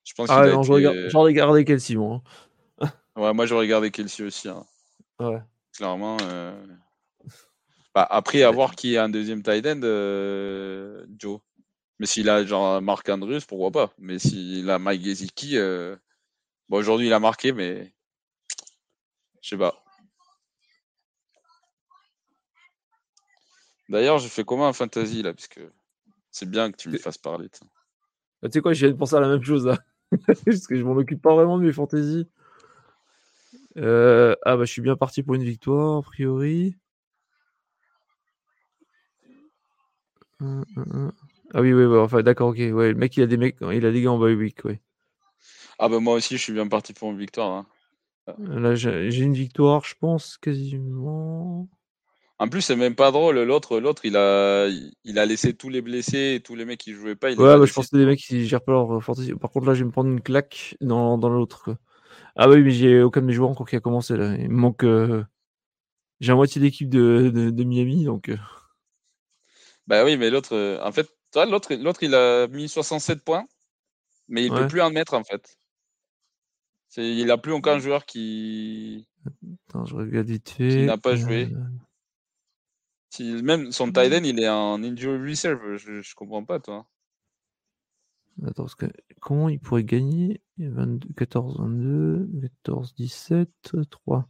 Je pense ah non, j'en regardé Kelsey, moi. Hein. ouais, moi, j'aurais regardé Kelsey aussi. Hein. Ouais. Clairement. Bah, après, à voir qui est un deuxième tight end, euh, Joe. Mais s'il a genre Marc Andrews, pourquoi pas? Mais s'il a Mike Gesicki, euh, bon, aujourd'hui il a marqué, mais je sais pas. D'ailleurs, je fais comment un fantasy là, puisque c'est bien que tu me fasses parler. Bah, tu sais quoi, je viens de penser à la même chose là. Parce que je m'en occupe pas vraiment de mes fantaisies. Euh, ah bah je suis bien parti pour une victoire, a priori. Ah oui, oui, enfin, d'accord, ok. Ouais, le mec, il a des mecs, il a des gars en bye week, ouais. Ah bah moi aussi, je suis bien parti pour une victoire. Hein. Euh, là, j'ai une victoire, je pense, quasiment. En plus, c'est même pas drôle. L'autre, l'autre, il a, il a laissé tous les blessés et tous les mecs qui jouaient pas. ouais, bah, je pense que c'est des mecs qui gèrent pas leur fantasy. Par contre, là, je vais me prendre une claque dans, dans l'autre. Ah bah oui, mais j'ai aucun de mes joueurs encore qui a commencé là. Il me manque. Euh, j'ai la moitié d'équipe de, de, Miami, donc. Euh. Bah oui, mais l'autre, euh, en fait, toi, l'autre, l'autre, il a mis 67 points, mais il ne peut plus en mettre, en fait. il n'a plus aucun joueur qui. Attends, je regarde vite fait. n'a pas joué. Euh. même son tight end, il est en injury reserve. Je, ne comprends pas, toi. Attends, comment il pourrait gagner? 14, 22, 14, 17, 3.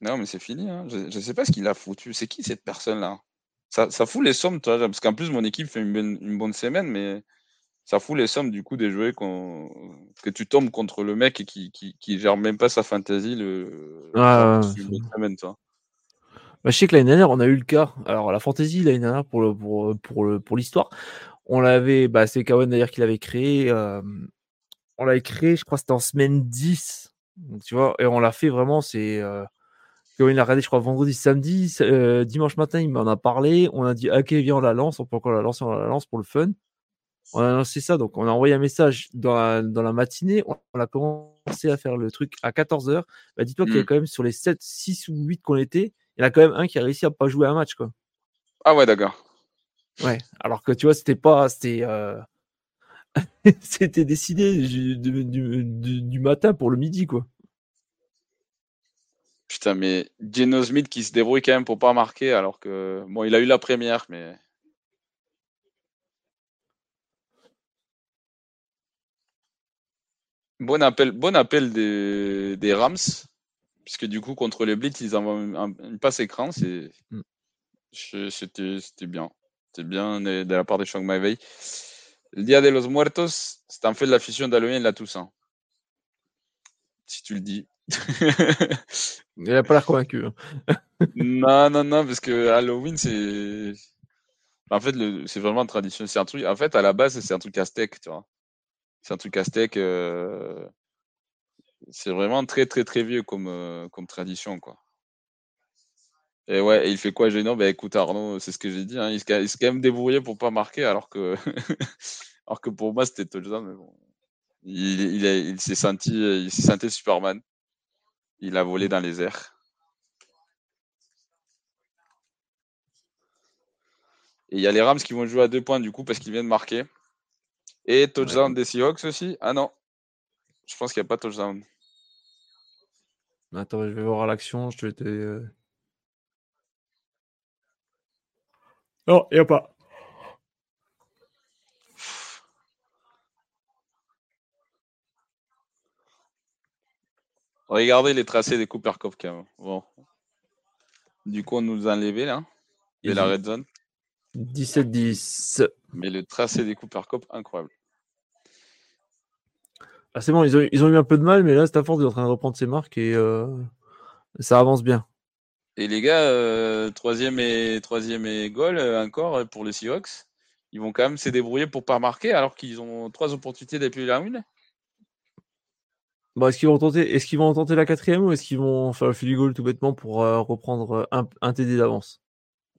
Non, mais c'est fini. Hein. Je ne sais pas ce qu'il a foutu. C'est qui cette personne-là? Ça, ça fout les sommes, toi, parce qu'en plus, mon équipe fait une bonne, semaine, mais ça fout les sommes du coup des jouets que tu tombes contre le mec qui, qui, gère même pas sa fantasy le, ah, bonne semaine, toi. Bah, je sais que l'année dernière, on a eu le cas. Alors, la fantasy, l'année dernière, pour, le, pour, pour, pour l'histoire, on l'avait, bah, c'est Kawan d'ailleurs qui l'avait créé. Euh, on l'avait créé, je crois, c'était en semaine 10. tu vois, et on l'a fait vraiment, c'est. Euh, il a regardé, je crois, vendredi, samedi, euh, dimanche matin, il m'en a parlé. On a dit, ok, viens, on la lance. On peut encore la lancer, on la lance pour le fun. On a lancé ça, donc on a envoyé un message dans la, dans la matinée. On a commencé à faire le truc à 14h. Bah, dis-toi qu'il y a mmh. quand même sur les 7, 6 ou 8 qu'on était, il y en a quand même un qui a réussi à pas jouer un match. Quoi. Ah ouais, d'accord. Ouais, alors que tu vois, c'était pas. C'était. Euh, c'était décidé du, du, du, matin pour le midi, quoi. Putain, mais Geno Smith qui se débrouille quand même pour pas marquer, alors que bon, il a eu la première, mais. Bon appel, bon appel des, des Rams, puisque du coup, contre les Blitz, ils envoient une passe écran. Mm. c'était, bien. C'était bien de, la part de Sean McVay. Le Dia de los Muertos, c'est en fait la fusion d'Halloween et de la Toussaint. Si tu le dis. Il n'a pas l'air convaincu. Hein. non, non, non, parce que Halloween, c'est. En fait, c'est vraiment traditionnel. C'est un truc. En fait, à la base, c'est un truc aztèque, tu vois. C'est un truc aztèque. Euh, c'est vraiment très, très, très vieux comme, euh, comme tradition, quoi. Et ouais, il fait quoi gênant Ben écoute Arnaud, c'est ce que j'ai dit. Hein, il, s'est quand même débrouillé pour pas marquer, alors que, alors que pour moi c'était touchdown. Mais bon, il s'est senti, il s'est senti Superman. Il a volé dans les airs. Et il y a les Rams qui vont jouer à deux points du coup parce qu'ils viennent marquer. Et touchdown des Seahawks aussi. Ah non, je pense qu'il n'y a pas touchdown. Attends, je vais voir l'action. Je te. Euh, non, il n'y a pas. Regardez les tracés des Cooper Cup quand même. Bon. Du coup, on nous a enlevé là. Et la red zone. 17-10. Mais le tracé des Cooper Cup, incroyable. Ah, c'est bon, ils ont, ils ont, eu un peu de mal, mais là, Stafford est en train de reprendre ses marques et euh, ça avance bien. Et les gars, euh, troisième et troisième et goal euh, encore pour les Seahawks. Ils vont quand même se débrouiller pour pas marquer alors qu'ils ont trois opportunités depuis la une. Bon, est-ce qu'ils vont tenter, est-ce qu'ils vont tenter la quatrième ou est-ce qu'ils vont faire le field goal tout bêtement pour reprendre un, un TD d'avance?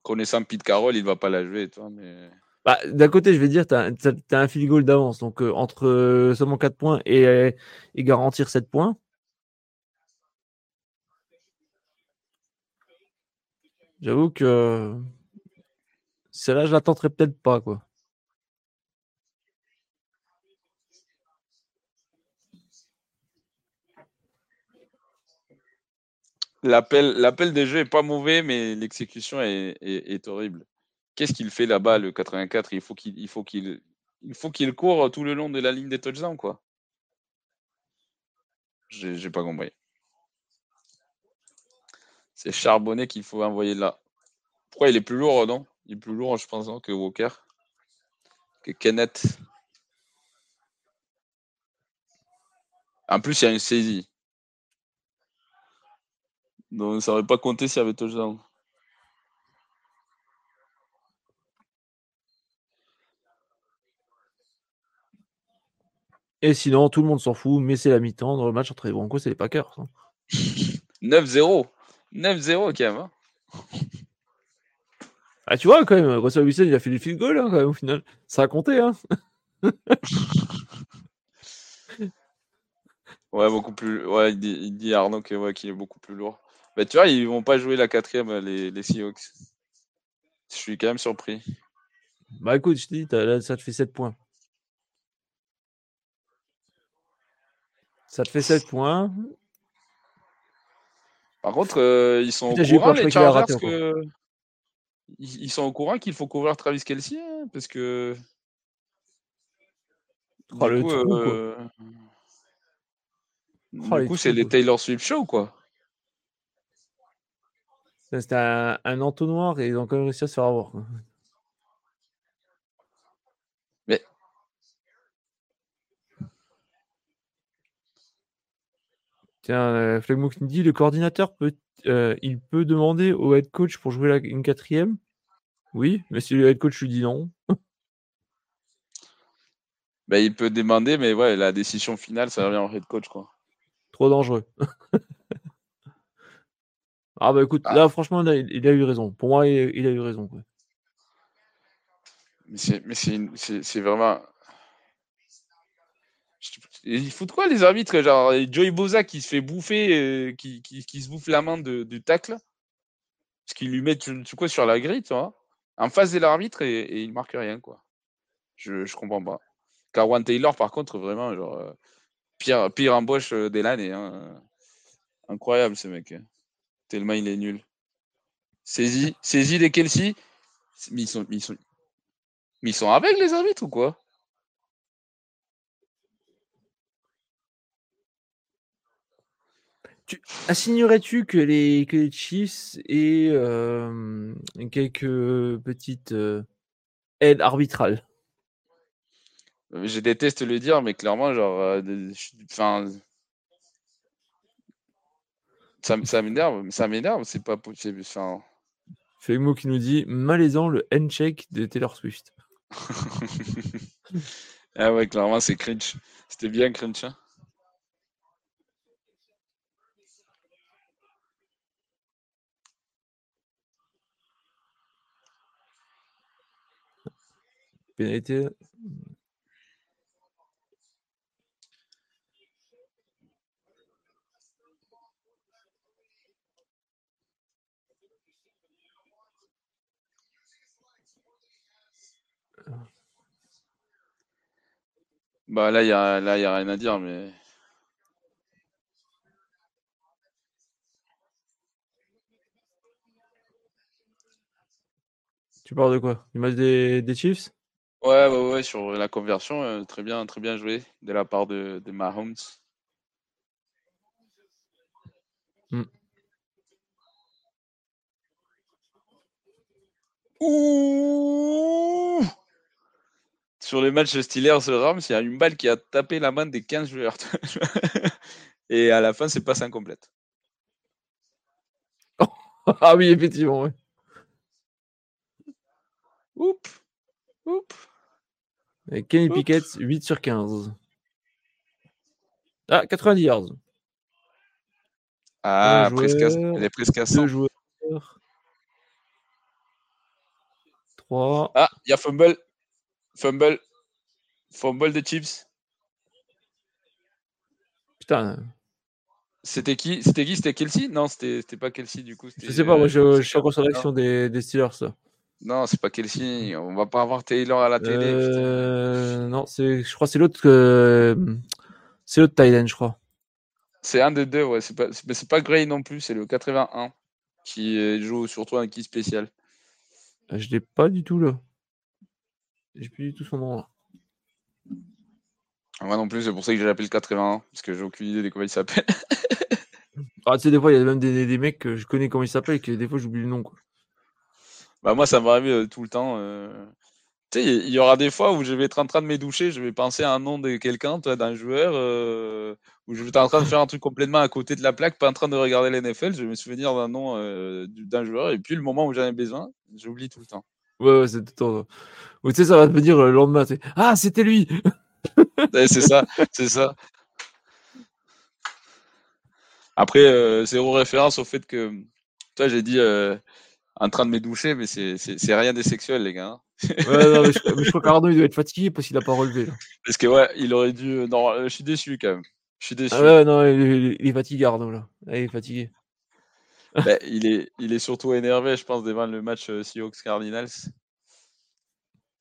Connaissant Pete Carroll, il ne va pas la jouer, toi, mais. Bah, d'un côté, je vais dire, tu as, un field goal d'avance. Donc, euh, entre euh, seulement 4 points et, et, garantir 7 points. J'avoue que celle-là, je la tenterai peut-être pas. quoi. L'appel, l'appel des jeux est pas mauvais, mais l'exécution est, horrible qu'est-ce qu'il fait là-bas, le 84 Il faut qu'il il faut qu'il il faut qu'il court tout le long de la ligne des touchdowns, quoi. J'ai pas compris. C'est Charbonnet qu'il faut envoyer là. Pourquoi il est plus lourd, non? Il est plus lourd, je pense, que Walker? Que Kenneth? En plus, il y a une saisie. Donc, ça n'aurait pas compté s'il y avait touchdown. Et sinon, tout le monde s'en fout, mais c'est la mi-temps dans le match entre les Broncos et les Packers. 9-0. 9-0 quand même. Hein. ah, tu vois, quand même, Russell Wilson, il a fait des field goals, hein, quand même, au final. Ça a compté, hein. ouais, beaucoup plus. Ouais, il dit, Arnaud qu'il ouais, est beaucoup plus lourd. Mais tu vois, ils vont pas jouer la quatrième, les, les Seahawks. Je suis quand même surpris. Bah écoute, je te dis, là, ça te fait 7 points. Ça te fait 7 points. Par contre, euh, ils sont au courant, les Chargers, que... Ils sont au courant qu'il faut couvrir Travis Kelsey, hein, parce que... Oh, du coup, euh... oh, coup c'est les Taylor Swift Show, quoi. C'était un, un, entonnoir et ils ont quand même réussi à se faire avoir. Quoi. Tiens, euh, Flegmook dit le coordinateur peut, euh, il peut demander au head coach pour jouer la, une quatrième? Oui, mais si le head coach lui dit non. bah, il peut demander, mais ouais, la décision finale, ça revient au head coach, quoi. Trop dangereux. ah bah écoute, ah. là franchement, il, a eu raison. Pour moi, il, a eu raison. Quoi. Mais c'est vraiment ils foutent quoi les arbitres Genre Joey Boza qui se fait bouffer, euh, qui, qui, qui, se bouffe la main de, du tacle? Parce qu'ils lui mettent tu, quoi sur la grille, tu vois, en face de l'arbitre et, et, il marque rien, quoi. Je, je comprends pas. Carwan Taylor, par contre, vraiment, genre, euh, pire, pire embauche euh, de l'année. Hein. Incroyable ce mec. Hein. Tellement il est nul. Saisi, saisi les Kelsey. Mais ils sont, ils sont, mais ils sont avec les arbitres ou quoi? Assignerais-tu que les, que les Chiefs aient euh, quelques petites euh, aides arbitrales? Je déteste le dire, mais clairement, genre, euh, enfin, ça, ça m'énerve, ça m'énerve, c'est pas possible. Enfin, Fegmo qui nous dit malaisant le handshake de Taylor Swift. ah ouais, clairement, c'est cringe. C'était bien cringe. Hein Pénalité. Bah là, il n'y a, là, y a rien à dire, mais. Tu parles de quoi? Du match des, des Chiefs? Ouais, ouais, ouais, sur la conversion, euh, très bien, très bien joué de la part de, de Mahomes. Hmm. Ouh sur le match Steelers-Rams, il y a une balle qui a tapé la main des 15 joueurs. Et à la fin, c'est pas incomplète. ah oui, effectivement, ouais. Oups. Oups. Et Kenny Pickett, 8 sur 15. Ah, 90 yards. Ah, presque elle est presque à 100. Deux joueurs. 3. Ah, il y a fumble. Fumble. Fumble des Chips. Putain. C'était qui C'était qui C'était Kelsey? Non, c'était pas Kelsey du coup. Je sais pas, moi je, je suis encore sur l'action des, des, Steelers. Ça. Non, c'est pas Kelsey. On va pas avoir Taylor à la télé. Euh, non, je crois que c'est l'autre que. C'est l'autre Thailand, je crois. C'est un des deux, ouais. C'est pas, mais c'est pas Gray non plus, c'est le 81 qui joue surtout un qui spécial. Je l'ai pas du tout là. J'ai plus du tout son nom là. Moi non plus, c'est pour ça que je l'appelle 81, parce que j'ai aucune idée de comment il s'appelle. ah, tu sais, des fois, il y a même des, des, mecs que je connais comment ils s'appellent et que des fois, j'oublie le nom. Quoi. Bah, moi, ça m'arrive euh, tout le temps. Euh... Tu sais, il y aura des fois où je vais être en train de m'édoucher, je vais penser à un nom de quelqu'un, d'un joueur, euh... où je vais être en train de faire un truc complètement à côté de la plaque, pas en train de regarder l'NFL, je vais me souvenir d'un nom euh, d'un joueur, et puis le moment où j'en ai besoin, j'oublie tout le temps. Ouais, ouais, c'est tout le temps. Ou tu sais, ça va te dire le lendemain, Ah, c'était lui C'est ça, c'est ça. Après, euh, zéro référence au fait que, toi, j'ai dit euh, en train de m'édoucher, mais c'est rien des sexuels, les gars. Hein. ouais, non, mais je, crois qu'Arnaud, il doit être fatigué parce qu'il n'a pas relevé. Là. Parce que, ouais, il aurait dû. Non, je suis déçu quand même. Je suis déçu. Ah ouais, non, il, est fatigué, Arnaud, là. il est fatigué. Ben, il, est, il est surtout énervé, je pense, devant le match euh, Seahawks Cardinals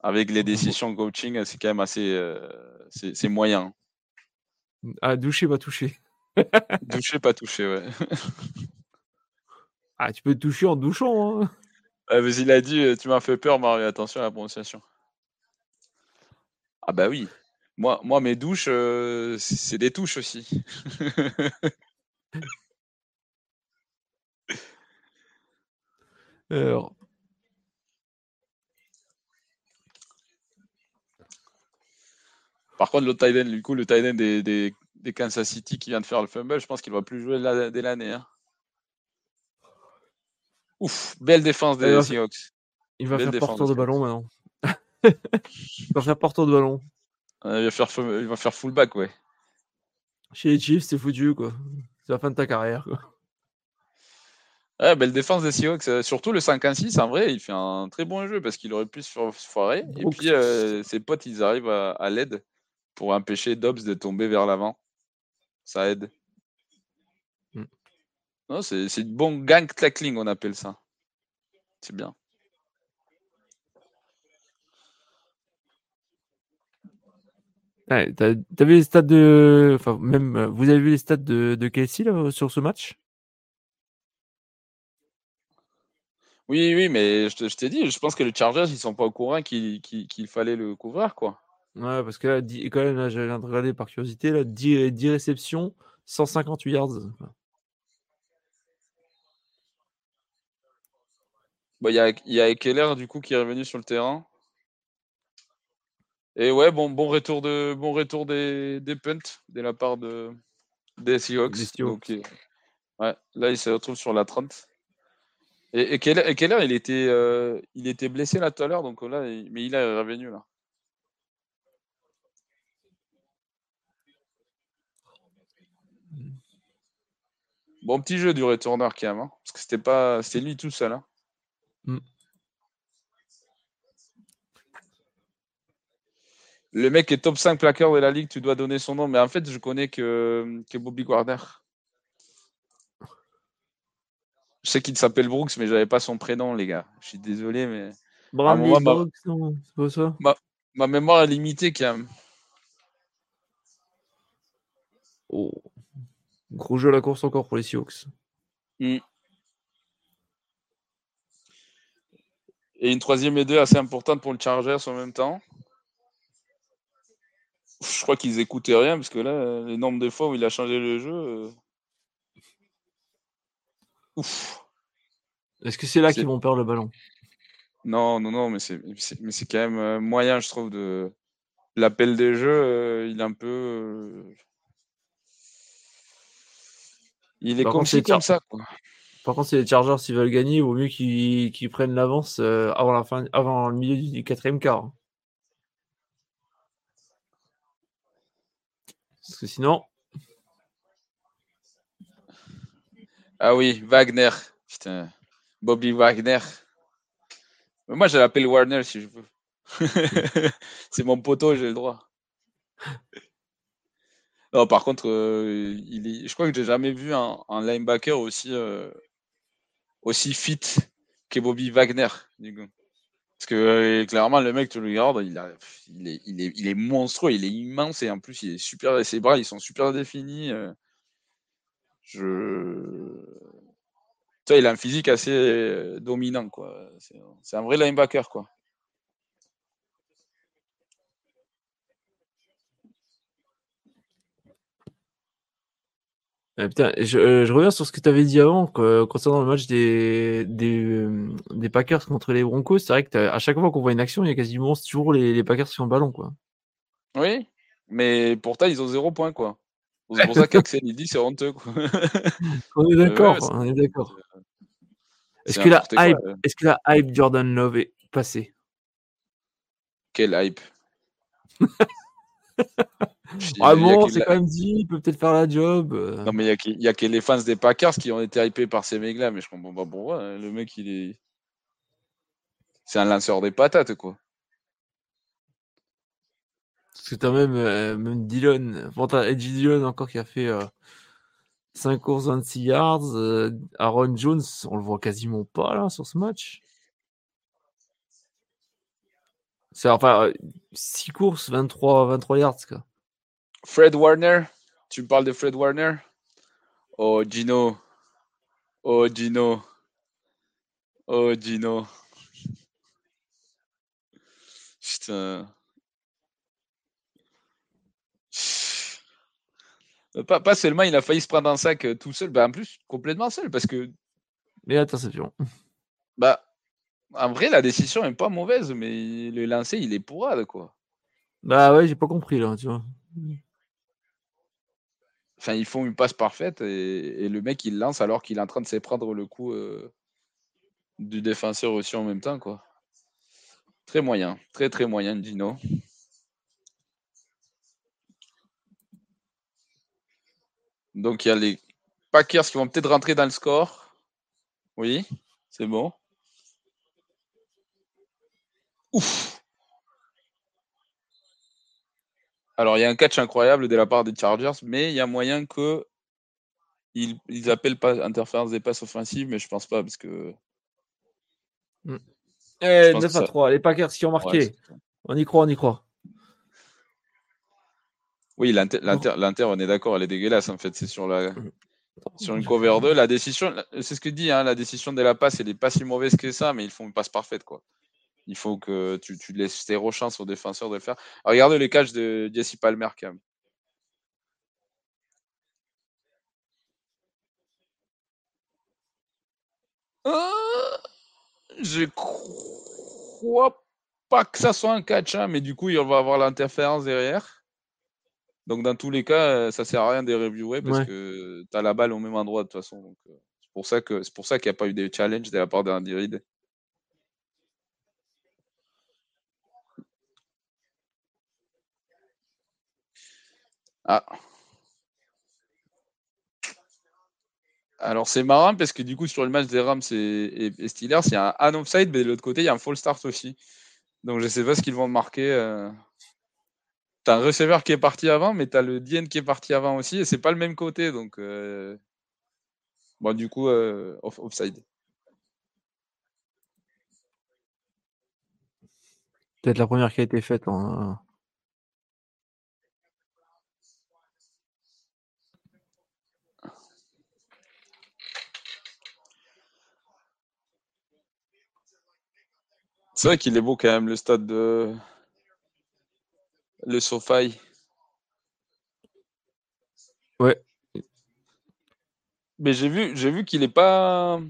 avec les décisions coaching, c'est quand même assez. Euh, c'est moyen. Ah, doucher, pas toucher. doucher, pas toucher, ouais. ah, tu peux te toucher en douchant. Hein. Ah, mais il a dit euh, Tu m'as fait peur, Mario, attention à la prononciation. Ah, bah oui. Moi, moi mes douches, euh, c'est des touches aussi. Alors, Par contre, le tight du coup, le tight des, des, Kansas City qui vient de faire le fumble, je pense qu'il va plus jouer dès l'année. Hein. Ouf, belle défense des Seahawks. Il va faire porteur de ballon maintenant. il va faire porteur de ballon. il, va faire, il va faire fullback, ouais. Chez les Chiefs, c'est foutu, quoi. C'est la fin de ta carrière, quoi. Ouais, belle défense des Seahawks. Euh, surtout le 5-1-6, en vrai, il fait un très bon jeu parce qu'il aurait pu se foirer. Et puis, euh, ses potes, ils arrivent à l'aide pour empêcher Dobbs de tomber vers l'avant. Ça aide. Mm. Non, c'est bon gang tackling, on appelle ça. C'est bien. Ouais, t'as vu les stats de. Enfin, même. Euh, vous avez vu les stats de, de Kelsey là, sur ce match? Oui, oui, mais je t'ai dit, je pense que les Chargers, ils sont pas au courant qu'il fallait le couvrir, quoi. Ouais, parce que là, quand même, là, j'ai regardé par curiosité, là, 10, 10 réceptions, 158 yards. Il y a, y a Keller, du coup, qui est revenu sur le terrain. Et ouais, bon, bon retour, de, bon retour des, des punts de la part de, des Seahawks. ouais, là, il se retrouve sur la 30. Et, et quelle heure il était, euh, il était blessé là tout à l'heure, donc là, mais il est revenu là. Bon petit jeu du retourneur qui hein, parce que c'était pas, c'était lui tout seul. Hein. Mm. Le mec est top 5 plaqueur de la ligue, tu dois donner son nom, mais en fait, je connais que, que Bobby Guarder. Je sais qu'il s'appelle Brooks, mais j'avais pas son prénom, les gars. Je suis désolé, mais. Bradley Brooks, c'est pas ça. Ma, mémoire est limitée, quand même. Oh. Gros jeu à la course encore pour les Sioux. Hmm. Et une troisième et deux assez importante pour le Chargers en même temps. Je crois qu'ils écoutaient rien, parce que là, les nombres de fois où il a changé le jeu. Ouf. Est-ce que c'est là qu'ils vont perdre le ballon? Non, non, non, mais c'est, quand même euh, moyen, je trouve, de. L'appel des jeux, euh, il est un peu. Euh, il est comme, comme ça, quoi. Par contre, si les Chargers s'ils veulent gagner, il vaut mieux qu'ils, prennent l'avance avant, la fin, avant le milieu du quatrième quart. Parce que sinon, Ah oui, Wagner. Putain. Bobby Wagner. moi, je l'appelle Warner si je veux. c'est mon poteau, j'ai le droit. Non, par contre, euh, il je crois que j'ai jamais vu un, linebacker aussi, euh, aussi fit que Bobby Wagner. Parce que euh, clairement, le mec, tu le regardes, il, il, est, il, est, il, est, monstrueux, il est immense et en plus, il est super, ses bras, ils sont super définis. Je... Tu il a un physique assez euh, dominant, quoi. C'est un vrai linebacker, quoi. Eh, putain, je, euh, je, reviens sur ce que tu avais dit avant concernant le match des, des, euh, des Packers contre les Broncos. C'est vrai que à chaque fois qu'on voit une action, il y a quasiment toujours les, les Packers sur le ballon. Quoi. Oui, mais pourtant, ils ont zéro point. Quoi. C'est pour ça qu'Axel il dit c'est honteux. Quoi. on est d'accord, on est d'accord. Est-ce que, la hype, est que la hype Jordan Love est passée? Quelle hype Ah bon, c'est quand même dit, il peut peut-être faire la job. Euh. Non, mais il n'y a, que les fans des Packers qui ont été hypés par ces mecs-là, mais je comprends pas pourquoi. Hein. Le mec, il est. C'est un lanceur des patates, quoi. Parce que t'as même, euh, même Dillon, bon, t'as Edgy Dillon encore qui a fait 5 euh, courses, 26 yards. Euh, Aaron Jones, on le voit quasiment pas là sur ce match. C'est enfin 6 courses, 23, 23 yards. Quoi. Fred Warner, tu me parles de Fred Warner? Oh Gino, oh Gino, oh Gino. Putain. Pas, pas, seulement il a failli se prendre un sac euh, tout seul, bah en plus complètement seul parce que. Mais interception. Bah en vrai la décision est pas mauvaise, mais le lancer il est pourrade quoi. Bah ouais j'ai pas compris là tu vois. Enfin ils font une passe parfaite et, le mec il lance alors qu'il est en train de se prendre le coup euh, du défenseur aussi en même temps quoi. Très moyen, très très moyen Dino. Donc il y a les Packers qui vont peut-être rentrer dans le score. Oui, c'est bon. Ouf. Alors il y a un catch incroyable de la part des Chargers, mais il y a moyen que ils, appellent pas interférence des passes offensives, mais je pense pas parce que. 9 hmm. eh, à 3, les Packers qui ont marqué. on y croit, on y croit. Oui, l'Inter, on est d'accord, elle est dégueulasse en fait. C'est sur la sur une cover 2. La décision, c'est ce que dit, hein, la décision de la passe, elle n'est pas si mauvaise que ça, mais ils font une passe parfaite. quoi. Il faut que tu, tu laisses zéro chance aux défenseurs de le faire. regardez les catchs de Jesse Palmer quand même. Euh, je crois pas que ça soit un catch, hein, mais du coup, il va avoir l'interférence derrière. Donc, dans tous les cas, euh, ça sert à rien de reviewer parce que tu as la balle au même endroit de toute façon. Donc, euh, C'est pour ça que c'est pour ça qu'il n'y a pas eu de challenge de la part d'Andy Reid. Ah. Alors c'est marrant parce que du coup sur le match des Rams et, et, Steelers, il y a un, offside, mais de l'autre côté, il y a un full start aussi. Donc je sais pas ce qu'ils vont marquer. Euh. T'as un receveur qui est parti avant, mais t'as le DN qui est parti avant aussi, et c'est pas le même côté, donc euh. bon du coup euh, offside. Peut-être la première qui a été faite en, C'est vrai qu'il est beau quand même, le stade de. Le SoFi. Ouais. Mais j'ai vu, j'ai vu qu'il est pas.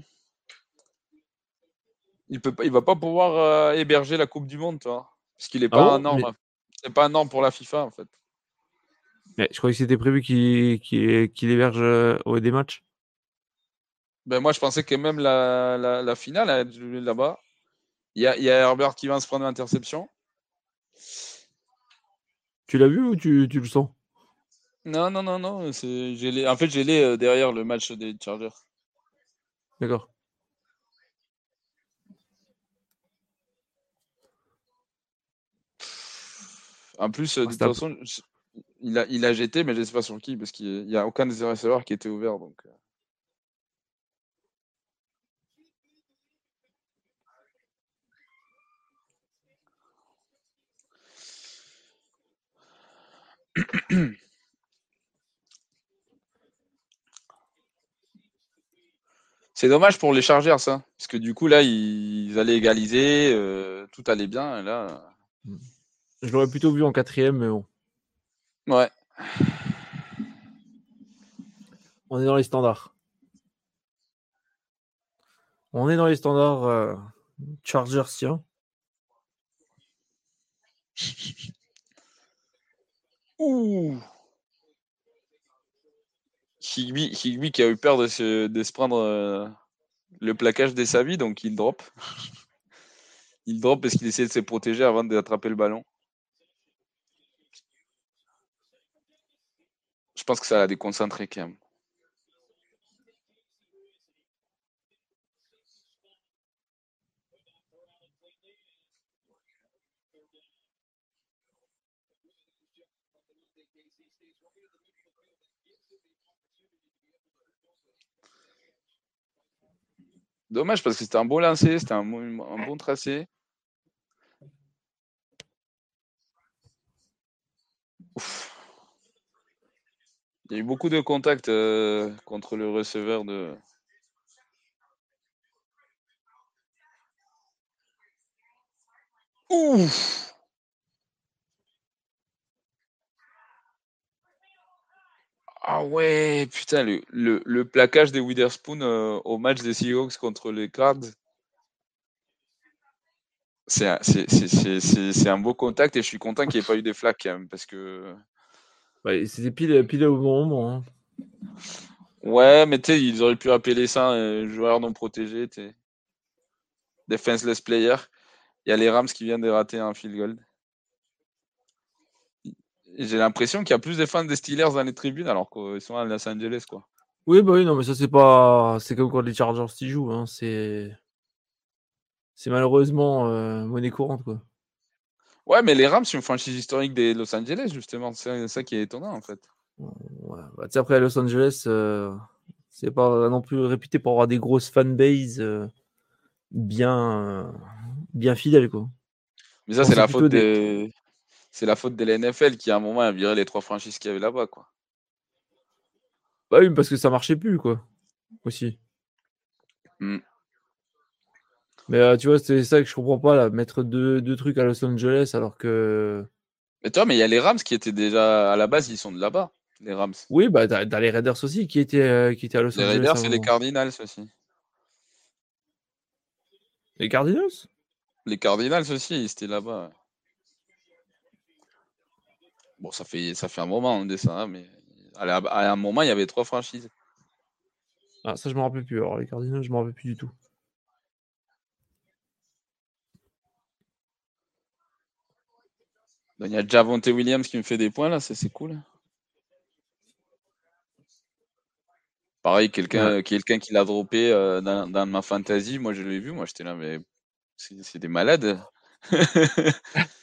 Il peut pas, il va pas pouvoir euh, héberger la Coupe du Monde, toi. Parce qu'il est ah pas un norme. C'est pas un norme pour la FIFA, en fait. Mais je croyais que c'était prévu qu'il héberge euh, au des matchs. Ben moi, je pensais que même la, la, la finale, là-bas. Il y a, Herbert qui va se prendre l'interception. Tu l'as vu ou tu, le sens? Non, non, non, non. En fait, j'ai les euh, derrière le match des Chargers. D'accord. En plus, de toute façon, il a, il a jeté, mais je ne sais pas sur qui, parce qu'il n'y a aucun des receveurs qui était ouvert. Donc... C'est dommage pour les Chargers, ça. Parce que du coup, là, ils, allaient égaliser, euh, tout allait bien. là... Je l'aurais plutôt vu en quatrième, mais bon. Ouais. On est dans les standards. On est dans les standards euh, Chargers, tiens. Ouh Higby, qui a eu peur de se, prendre euh, le plaquage des Savi, donc il drop. il drop parce qu'il essaie de se protéger avant d'attraper le ballon. Je pense que ça l'a déconcentré quand même. Dommage parce que c'était un bon lancer, c'était un, bon tracé. Il y a eu beaucoup de contacts euh, contre le receveur de. Ouf Ah ouais, putain, le, le, plaquage des Witherspoon euh, au match des Seahawks contre les Cards. C'est un, un, beau contact et je suis content qu'il n'y ait pas eu des flaques quand même parce que. c'était pile, pile au bon moment. Hein. Ouais, mais tu sais, ils auraient pu appeler ça un joueur non protégé. Defenseless player. Il y a les Rams qui viennent de rater un field goal. J'ai l'impression qu'il y a plus de fans des Steelers dans les tribunes alors qu'ils sont à Los Angeles, quoi. Oui, bah oui, non, mais ça, c'est pas. C'est comme quand les Chargers y jouent. Hein. C'est. C'est malheureusement euh, monnaie courante, quoi. Ouais, mais les Rams, c'est une franchise historique des Los Angeles, justement. C'est ça qui est étonnant, en fait. Ouais, bah, après, Los Angeles, euh, c'est pas non plus réputé pour avoir des grosses fanbases euh, bien, bien fidèles, quoi. Mais ça, c'est la faute des c'est la faute de l'NFL qui à un moment a viré les trois franchises qu'il y avait là-bas, quoi. Bah oui, parce que ça marchait plus, quoi. Aussi. Hmm. Mais euh, tu vois, c'est ça que je comprends pas, là, mettre deux, trucs à Los Angeles alors que. Mais toi, mais il y a les Rams qui étaient déjà à la base, ils sont de là-bas, les Rams. Oui, bah t'as, les Raiders aussi qui étaient, euh, qui étaient à Los Angeles. Les Raiders et les Cardinals aussi. Les Cardinals? Les Cardinals aussi, ils étaient là-bas. Bon, ça fait, ça fait un moment, on dit ça, mais à, un moment, il y avait trois franchises. Ah, ça, je me rappelle plus. Alors, les Cardinals, je me rappelle plus du tout. Il y a Javonte Williams qui me fait des points là, c'est cool. Pareil, quelqu'un quelqu'un qui l'a droppé euh, dans, ma fantasy, moi je l'ai vu, moi j'étais là, mais c'est des malades.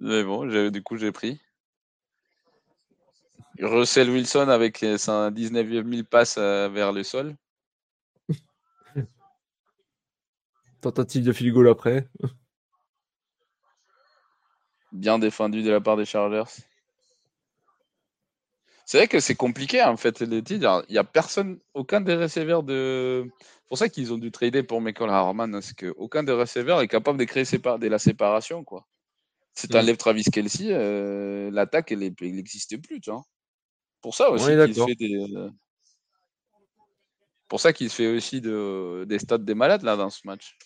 mais bon, du coup j'ai pris. Russell Wilson avec sa 19 000 passes euh, vers le sol. Tentative de field goal après. Bien défendu de la part des Chargers. C'est vrai que c'est compliqué en fait les titres. Il n'y a personne, aucun des receveurs de. C'est pour ça qu'ils ont dû trader pour Michael Harman, parce qu'aucun des receveurs est capable de créer de la séparation. quoi. Si tu enlèves Travis Kelsey, euh, l'attaque elle n'existe plus. Tu vois. Pour ça aussi qu'il se fait des. Euh, pour ça qu'il se fait aussi de... des stats des malades là dans ce match.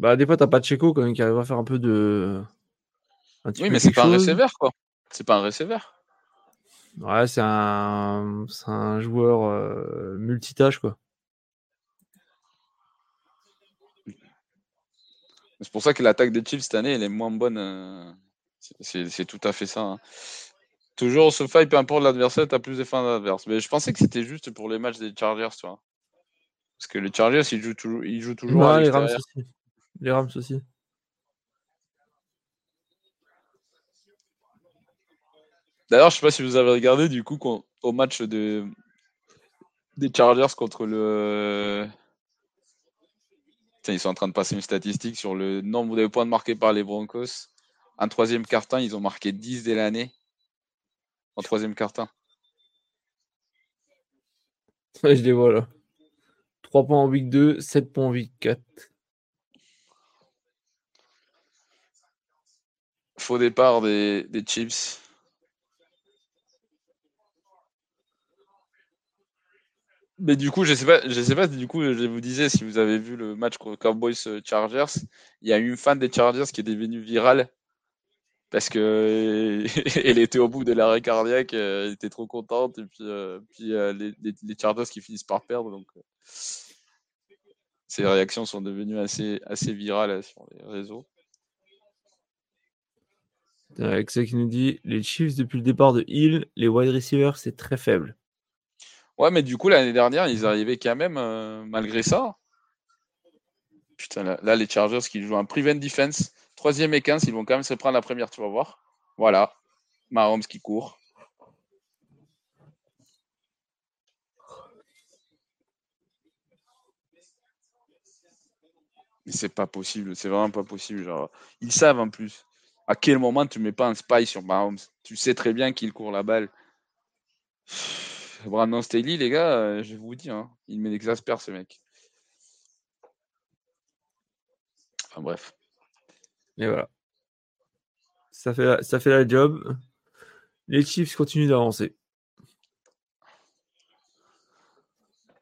Bah, des fois, t'as pas de Checo quand même qui arrive à faire un peu de. oui, mais c'est pas un receveur, quoi. C'est pas un receveur. Ouais, c'est un, c'est un joueur euh, multitâche, quoi. C'est pour ça que l'attaque des Chiefs cette année, elle est moins bonne. Euh, c'est, tout à fait ça. Hein. Toujours au fight, peu importe l'adversaire, t'as plus de fins d'adverse. Mais je pensais que c'était juste pour les matchs des Chargers, tu vois. Parce que les Chargers, ils jouent, toujours, ils jouent toujours à les Rams aussi. Les Rams aussi. D'ailleurs, je sais pas si vous avez regardé du coup au match de des Chargers contre le. Ils sont en train de passer une statistique sur le nombre de points marqués par les Broncos. En troisième quart-temps, ils ont marqué 10 dès l'année. En troisième quart-temps. je les vois là. 3 points en week 2, 7 points en week 4. Faux départ des, des Chiefs. Mais du coup, je sais pas, je sais pas, du coup, je vous disais, si vous avez vu le match Cowboys euh, Chargers, il y a une fan des Chargers qui est devenue virale parce que elle était au bout de l'arrêt cardiaque, euh, elle était trop contente, et puis, euh, puis les, les, Chargers qui finissent par perdre, donc ces réactions sont devenues assez, assez virales sur les réseaux. Avec ça qui nous dit les Chiefs depuis le départ de Hill, les wide receivers c'est très faible. Ouais, mais du coup, l'année dernière, ils arrivaient quand même, euh, malgré ça. Putain, là, les Chargers qui jouent un prevent defense, troisième et 15, ils vont quand même se prendre la première, tu vas voir. Voilà. Mahomes qui court. Mais c'est pas possible, c'est vraiment pas possible. Genre, ils savent en plus. À quel moment tu mets pas un spy sur Mahomes? Tu sais très bien qu'il court la balle. Brandon Staley, les gars, euh, je vous dis, hein, il m'exaspère ce mec. Enfin bref. Et voilà. Ça fait, la, ça fait la job. Les Chiefs continuent d'avancer.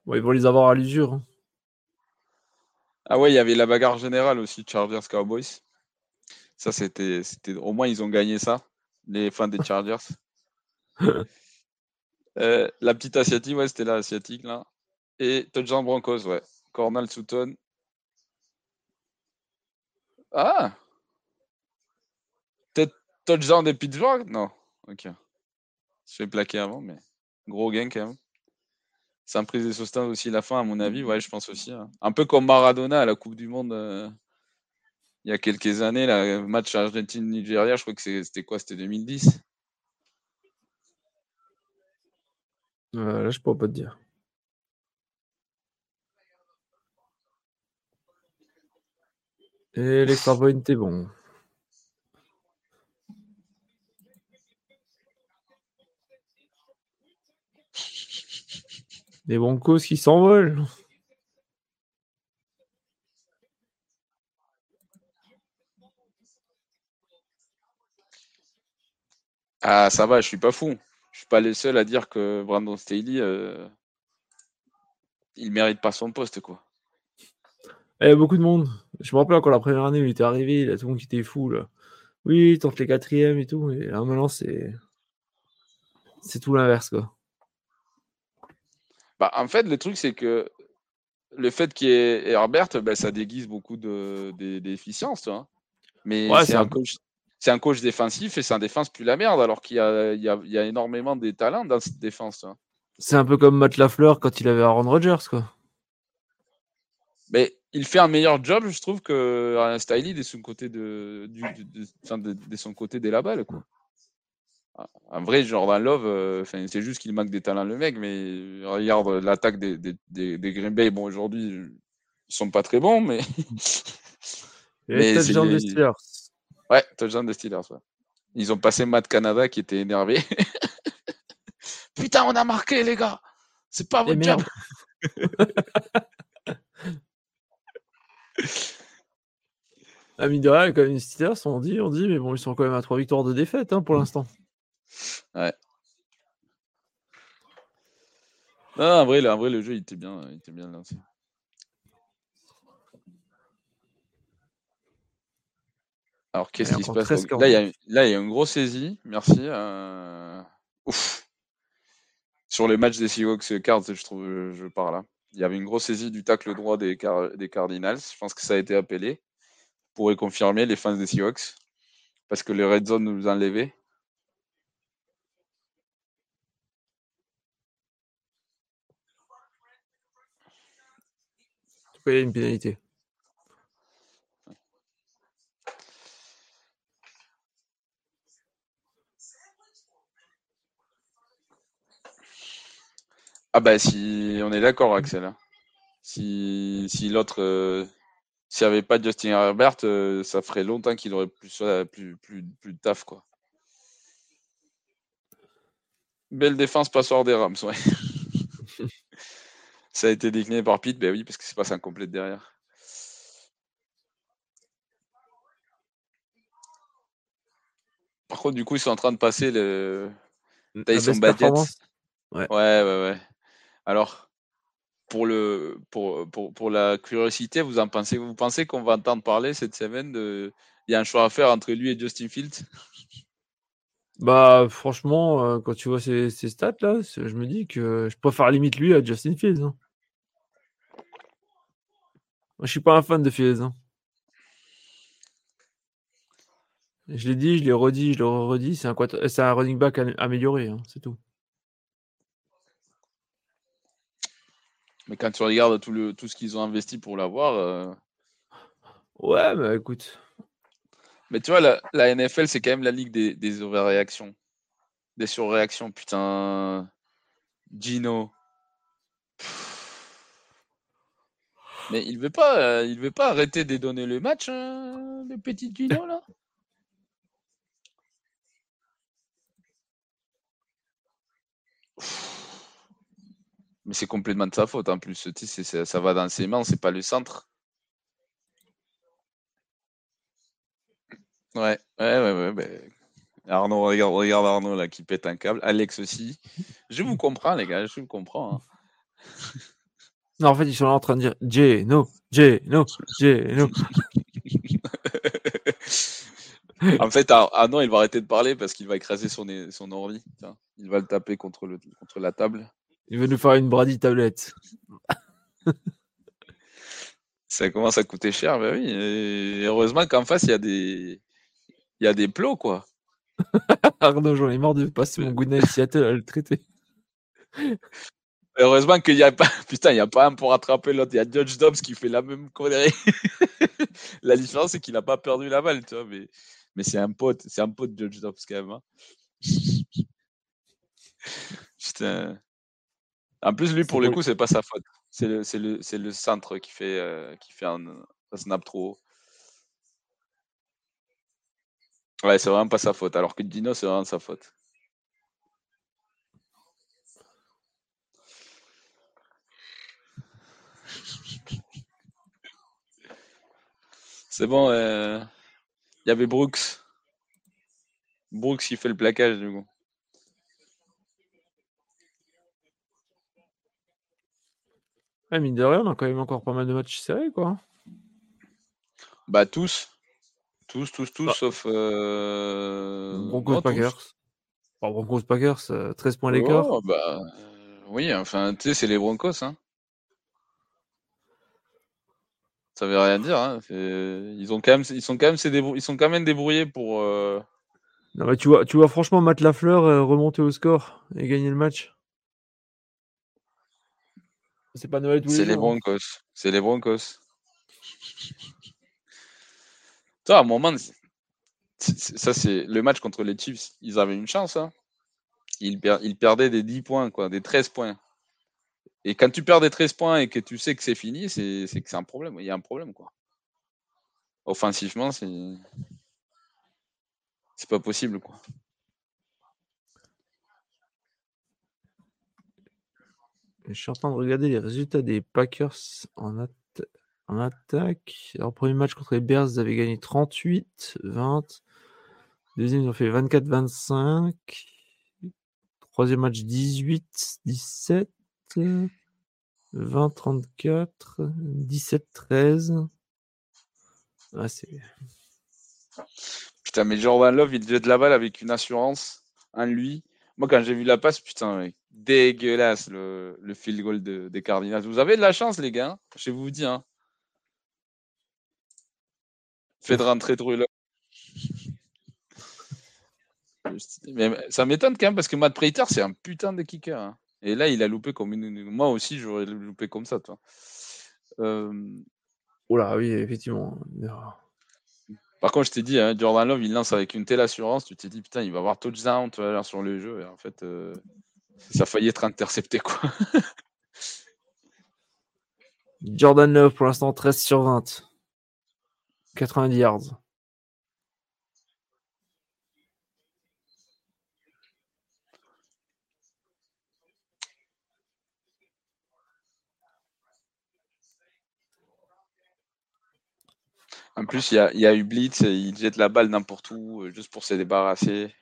Bon, ils vont les avoir à l'usure. Hein. Ah ouais, il y avait la bagarre générale aussi, Chargers Cowboys. Ça, c'était, c'était. Au moins, ils ont gagné ça, les fans des Chargers. Euh, la petite asiatique, ouais, c'était la asiatique, là. Et touchdown Broncos, ouais. Cornal Sutton. Ah Peut-être touchdown des Pittsburgh? Non. Ok. Je fais plaquer avant, mais gros gain quand même. Sans prise de sustain aussi la fin, à mon avis. Ouais, je pense aussi. Hein. Un peu comme Maradona à la Coupe du Monde euh, il y a quelques années, le match Argentine-Nigeria, je crois que c'était quoi? C'était 2010 Euh, là, je pourrais pas te dire. Et l'extra point est bon. Les Broncos qui s'envolent. Ah, ça va, je suis pas fou pas le seul à dire que Brandon Staley, euh, il mérite pas son poste, quoi. Il y a beaucoup de monde. Je me rappelle encore la première année où il était arrivé, il a tout le monde qui était fou. Là. Oui, il tente les quatrièmes et tout. Et là, maintenant, c'est. C'est tout l'inverse, quoi. Bah, en fait, le truc, c'est que le fait qu'il y ait Herbert, ben, ça déguise beaucoup de, d'efficience, tu vois. Mais c'est un, coach, c'est un coach défensif et sa défense plus la merde, alors qu'il y a, il y a, il y a énormément de talents dans cette défense. Vois. C'est un peu comme Matt Lafleur quand il avait Aaron Rodgers, quoi. Mais il fait un meilleur job, je trouve, que Ryan Stiley de son côté de, du, de, de, son côté des la balle, quoi. Un vrai Jordan Love, euh, c'est juste qu'il manque des talents le mec, mais regarde l'attaque des, des, des, Green Bay. Bon, aujourd'hui, ils sont pas très bons, mais. mais touchdown des Steelers. Ouais, touchdown des Steelers. Ouais. Ils ont passé Matt Canada qui était énervé. Putain, on a marqué, les gars. C'est pas votre job. Ah, mine de rien, quand même, les Steelers, on dit, on dit, mais bon, ils sont quand même à trois victoires de défaite hein, pour l'instant. Ouais. Non, en vrai, en vrai, le jeu il était bien, il était bien lancé. Alors, qu'est-ce qui se passe Là, il y, a, là, il y a une grosse saisie. Merci. Euh... Ouf. Sur les matchs des Seahawks Cards, je trouve, je pars là. Il y avait une grosse saisie du tacle droit des, des Cardinals. Je pense que ça a été appelé. Pourrait confirmer les fans des Seahawks. Parce que les Red Zone nous enlevaient. une pénalité. Ah bah si on est d'accord Axel. Si, si l'autre euh, s'il n'y avait pas Justin Herbert, euh, ça ferait longtemps qu'il aurait plus, plus, plus, plus de taf quoi. Belle défense passoire des Rams, ouais. Ça a été décliné par Pete, ben oui, parce que c'est pas un complète derrière. Par contre, du coup, ils sont en train de passer le Tyson Badgett. Ouais. ouais, ouais, ouais. Alors, pour, le, pour, pour, la curiosité, vous en pensez, qu'on va entendre parler cette semaine de. Il y a un choix à faire entre lui et Justin Fields? Bah, franchement, euh, quand tu vois ces, stats là, je me dis que je préfère limite lui à Justin Fields. Hein. Moi, je suis pas un fan de Fields. Hein. Je l'ai dit, je l'ai redit, je le redis. C'est un, un running back amélioré, hein, c'est tout. Mais quand tu regardes tout, le, tout ce qu'ils ont investi pour l'avoir. Euh, ouais, bah écoute. Mais tu vois, la, la NFL, c'est quand même la ligue des, des overréactions. Des surréactions. Putain. Gino. Mais il veut pas, euh, il veut pas arrêter de donner le match, euh, le petit Gino là? Mais c'est complètement de sa faute en plus. Ça, ça va dans ses mains, c'est pas le centre. Ouais, ouais, ouais, ouais. Ben, Arnaud, regarde, regarde Arnaud là qui pète un câble. Alex aussi. Je vous comprends, les gars, je vous comprends. Hein. Non, en fait, ils sont là en train de dire Geno, Geno, Geno. en fait, non, il va arrêter de parler parce qu'il va écraser son, son ordi. Il va le taper contre, le, contre la table. Il va nous faire une Brady tablette. Ça commence à coûter cher, bah oui. Et heureusement qu'en face, il y a des, il y a des plots, quoi. Arnaud, j'en ai marre de passer mon Goodnight Seattle à le traiter. Heureusement qu'il n'y a pas, putain, il n'y a pas un pour rattraper l'autre. Il y a Judge Dobbs qui fait la même connerie. la différence, c'est qu'il n'a pas perdu la balle, tu vois, mais, mais c'est un pote, c'est un pote Judge Dobbs quand même. Hein. putain. En plus, lui, pour le coup, c'est pas sa faute. C'est le, le, le, centre qui fait, euh, qui fait un, un, snap trop haut. Ouais, c'est vraiment pas sa faute. Alors que Dino, c'est vraiment sa faute. C'est bon, euh, il y avait Brooks. Brooks qui fait le plaquage du coup. Ouais, mine de rien, on a quand même encore pas mal de matchs serrés, quoi. Bah, tous. Tous, tous, tous, bah. sauf. Euh... Broncos Packers. Broncos Packers, 13 points l'écart. Oh, bah, Oui, enfin, tu sais, c'est les Broncos. Hein. Ça veut rien dire. Hein. Ils, ont quand même, ils, sont quand même, ils sont quand même débrouillés pour. Euh, non, mais tu, vois, tu vois, franchement, Matt Lafleur euh, remonter au score et gagner le match. C'est pas Noël tous les C'est les hein. Broncos. C'est les Broncos. Toi, à un moment, ça, c'est le match contre les Chiefs. Ils avaient une chance. Hein il, perdait des 10 points, quoi, des 13 points. Et quand tu perds des 13 points et que tu sais que c'est fini, c'est que c'est un problème. Il y a un problème, quoi. Offensivement, c'est. C'est pas possible, quoi. Je suis en train de regarder les résultats des Packers en, attaque. Alors, premier match contre les Bears, ils avaient gagné 38, 20. Deuxième, ils ont fait 24-25. Troisième match 18, 17, 20, 34, 17, 13. Ah, c'est. Putain, mais Jordan Love, il jette la balle avec une assurance en lui. Moi, quand j'ai vu la passe, putain, dégueulasse le, le field goal des Cardinals. Vous avez de la chance, les gars. Hein, je vous dis. Hein. Faites rentrer Drew mais ça m'étonne quand même parce que Matt Prater, c'est un putain de kicker. Hein. Et là, il a loupé comme une. Moi aussi, j'aurais loupé comme ça, toi. Euh... Oula, oui, effectivement. Par contre, je t'ai dit, hein, Jordan Love, il lance avec une telle assurance. Tu t'es dit, putain, il va avoir touchdown sur le jeu. Et en fait, euh, ça a failli être intercepté, quoi. Jordan Love, pour l'instant, 13 sur 20. 90 yards. En plus, il y a, eu Blitz, il jette la balle n'importe où, euh, juste pour se débarrasser.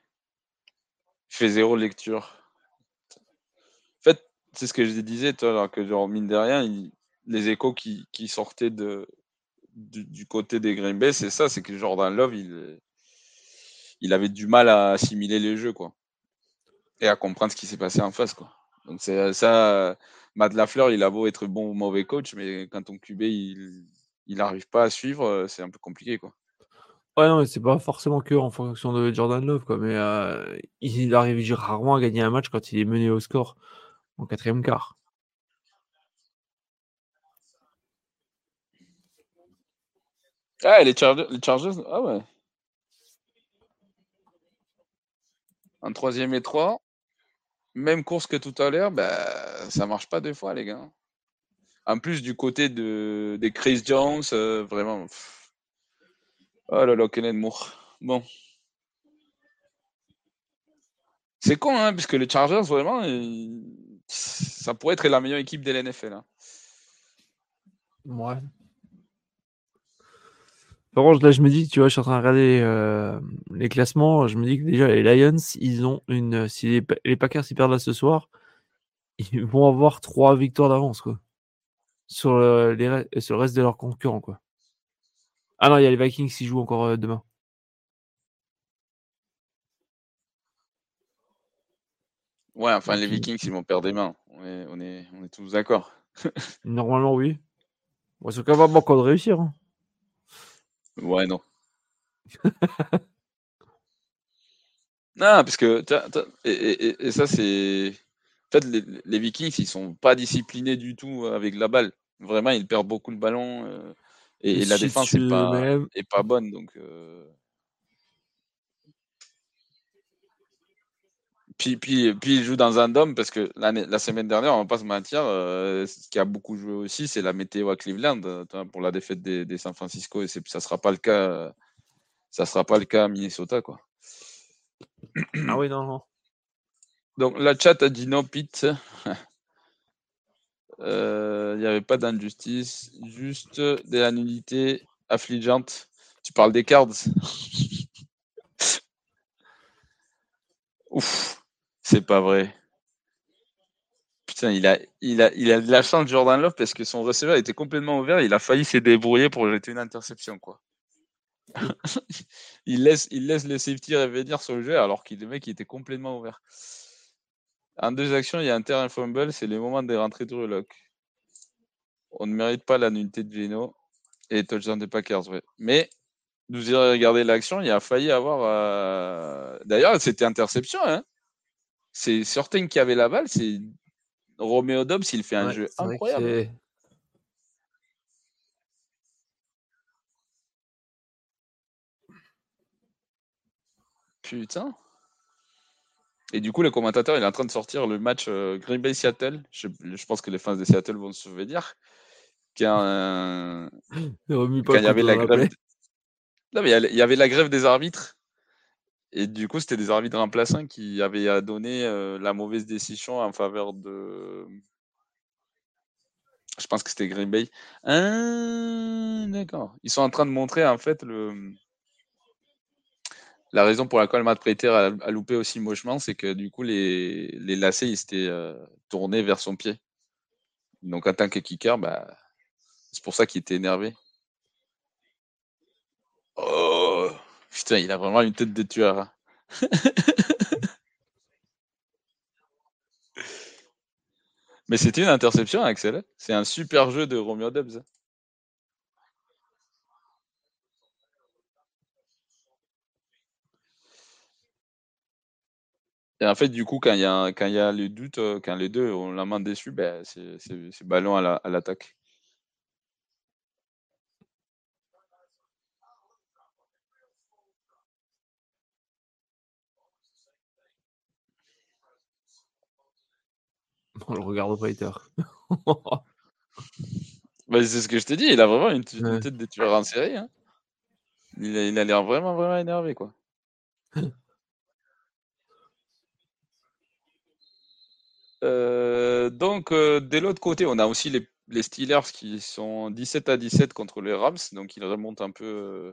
Il fait zéro lecture. C'est ce que je disais, toi, alors que genre, mine de rien, les échos qui, sortaient du, côté des Green Bay, c'est ça, c'est que Jordan Love, il, avait du mal à assimiler les jeux, quoi. Et à comprendre ce qui s'est passé en face, quoi. Donc c'est ça, Matt Lafleur, il a beau être bon ou mauvais coach, mais quand ton QB, il, n'arrive pas à suivre, c'est un peu compliqué, quoi. Ouais, non, mais c'est pas forcément que en fonction de Jordan Love, quoi. Mais il arrive rarement à gagner un match quand il est mené au score en quatrième quart. Ah, les Chargers, les Chargers, ah ouais. Un troisième et trois. Même course que tout à l'heure, bah, ça marche pas deux fois, les gars. En plus, du côté de, des Chris Jones, euh, vraiment. Oh là là, Kenneth Moore. Bon. C'est con, hein, puisque les Chargers, vraiment, ça pourrait être la meilleure équipe de l'NFL. Hein. Ouais. Par contre, là, je me dis, tu vois, je suis en train de regarder euh, les classements. Je me dis que déjà, les Lions, ils ont une. Si les, Packers ils perdent là ce soir, ils vont avoir trois victoires d'avance, quoi sur, les, sur le reste de leurs concurrents. Quoi. Ah non, il y a les Vikings qui jouent encore demain. Ouais, enfin, les Vikings, ils vont perdre des mains. On est, on est, on est tous d'accord. Normalement, oui. Bon, c'est quand même encore de réussir. Hein. Ouais, non. non, parce que. et, ça, c'est. En fait, les, Vikings, ils sont pas disciplinés du tout avec la balle. Vraiment, ils perdent beaucoup le ballon euh, et, la défense n'est pas, pas bonne. Donc, euh. Puis, puis, puis, ils jouent dans un dôme parce que la semaine dernière, on va pas se mentir, euh, ce qui a beaucoup joué aussi, c'est la météo à Cleveland pour la défaite des, San Francisco et ça sera pas le cas. Ça sera pas le cas à Minnesota, quoi. Ah oui, non, non. Donc la chat a dit non, Pete. Euh, il n'y avait pas d'injustice, juste de la nullité affligeante. Tu parles des cards Ouf, c'est pas vrai. Putain, il a, il, a, il a de la chance Jordan Love parce que son receveur était complètement ouvert. Il a failli se débrouiller pour jeter une interception. quoi. il, laisse, il laisse les safety revenir sur le jeu alors que le mec il était complètement ouvert. En deux actions, il y a un terrain fumble, c'est le moment des rentrées de relock. On ne mérite pas la nullité de Geno et touchdown des Packers, ouais. Mais nous irons regarder l'action, il a failli avoir. Euh, d'ailleurs, c'était interception. Hein. C'est Certain qui avait la balle, c'est Romeo Dobbs, il fait un jeu incroyable. Putain. Et du coup, le commentateur, il est en train de sortir le match euh, Green Bay Seattle. Je, pense que les fans de Seattle vont se souvenir. Quand, il y avait la grève. Non, mais il y avait la grève des arbitres. Et du coup, c'était des arbitres remplaçants qui avaient donné euh, la mauvaise décision en faveur de. Je pense que c'était Green Bay. Ah, d'accord. Ils sont en train de montrer en fait le la raison pour laquelle Matt Prater a, loupé aussi mochement, c'est que du coup, les, les lacets, ils s'étaient euh, tournés vers son pied. Donc, en tant que kicker, bah, c'est pour ça qu'il était énervé. Oh, putain, il a vraiment une tête de tueur. Hein. Mais c'était une interception, Axel. C'est un super jeu de Romeo Debs. Et en fait, du coup, quand il y a, quand il y a les doutes, euh, quand les deux ont la main dessus, ben, c'est, ballon à, l'attaque. On le regarde pas, bah, c'est ce que je t'ai dit, il a vraiment une, tête de tueur en série. Hein. Il a, il a l'air vraiment, vraiment énervé, quoi. Euh, donc, euh, de l'autre côté, on a aussi les, Steelers qui sont 17 à 17 contre les Rams. Donc, ils remontent un peu. Euh,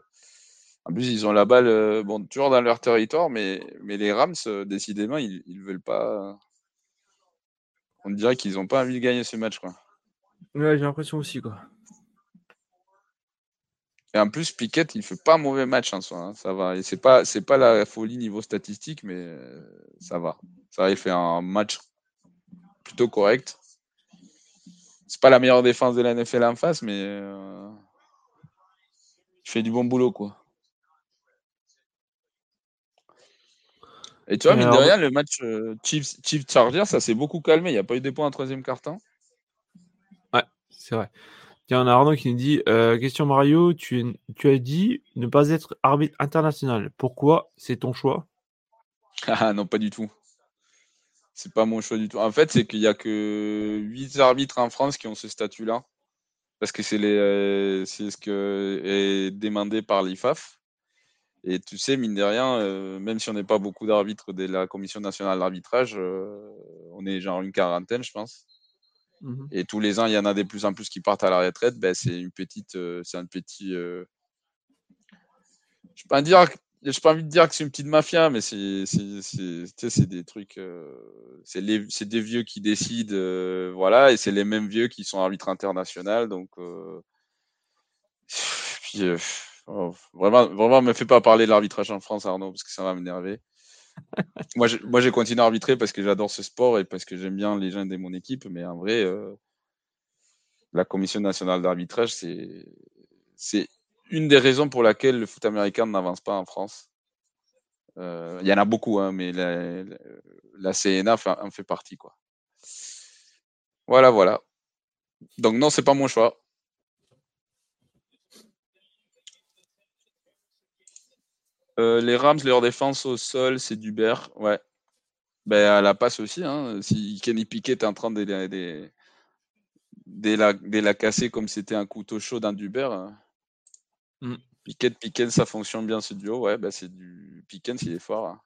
en plus, ils ont la balle, bon, toujours dans leur territoire, mais, mais les Rams, décidément, ils ne veulent pas. On dirait qu'ils n'ont pas envie de gagner ce match. Quoi. Ouais, j'ai l'impression aussi. Quoi. Et en plus, Piquet, il fait pas un mauvais match en soi. Hein, ça va. Et c'est pas, c'est pas la folie niveau statistique, mais ça va. Ça va, il fait un match plutôt correct. C'est pas la meilleure défense de la NFL en face, mais euh, il fait du bon boulot, quoi. Et tu vois, mine de rien, le match euh, Chiefs, Chiefs Chargers, ça s'est beaucoup calmé. Il n'y a pas eu des points en troisième quart-temps. Ouais, c'est vrai. Tiens, on a Arnaud qui nous dit euh, Question Mario, tu, tu as dit ne pas être arbitre international. Pourquoi? C'est ton choix? Ah non, pas du tout. C'est pas mon choix du tout. En fait, c'est qu'il y a que 8 arbitres en France qui ont ce statut-là. Parce que c'est euh, ce que est demandé par l'IFAF. Et tu sais, mine de rien, euh, même si on n'est pas beaucoup d'arbitres de la Commission nationale d'arbitrage, euh, on est genre une quarantaine, je pense. Mmh Et tous les ans, il y en a de plus en plus qui partent à la retraite. Ben, c'est une petite, c'est un petit. je ne pas dire j'ai pas envie de dire que c'est une petite mafia, mais c'est des trucs. Euh, c'est des vieux qui décident, euh, voilà, et c'est les mêmes vieux qui sont arbitres internationaux. Donc, euh, puis, oh, vraiment, vraiment, me fais pas parler de l'arbitrage en France, Arnaud, parce que ça va m'énerver. moi, j'ai continué à arbitrer parce que j'adore ce sport et parce que j'aime bien les gens de mon équipe, mais en vrai, la Commission nationale d'arbitrage, c'est une des raisons pour laquelle le foot américain n'avance pas en France. Euh, il y en a beaucoup, hein, mais la, CNA en fait partie. Quoi. Voilà, voilà. Donc non, c'est pas mon choix. Euh, les Rams, leur défense au sol, c'est Dubert. Ouais. Ben, à la passe aussi. Hein. Si Kenny Piquet est en train de, de, de, la, casser comme c'était un couteau chaud d'un Dubert, hein. Mm. Piquet, Piquet, ça fonctionne bien ce duo. Ouais, bah c'est du Piquet, il est fort. Hein.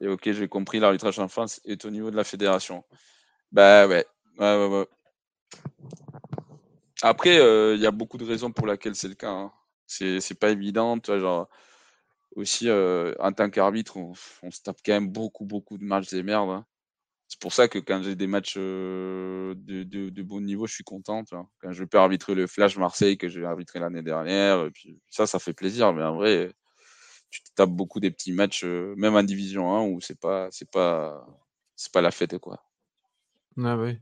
Et ok, j'ai compris, l'arbitrage en France est au niveau de la fédération. Bah ouais, ouais, ouais, ouais. Après, euh, il y a beaucoup de raisons pour lesquelles c'est le cas. Hein. C'est pas évident. Tu vois, genre, aussi, en tant qu'arbitre, on, se tape quand même beaucoup, beaucoup de matchs des merdes. Hein. C'est pour ça que quand j'ai des matchs de, de, bon niveau, je suis content. Quand je peux arbitrer le Flash Marseille que j'ai arbitré l'année dernière, ça, ça fait plaisir. Mais en vrai, tu te tapes beaucoup des petits matchs, même en Division 1, où c'est pas, c'est pas, c'est pas la fête, quoi. Ah oui.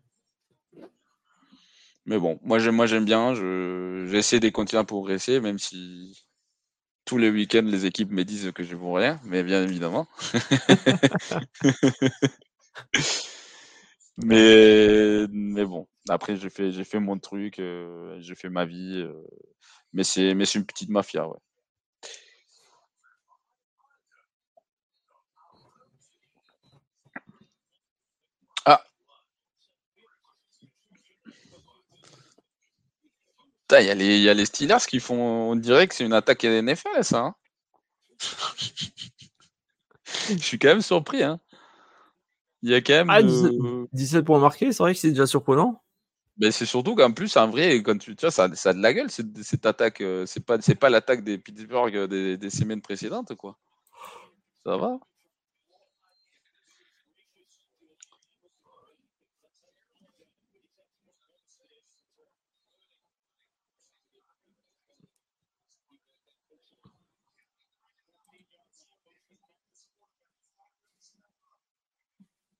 Mais bon, moi j'aime, moi j'aime bien. Je, j'essaie de continuer à progresser, même si tous les week-ends les équipes me disent que je vaux rien, mais bien évidemment. mais, mais bon, après j'ai fait, j'ai fait mon truc, euh, j'ai fait ma vie. euh, mais c'est, mais c'est une petite mafia, ouais. Il y a les, il y a les Steelers qui font, on dirait que c'est une attaque à NFL, ça. hein. Je suis quand même surpris, hein. Il y a quand même. Ah, 17, euh, 17 points marqués, c'est vrai que c'est déjà surprenant. Mais c'est surtout qu'en plus, en vrai, quand tu, tu vois, ça, ça a de la gueule cette, cette attaque. euh, C'est pas, c'est pas l'attaque des Pittsburgh euh, des, des semaines précédentes, quoi. Ça va.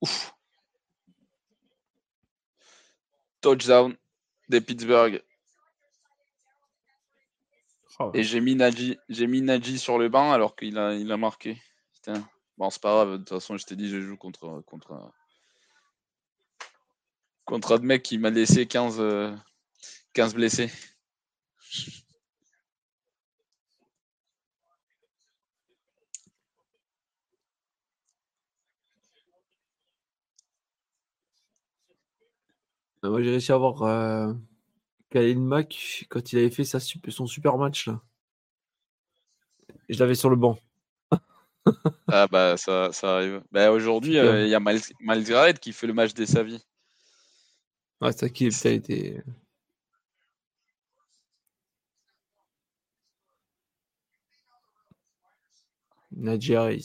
Ouf. Touchdown des Pittsburgh. Oh, Et j'ai mis j'ai mis Najee sur le banc alors qu'il a, il a marqué. Putain. Bon, c'est pas grave. De toute façon, je t'ai dit, je joue contre, contre, contre un mec qui m'a laissé 15, euh, 15 blessés. Moi, j'ai réussi à avoir euh, Khalil Mack quand il avait fait sa son super match. Là. Et je l'avais sur le banc. Ah bah ça, ça arrive. Bah, aujourd'hui, euh, il y a Miles, Miles Garrett qui fait le match de sa vie. Ouais, c'est ça qui a été. Najee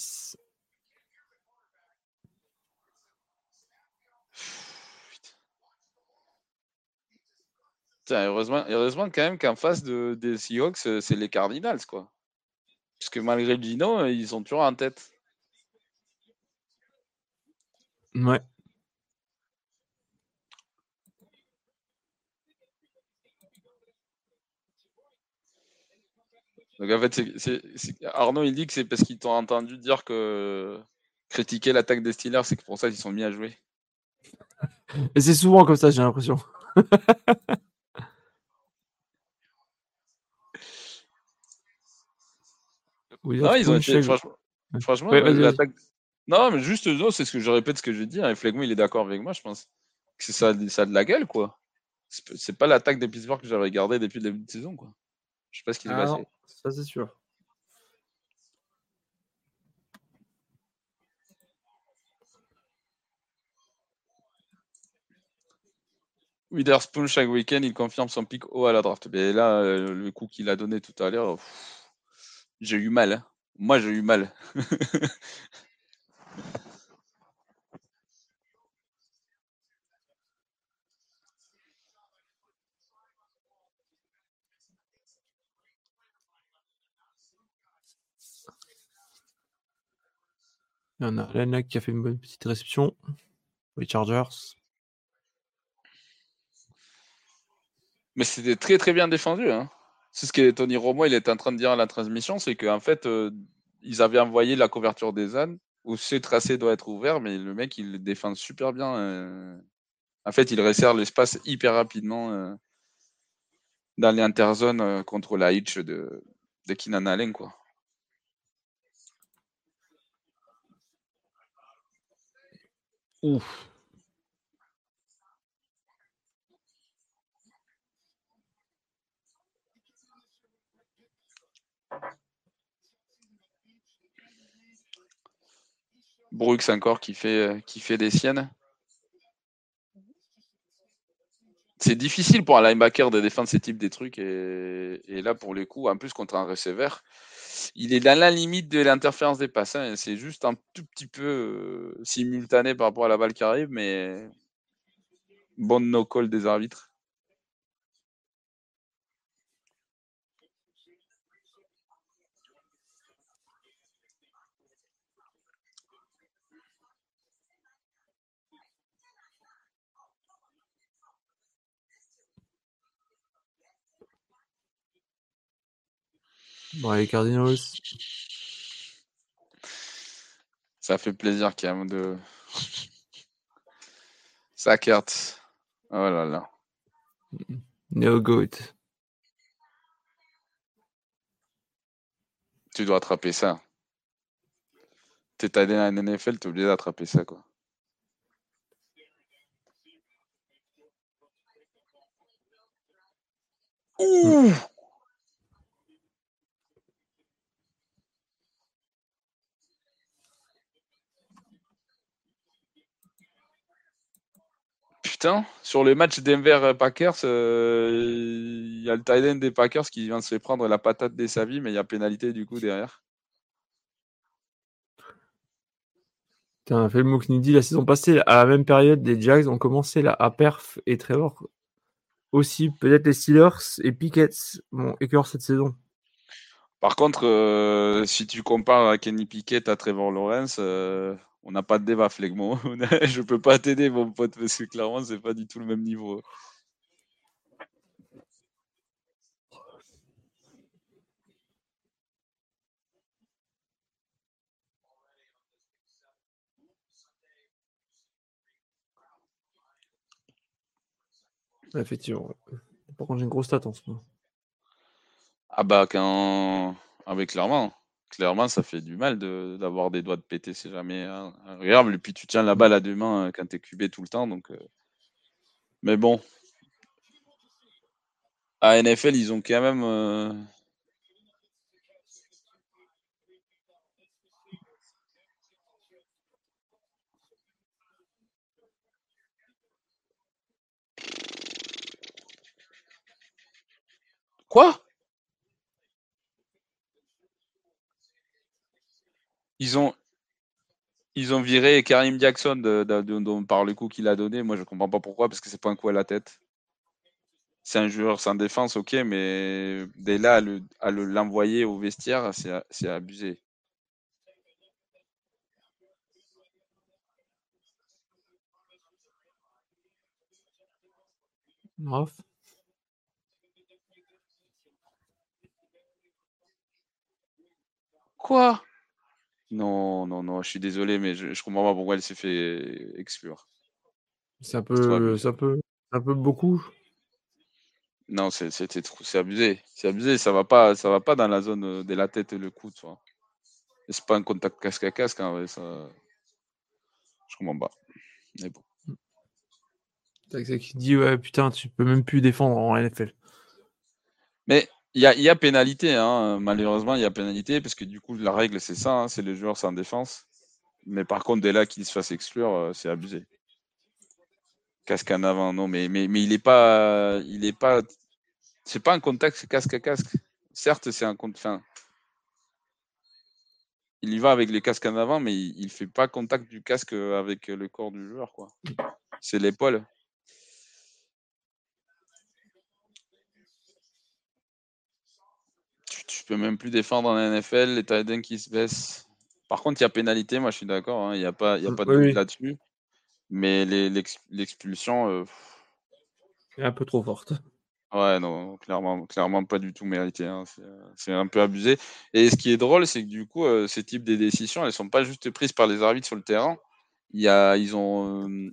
Putain, heureusement, heureusement quand même qu'en face de, des Seahawks, euh, c'est les Cardinals, quoi. Parce que malgré Gino, euh, ils sont toujours en tête. Ouais. Donc en fait, Arnaud, il dit que c'est parce qu'ils t'ont entendu dire que critiquer l'attaque des Steelers, c'est que pour ça qu'ils sont mis à jouer. Et c'est souvent comme ça, j'ai l'impression. Non, ils ont été, franchement, franchement, Ouais, euh, l'attaque. Non, mais juste, non, c'est ce que je répète, ce que je dis. Et Flegmo, il est d'accord avec moi, je pense. Que ça, ça a de la gueule, quoi. C'est pas l'attaque des Pittsburgh que j'avais regardé depuis le début de saison, quoi. Je sais pas ce qui s'est Ah passé. ça c'est sûr. Witherspoon, chaque week-end, il confirme son pic haut à la draft. Mais là, euh, le coup qu'il a donné tout à l'heure, j'ai eu mal. hein. Moi, j'ai eu mal. Il y en a Lana qui a fait une bonne petite réception. Les Chargers. Mais c'était très très bien défendu. hein. C'est ce que Tony Romo il était en train de dire à la transmission, c'est qu'en fait, euh, ils avaient envoyé la couverture des ânes où ce tracé doit être ouvert, mais le mec il défend super bien. euh. En fait, il resserre l'espace hyper rapidement euh, dans les interzones euh, contre la hitch de, de Allen. Quoi. Ouf. Brooks encore qui fait, euh, qui fait des siennes. C'est difficile pour un linebacker de défendre ces types de trucs. Et, là, pour le coup, en plus contre un receveur, il est dans la limite de l'interférence des passes. hein. C'est juste un tout petit peu euh, simultané par rapport à la balle qui arrive, mais bonne no-call des arbitres. Bon, les Cardinals. Ça fait plaisir quand même de. Sackert. Oh là là. No good. Tu dois attraper ça. T'es allé à la NFL, t'es obligé d'attraper ça, quoi. Ouh Putain, sur le match Denver-Packers, il y a le tight end des Packers qui vient de se prendre la patate des Savis, mais il y a pénalité du coup derrière. Putain, fait le dit la saison passée, à la même période, les Jags ont commencé là à perf et Trevor aussi. Peut-être les Steelers et Pickett vont écœur cette saison. Par contre, euh, si tu compares à Kenny Pickett à Trevor Lawrence, euh, on n'a pas de débat, Flegmo. je peux pas t'aider, mon pote, parce que clairement, c'est pas du tout le même niveau. Effectivement. Par contre, j'ai une grosse stat en ce moment. Ah bah, quand... avec clairement clairement, ça fait du mal d'avoir des doigts de péter, c'est jamais agréable. Et puis tu tiens la balle à deux mains euh, quand tu es cubé tout le temps. Donc, euh. Mais bon, à NFL, ils ont quand même. Euh, Quoi? Ils ont, ils ont viré Karim Jackson de, par le coup qu'il a donné. Moi, je comprends pas pourquoi, parce que c'est pas un coup à la tête. C'est un joueur sans défense, ok, mais dès là, à l'envoyer au vestiaire, c'est abusé. Quoi? Non, non, non, je suis désolé, mais je, je comprends pas pourquoi elle s'est fait exclure. C'est un peu, c'est un peu, un peu beaucoup. Non, c'est c'est abusé, c'est abusé. Ça va pas, ça va pas dans la zone de la tête et le cou, tu vois. C'est pas un contact casque à casque, en vrai, ça. Je comprends pas. Mais bon. C'est qui dit ouais putain, tu peux même plus défendre en NFL. Mais il y a, pénalité, hein. malheureusement, il y a pénalité, parce que du coup, la règle, c'est ça, hein, c'est le joueur sans défense. Mais par contre, dès là qu'il se fasse exclure, euh, c'est abusé. Casque en avant, non, mais, il n'est pas. Il est pas. C'est pas un contact, casque à casque. Certes, c'est un compte. Fin, il y va avec les casques en avant, mais il ne fait pas contact du casque avec le corps du joueur. C'est l'épaule. Tu peux même plus défendre en NFL, les tight qui se baissent. Par contre, il y a pénalité, moi je suis d'accord, hein, il n'y a pas, y a pas de doute là-dessus. Mais l'expulsion. Euh, est un peu trop forte. Ouais, non, clairement, clairement pas du tout mérité. Hein, c'est un peu abusé. Et ce qui est drôle, c'est que du coup, euh, ces types de décisions, elles sont pas juste prises par les arbitres sur le terrain. Il y a, ils ont euh,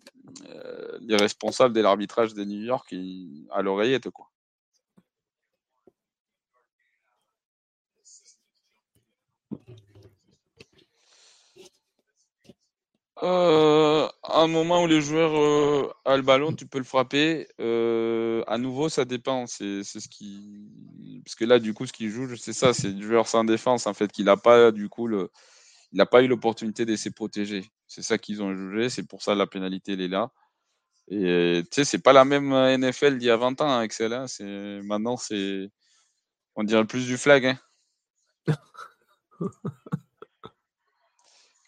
les responsables de l'arbitrage de New York à l'oreillette, quoi. Euh, un moment où les joueurs euh, a le ballon, tu peux le frapper. Euh, à nouveau, ça dépend. C'est ce qui, parce que là, du coup, ce qui joue, c'est ça, c'est le joueur sans défense en fait, qu'il n'a pas du coup le, il n'a pas eu l'opportunité de se protéger. C'est ça qu'ils ont jugé. C'est pour ça la pénalité elle est là. Et tu sais, c'est pas la même NFL d'il y a 20 ans, hein, Excel. Hein. c'est maintenant, c'est, on dirait plus du flag. Hein.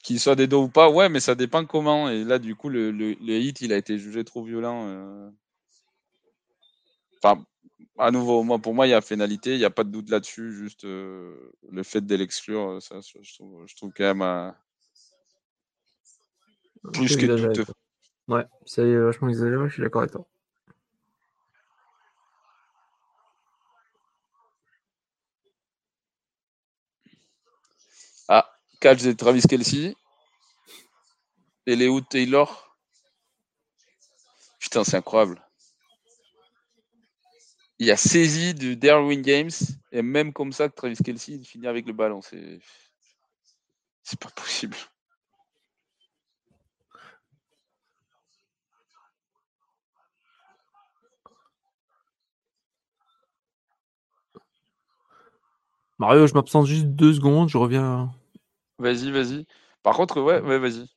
Qu'il soit des dos ou pas, ouais, mais ça dépend comment. Et là, du coup, le, le, hit, il a été jugé trop violent. Euh. Enfin, à nouveau, moi, pour moi, il y a pénalité, il n'y a pas de doute là-dessus. Juste euh, le fait de l'exclure, euh, ça, je trouve, je trouve quand même plus que douteux. Ouais, c'est vachement exagéré, je suis d'accord avec toi. Catch de Travis Kelsey. Et Léo Taylor. Putain, c'est incroyable. Il y a saisie de Darwin James. Et même comme ça que Travis Kelsey finit avec le ballon. C'est. C'est pas possible. Mario, je m'absente juste deux secondes, je reviens. Vas-y, vas-y. Par contre, ouais, ouais, vas-y.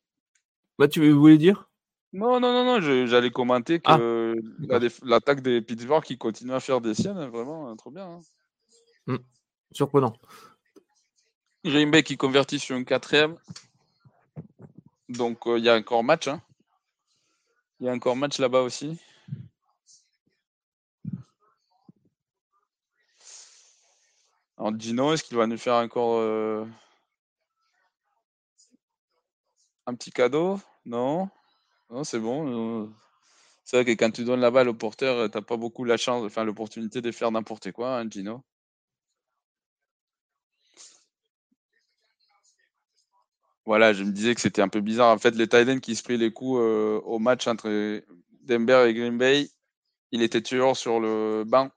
Bah, tu voulais dire? Non, non, non, non, j'allais commenter Ah, que déf- l'attaque des Pittsburgh qui continue à faire des siennes, hein, vraiment, hein, trop bien. hein. Surprenant. Green Bay qui convertit sur une quatrième. Donc, euh, il y a encore match. hein. Il y a encore match là-bas aussi. Alors, Gino, est-ce qu'il va nous faire encore euh, un petit cadeau Non? Non, c'est bon. euh, C'est vrai que quand tu donnes la balle au porteur, tu n'as pas beaucoup la chance, enfin l'opportunité de faire n'importe quoi, hein, Gino. Voilà, je me disais que c'était un peu bizarre. En fait, les Titans qui se prit les coups euh, au match entre Denver et Green Bay, il était toujours sur le banc.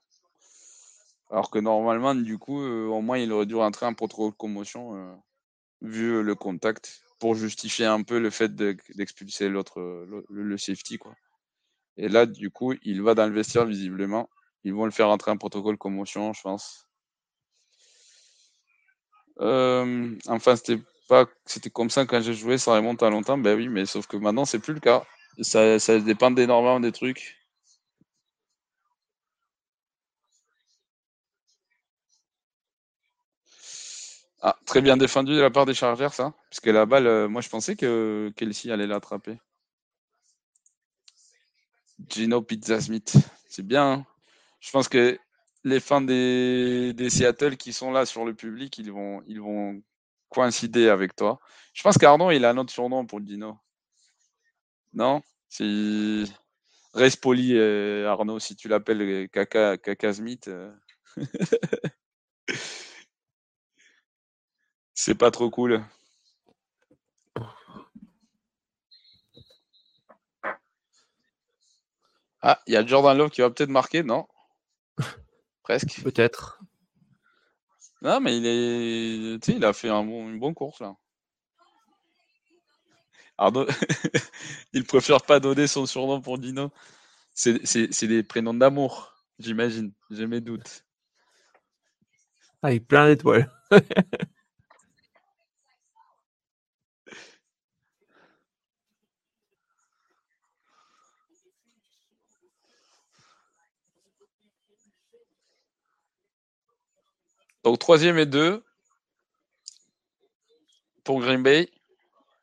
Alors que normalement, du coup, euh, au moins, il aurait dû rentrer en protocole de commotion, euh, vu euh, le contact, pour justifier un peu le fait de- d'expulser l'autre, le, safety, quoi. Et là, du coup, il va dans le vestiaire, visiblement. Ils vont le faire rentrer en protocole commotion, je pense. Euh, enfin, c'était pas, c'était comme ça quand j'ai joué, ça remonte à longtemps. Ben oui, mais sauf que maintenant, c'est plus le cas. Ça, ça dépend énormément des trucs. Ah, très bien défendu de la part des Chargers, ça. Parce que la balle, euh, moi, je pensais que Kelsey allait l'attraper. Gino Pizza Smith, c'est bien. hein. Je pense que les fans des, des Seattle qui sont là sur le public, ils vont, coïncider avec toi. Je pense qu'Arnaud, il a un autre surnom pour Gino. Non? C'est Reste poli, euh, Arnaud, si tu l'appelles euh, Caca, Caca Smith. C'est pas trop cool. Ah, il y a Jordan Love qui va peut-être marquer, non? Presque. Peut-être. Non, mais il est. Tu sais, il a fait un bon, une bonne course là. Arnaud, il préfère pas donner son surnom pour Dino. C'est des prénoms d'amour, j'imagine. J'ai mes doutes. Avec plein d'étoiles. Donc, troisième et deux pour Green Bay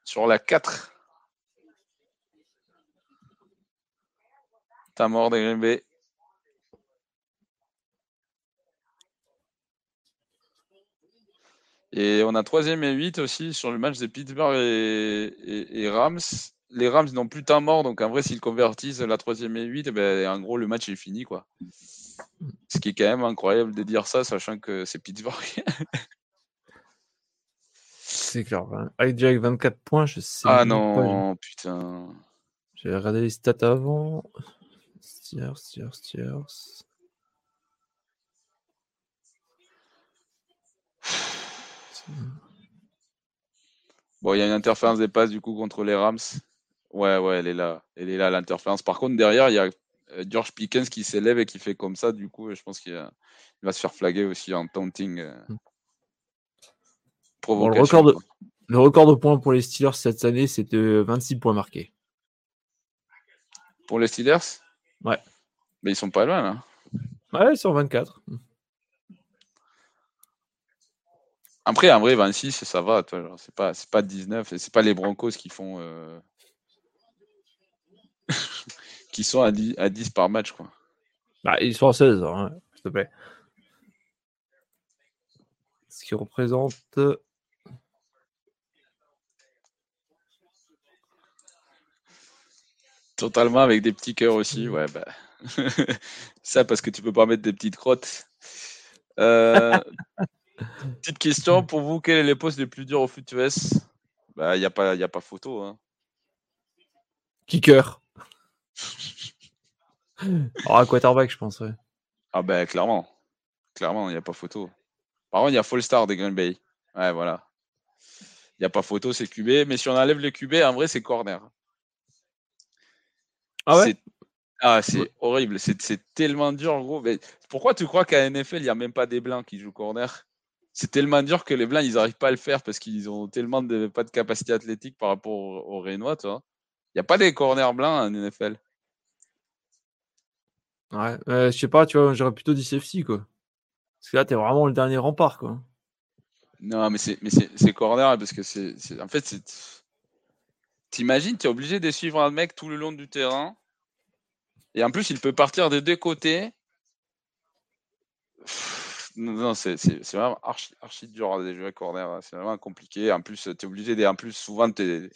sur la 4. T'as mort de Green Bay. Et on a troisième et 8 aussi sur le match des Pittsburgh et Rams. Les Rams n'ont plus temps mort, donc en vrai, s'ils convertissent la troisième et 8, eh ben, en gros, le match est fini. quoi. Ce qui est quand même incroyable de dire ça, sachant que c'est Pittsburgh. C'est clair. Avec déjà avec 24 points, je sais. ah non, putain. J'ai regardé les stats avant. Steers, Steers, Steers. Bon, il y a une interférence des passes du coup contre les Rams. Ouais, ouais, elle est là. Elle est là, l'interférence. Par contre, derrière, il y a George Pickens qui s'élève et qui fait comme ça. Du coup, je pense qu'il va, se faire flaguer aussi en taunting. euh, Mm. record de-. Le record de points pour les Steelers cette année, c'est de 26 points marqués. Pour les Steelers? Ouais. Mais ils sont pas loin, là. Ouais, sur 24. Après, en vrai, 26, ça va. C'est pas, pas 19. et C'est pas les Broncos qui font. euh, qui sont à 10, à 10 par match, quoi. Bah, ils sont à 16, hein, s'il te plaît. Ce qui représente. Totalement avec des petits cœurs aussi, ouais, bah. ça parce que tu peux pas mettre des petites crottes. Euh, Petite question pour vous, quel est le poste le plus dur au foot US Bah, il n'y a, pas, y a pas photo. Hein. Kicker. Alors, à quarterback, je pense, ouais. Ah, ben, clairement. Clairement, il n'y a pas photo. Par contre, il y a Full Star des Green Bay. Ouais, voilà. Il n'y a pas photo, c'est QB. Mais si on enlève le QB, en vrai, c'est corner. Ah ouais? Ah, c'est horrible. C'est tellement dur, gros. Mais pourquoi tu crois qu'à NFL, il n'y a même pas des blancs qui jouent corner? C'est tellement dur que les blancs, ils n'arrivent pas à le faire parce qu'ils ont tellement de, pas de capacité athlétique par rapport aux, Rénois, Il n'y a pas des corners blancs en NFL. Ouais, je sais pas, tu vois, j'aurais plutôt dit safety, quoi. Parce que là, t'es vraiment le dernier rempart, quoi. Non, mais c'est, mais c'est, corner parce que c'est, en fait, c'est. T'imagines, tu es obligé de suivre un mec tout le long du terrain. Et en plus, il peut partir des deux côtés. Non, c'est, vraiment archi, dur de jouer corner. Hein. C'est vraiment compliqué. En plus, tu es obligé En plus, souvent, tu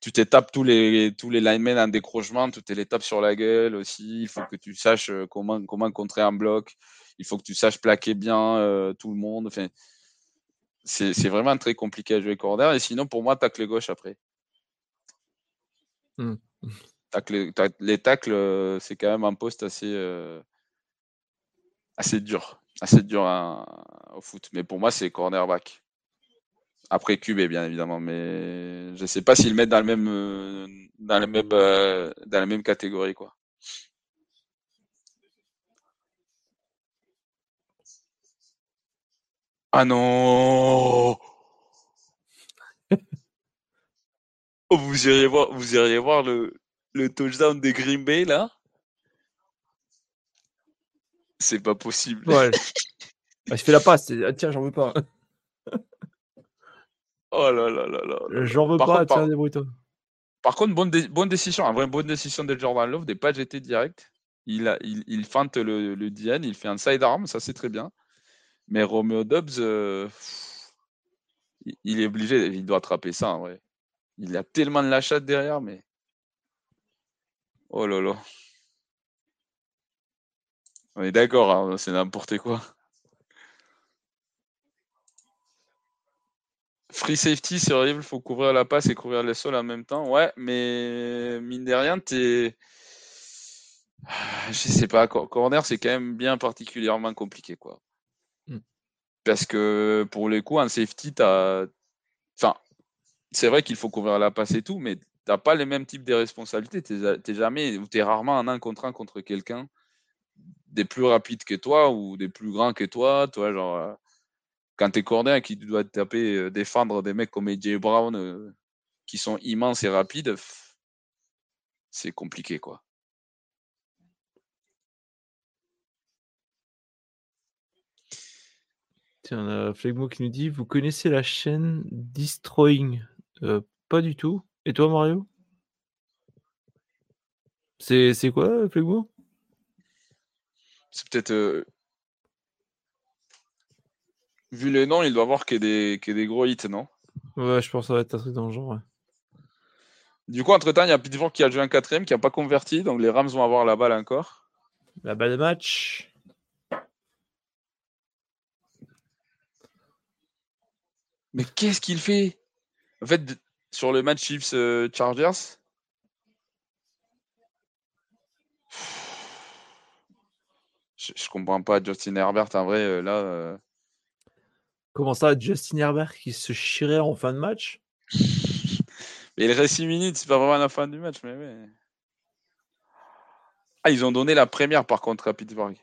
t'étapes tous les, tous les linemen en décrochement. Tu les tapes sur la gueule aussi. Il faut que tu saches euh, comment, comment contrer un bloc il faut que tu saches plaquer bien euh, tout le monde. Enfin, c'est vraiment très compliqué à jouer corner. Et sinon, pour moi, tacle gauche après. Hmm. les tacles, euh, c'est quand même un poste assez, euh, assez dur. Assez dur au foot. Mais pour moi, c'est cornerback. Après QB, bien évidemment. Mais je ne sais pas s'ils mettent dans, le même, dans, le même, dans la même catégorie. Quoi. Ah non oh, Vous iriez voir, vous iriez voir le, le touchdown des Green Bay là? C'est pas possible. Ouais. Bah, je fais la passe. Ah, tiens, j'en veux pas. Oh là là là là. J'en veux pas, tiens, débrouille-toi. Par contre, bonne, bonne décision, un vrai bonne décision de Jordan Love, des pas jeter direct. Il, a, il, il feinte le, le DN, il fait un sidearm, ça c'est très bien. Mais Romeo Dobbs, euh, il est obligé, il doit attraper ça en vrai. Il a tellement de la chatte derrière, mais. Oh là là. On est d'accord, hein, c'est n'importe quoi. Free safety, c'est horrible, faut couvrir la passe et couvrir le sol en même temps. Ouais, mais mine de rien, t'es. Je sais pas, corner, c'est quand même bien particulièrement compliqué, quoi. Parce que pour les coups, en safety, as... enfin, c'est vrai qu'il faut couvrir la passe et tout, mais tu n'as pas les mêmes types de responsabilités. Tu es, jamais, ou tu es rarement en un contre un contre quelqu'un des plus rapides que toi ou des plus grands que toi. Toi, genre, quand tu es corner et tu dois taper, euh, défendre des mecs comme AJ Brown euh, qui sont immenses et rapides, c'est compliqué, quoi. Tiens, on a Flegmo qui nous dit Vous connaissez la chaîne Destroying euh, Pas du tout. Et toi, Mario? C'est quoi, Flegmo? C'est peut-être. Vu les noms, il doit avoir que des, que des gros hits, non? Ouais, je pense que ça va être un truc dans le genre. Du coup, entre-temps, il y a Pittsburgh qui a joué un quatrième, qui n'a pas converti, donc les Rams vont avoir la balle encore. La balle de match. Mais qu'est-ce qu'il fait? En fait, sur le match Chiefs euh, Chargers, je, je, comprends pas Justin Herbert en vrai euh, là. Euh. Comment ça, Justin Herbert qui se chirait en fin de match? Mais il reste 6 minutes, c'est pas vraiment la fin du match, mais ouais. Ah, ils ont donné la première par contre à Pittsburgh.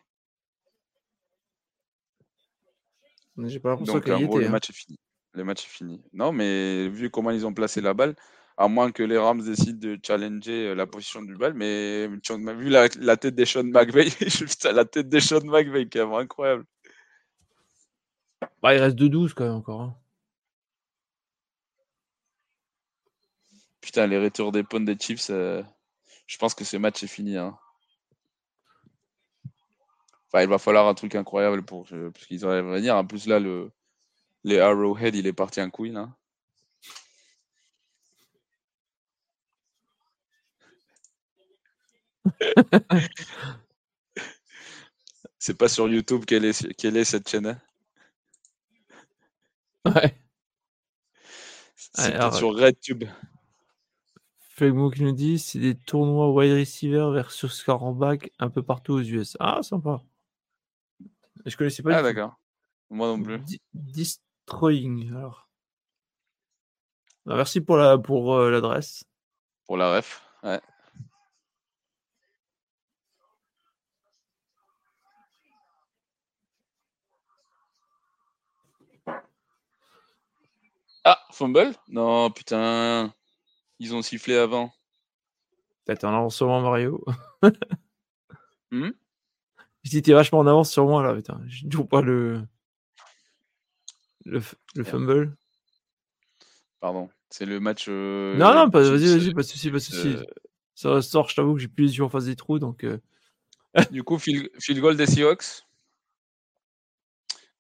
J'ai pas l'impression qu'il était. Le hein. match est fini le match est fini. Non, mais vu comment ils ont placé la balle, à moins que les Rams décident de challenger euh, la position du bal, mais vu la, tête des Sean McVay, la tête des Sean McVay, qui est incroyable. Bah, il reste 2-12 quand même encore. Hein. Putain, les retours des ponts des Chiefs, euh, je pense que ce match est fini. Hein. Enfin, il va falloir un truc incroyable pour parce qu'ils auraient venir. En plus, là, le, les Arrowhead, il est parti en couille, là. C'est pas sur YouTube quelle est, quelle est cette chaîne. Ouais. C'était sur RedTube. Flegmo qui nous dit c'est des tournois wide receiver versus back un peu partout aux US. Ah, sympa. Je connaissais pas Ah, d'accord. Moi non plus. Destroying, alors. Ah, merci pour la pour euh, l'adresse. Pour la ref. Ouais. Ah, fumble? Non, putain. Ils ont sifflé avant. Peut-être en avance sur moi, Mario. Hmm? Je t'es vachement en avance sur moi, là, putain. Je trouve pas le. Le, le fumble. Pardon. C'est le match. euh, non, non, pas- vas-y, vas-y, pas de soucis, pas de soucis. euh, Ça ressort, je t'avoue que j'ai plus les yeux en face des trous, donc. euh, Du coup, field, field goal des Seahawks?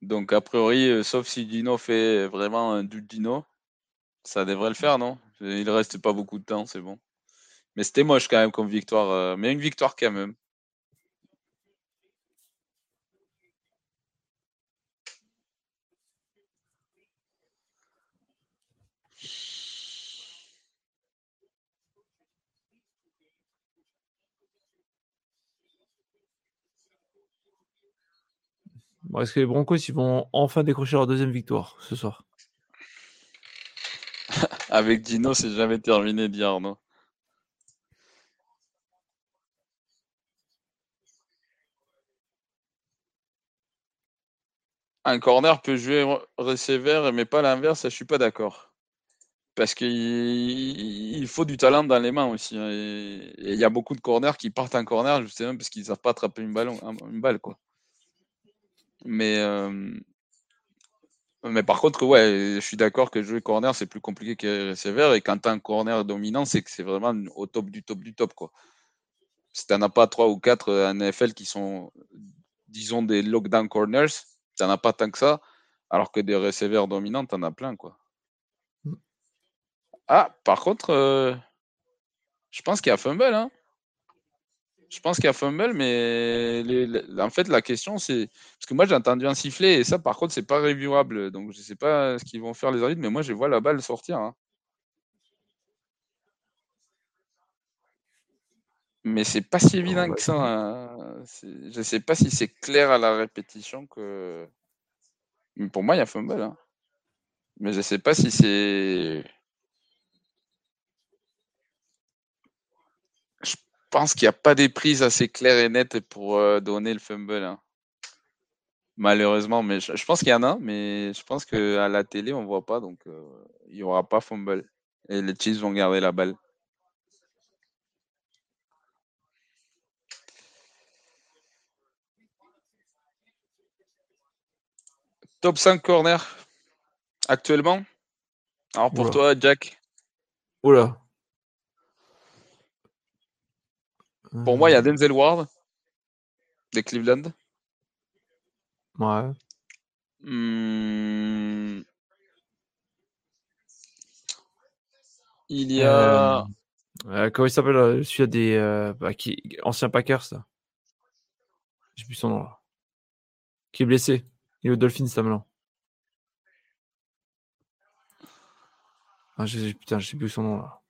Donc, a priori, euh, sauf si Dino fait vraiment un du Dino, ça devrait le faire, non? Il reste pas beaucoup de temps, c'est bon. Mais c'était moche quand même comme victoire. euh, mais une victoire quand même. Est-ce que les Broncos vont enfin décrocher leur deuxième victoire ce soir? Avec Dino, c'est jamais terminé, dit Arnaud. Un corner peut jouer re- receiver, mais pas l'inverse, je suis pas d'accord. Parce qu'il il faut du talent dans les mains aussi. hein, Et il y a beaucoup de corners qui partent en corner justement parce qu'ils savent pas attraper une, une balle. Quoi. Mais, euh, mais par contre, ouais, je suis d'accord que jouer corner, c'est plus compliqué que receiver. Et quand tu as un corner dominant, c'est que c'est vraiment au top du top du top. Quoi. Si tu n'en as pas trois ou quatre euh, en NFL qui sont, disons, des lockdown corners, tu n'en as pas tant que ça. Alors que des receivers dominants, tu en as plein. Quoi. Mm. Ah, par contre, euh, je pense qu'il y a fumble. Hein. Je pense qu'il y a fumble, mais en fait, la question, c'est. Parce que moi, j'ai entendu un sifflet, et ça, par contre, c'est pas reviewable. Donc, je sais pas ce qu'ils vont faire les arbitres, mais moi, je vois la balle sortir. hein. Mais c'est pas si évident que ça. hein. Je sais pas si c'est clair à la répétition que. Mais pour moi, il y a fumble. hein. Mais je sais pas si c'est. Je pense qu'il n'y a pas des prises assez claires et nettes pour euh, donner le fumble. hein. Malheureusement, mais je, je pense qu'il y en a, mais je pense qu'à la télé, on voit pas, donc euh, il n'y aura pas fumble. Et les Chiefs vont garder la balle. Top 5 corner actuellement. Alors pour Oula. toi, Jack, Oula. Pour moi, il y a Euh, Denzel Ward des Cleveland. Ouais. Hmm. Il y Euh, a. euh, comment il s'appelle euh, celui-là des euh, bah, qui, ancien Packers J'ai plus son nom là. Qui est blessé. Il est au Dolphins maintenant. Ah, putain, je sais plus son nom là.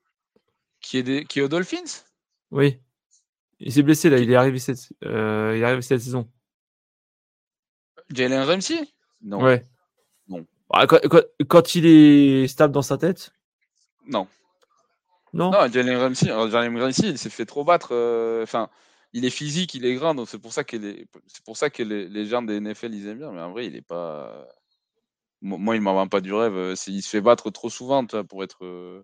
Qui est, des... qui est aux Dolphins? Oui. Il s'est blessé là, il est arrivé cette, euh, il est arrivé cette saison. Jalen Ramsey? Non. Ouais. Non. Ah, quand, quand- quand il est stable dans sa tête? Non. Non, Non, Jalen Ramsey, Jalen Ramsey, il s'est fait trop battre. euh, Enfin, il est physique, il est grand, donc c'est pour ça que les, c'est pour ça que les, les gens des NFL ils aiment bien. Mais en vrai, il est pas. Mo- Moi, il m'en vend pas du rêve. euh, Il se fait battre trop souvent, tu vois, pour être, euh,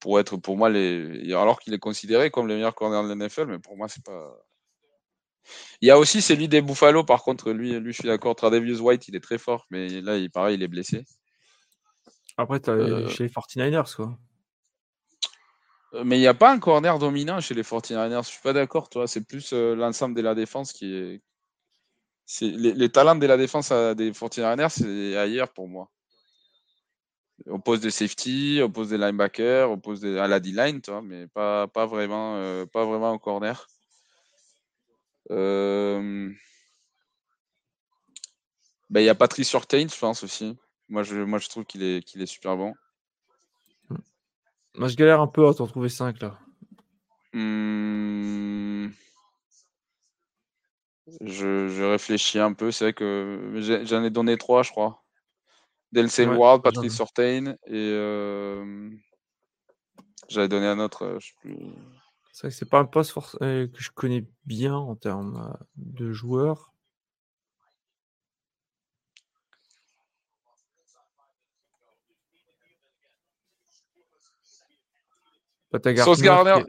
pour être, pour moi, les. Alors qu'il est considéré comme le meilleur corner de la NFL, mais pour moi, c'est pas. Il y a aussi celui des Buffalo, par contre, lui, lui, je suis d'accord. Tradevius White, il est très fort, mais là, il pareil, il est blessé. Après, t'as Euh, chez les 49ers, quoi. Euh, Mais il n'y a pas un corner dominant chez les 49ers. Je suis pas d'accord, toi. C'est plus euh, l'ensemble de la défense qui est. Les, les talents de la défense à- des 49ers, c'est ailleurs pour moi. Au poste de safety, au poste des linebackers, au poste de, à la D-line, mais pas, pas vraiment, euh, pas vraiment au corner. Euh, ben, il y a Patrice Surtain, je pense aussi. Moi, je, moi, je trouve qu'il est, qu'il est super bon. Moi, je galère un peu à t'en trouver 5 là. Hmm. Je, je, réfléchis un peu. C'est vrai que j'en ai donné trois, je crois. Delcel ouais, Ward, Patrick Sortain et euh... j'avais donné un autre. Euh, je sais plus. C'est vrai que c'est pas un poste euh, que je connais bien en termes de joueurs. Sauce Garner,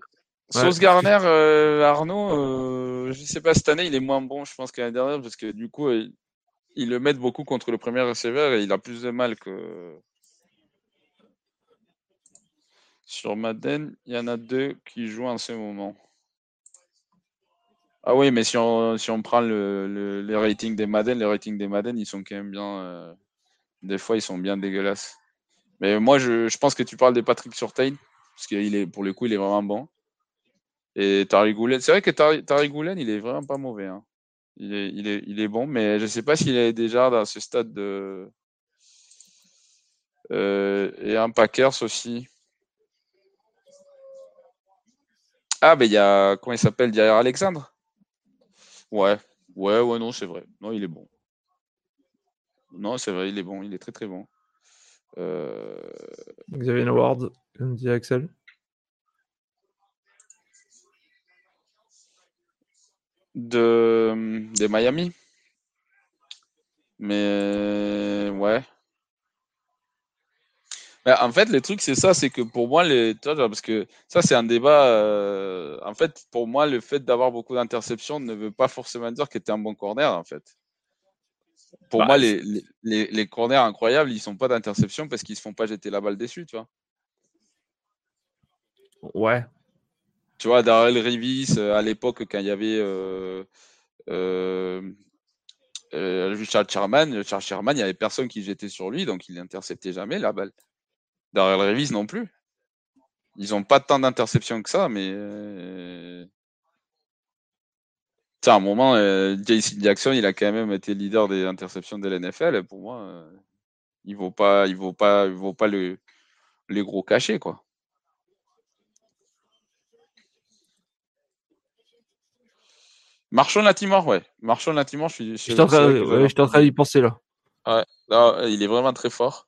Sauce Garner euh, Arnaud, je sais pas, cette année, il est moins bon, je pense, qu'année dernière, parce que du coup, il, il, le met beaucoup contre le premier receveur et il a plus de mal que. Sur Madden, il y en a deux qui jouent en ce moment. Ah oui, mais si on, prend le, le, les ratings des Madden, les ratings des Madden, ils sont quand même bien. Euh, des fois, ils sont bien dégueulasses. Mais moi, je, je pense que tu parles de Patrick Surtain parce qu'il est, pour le coup, il est vraiment bon. Et Tariq Goulen, c'est vrai que Tariq Goulen, il est vraiment pas mauvais. Hein. Il, est, il, est, il est bon, mais je ne sais pas s'il est déjà dans ce stade de. Euh, et un Packers aussi. Ah, ben il y a. Comment il s'appelle Derrière Alexandre? Ouais, ouais, ouais, non, c'est vrai. Non, il est bon. Non, c'est vrai, il est bon. Il est très, très bon. Euh... Xavier Howard, comme dit Axel. De, de Miami. Mais ouais. Mais en fait, le truc, c'est ça, c'est que pour moi, les, parce que ça, c'est un débat. Euh, en fait, pour moi, le fait d'avoir beaucoup d'interceptions ne veut pas forcément dire que tu es un bon corner, en fait. Pour bah, moi, les, les, les, corners incroyables, ils sont pas d'interception parce qu'ils se font pas jeter la balle dessus, tu vois. Ouais. Tu vois, Darrell Rivis, euh, à l'époque, quand il y avait euh, euh, Richard Sherman, Richard Sherman, il n'y avait personne qui jetait sur lui, donc il n'interceptait jamais la balle. Darrell Rivis non plus. Ils n'ont pas tant d'interceptions que ça, mais euh, à un moment, euh, JC Jackson, il a quand même été leader des interceptions de l'NFL. Pour moi, il vaut pas, vaut pas, vaut pas le, les gros cachets, quoi. Marchand Latimore, ouais. Marchand Latimore, je suis. Je suis en train d'y penser là. Ouais, non, il est vraiment très fort.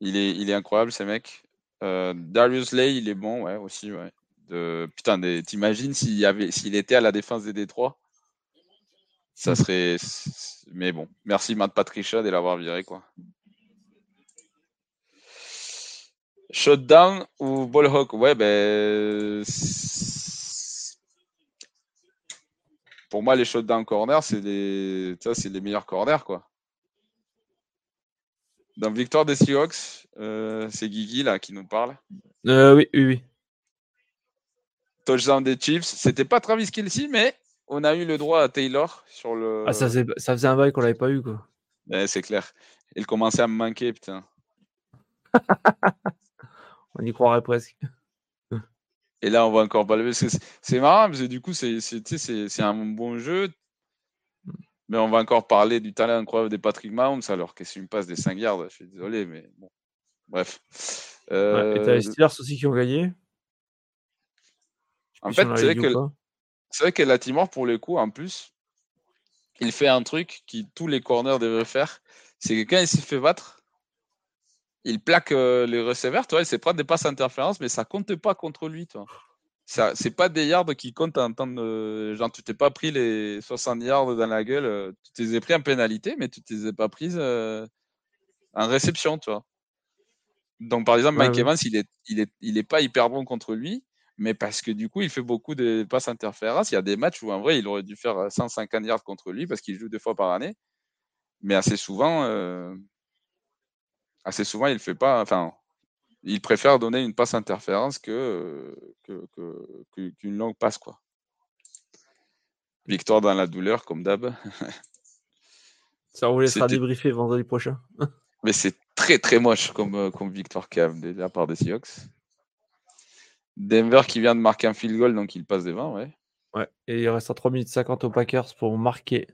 Il est, il est incroyable, ce mec. Euh, Darius Lay, il est bon, ouais, aussi, ouais de putain t'imagines s'il y avait s'il était à la défense des Détroits? Ça serait mais bon merci Matt Patricia de l'avoir viré quoi shutdown ou ball hawk ouais ben pour moi les shutdown corners c'est les ça c'est les meilleurs corners quoi dans victoire des Seahawks euh, c'est Guigui là qui nous parle euh, oui oui oui touchdown des Chiefs. C'était pas Travis Kelsey, mais on a eu le droit à Taylor sur le. Ah, ça, faisait, ça faisait un bail qu'on l'avait pas eu, quoi. c'est clair. Il commençait à me manquer, putain. on y croirait presque. Et là, on va encore pas le. C'est marrant, parce que du coup, c'est un bon jeu. Mais on va encore parler du talent incroyable des Patrick Mahomes, alors que c'est une passe des 5 yards. Je suis désolé, mais bon. Bref. Euh... Ouais, et t'as les Steelers aussi qui ont gagné? En fait, c'est vrai, que, c'est vrai que Latimore, pour le coup, en plus, il fait un truc qui tous les corners devraient faire. C'est que quand il se fait battre, il plaque euh, les receveurs. Toi, il s'est prendre des passes interférences, mais ça compte pas contre lui. Toi. Ça, c'est pas des yards qui comptent en temps de. Genre, tu t'es pas pris les 60 yards dans la gueule. Euh, tu t'es pris en pénalité, mais tu t'es pas pris euh, en réception, tu vois. Donc, par exemple, Mike Evans, il est, il, est, il est pas hyper bon contre lui mais parce que du coup, il fait beaucoup de passes interférences. Il y a des matchs où, en vrai, il aurait dû faire 150 yards contre lui parce qu'il joue deux fois par année. Mais assez souvent, euh, assez souvent, il fait pas. Enfin, il préfère donner une passe interférence que qu'une que, que, longue passe, quoi. Victoire dans la douleur, comme d'hab. Ça, on vous laissera débriefer vendredi prochain. Mais c'est très très moche comme, comme victoire cave de la part des Seahawks. Denver qui vient de marquer un field goal, donc il passe des 20, ouais. Ouais, et il reste à 3 minutes 50 aux Packers pour marquer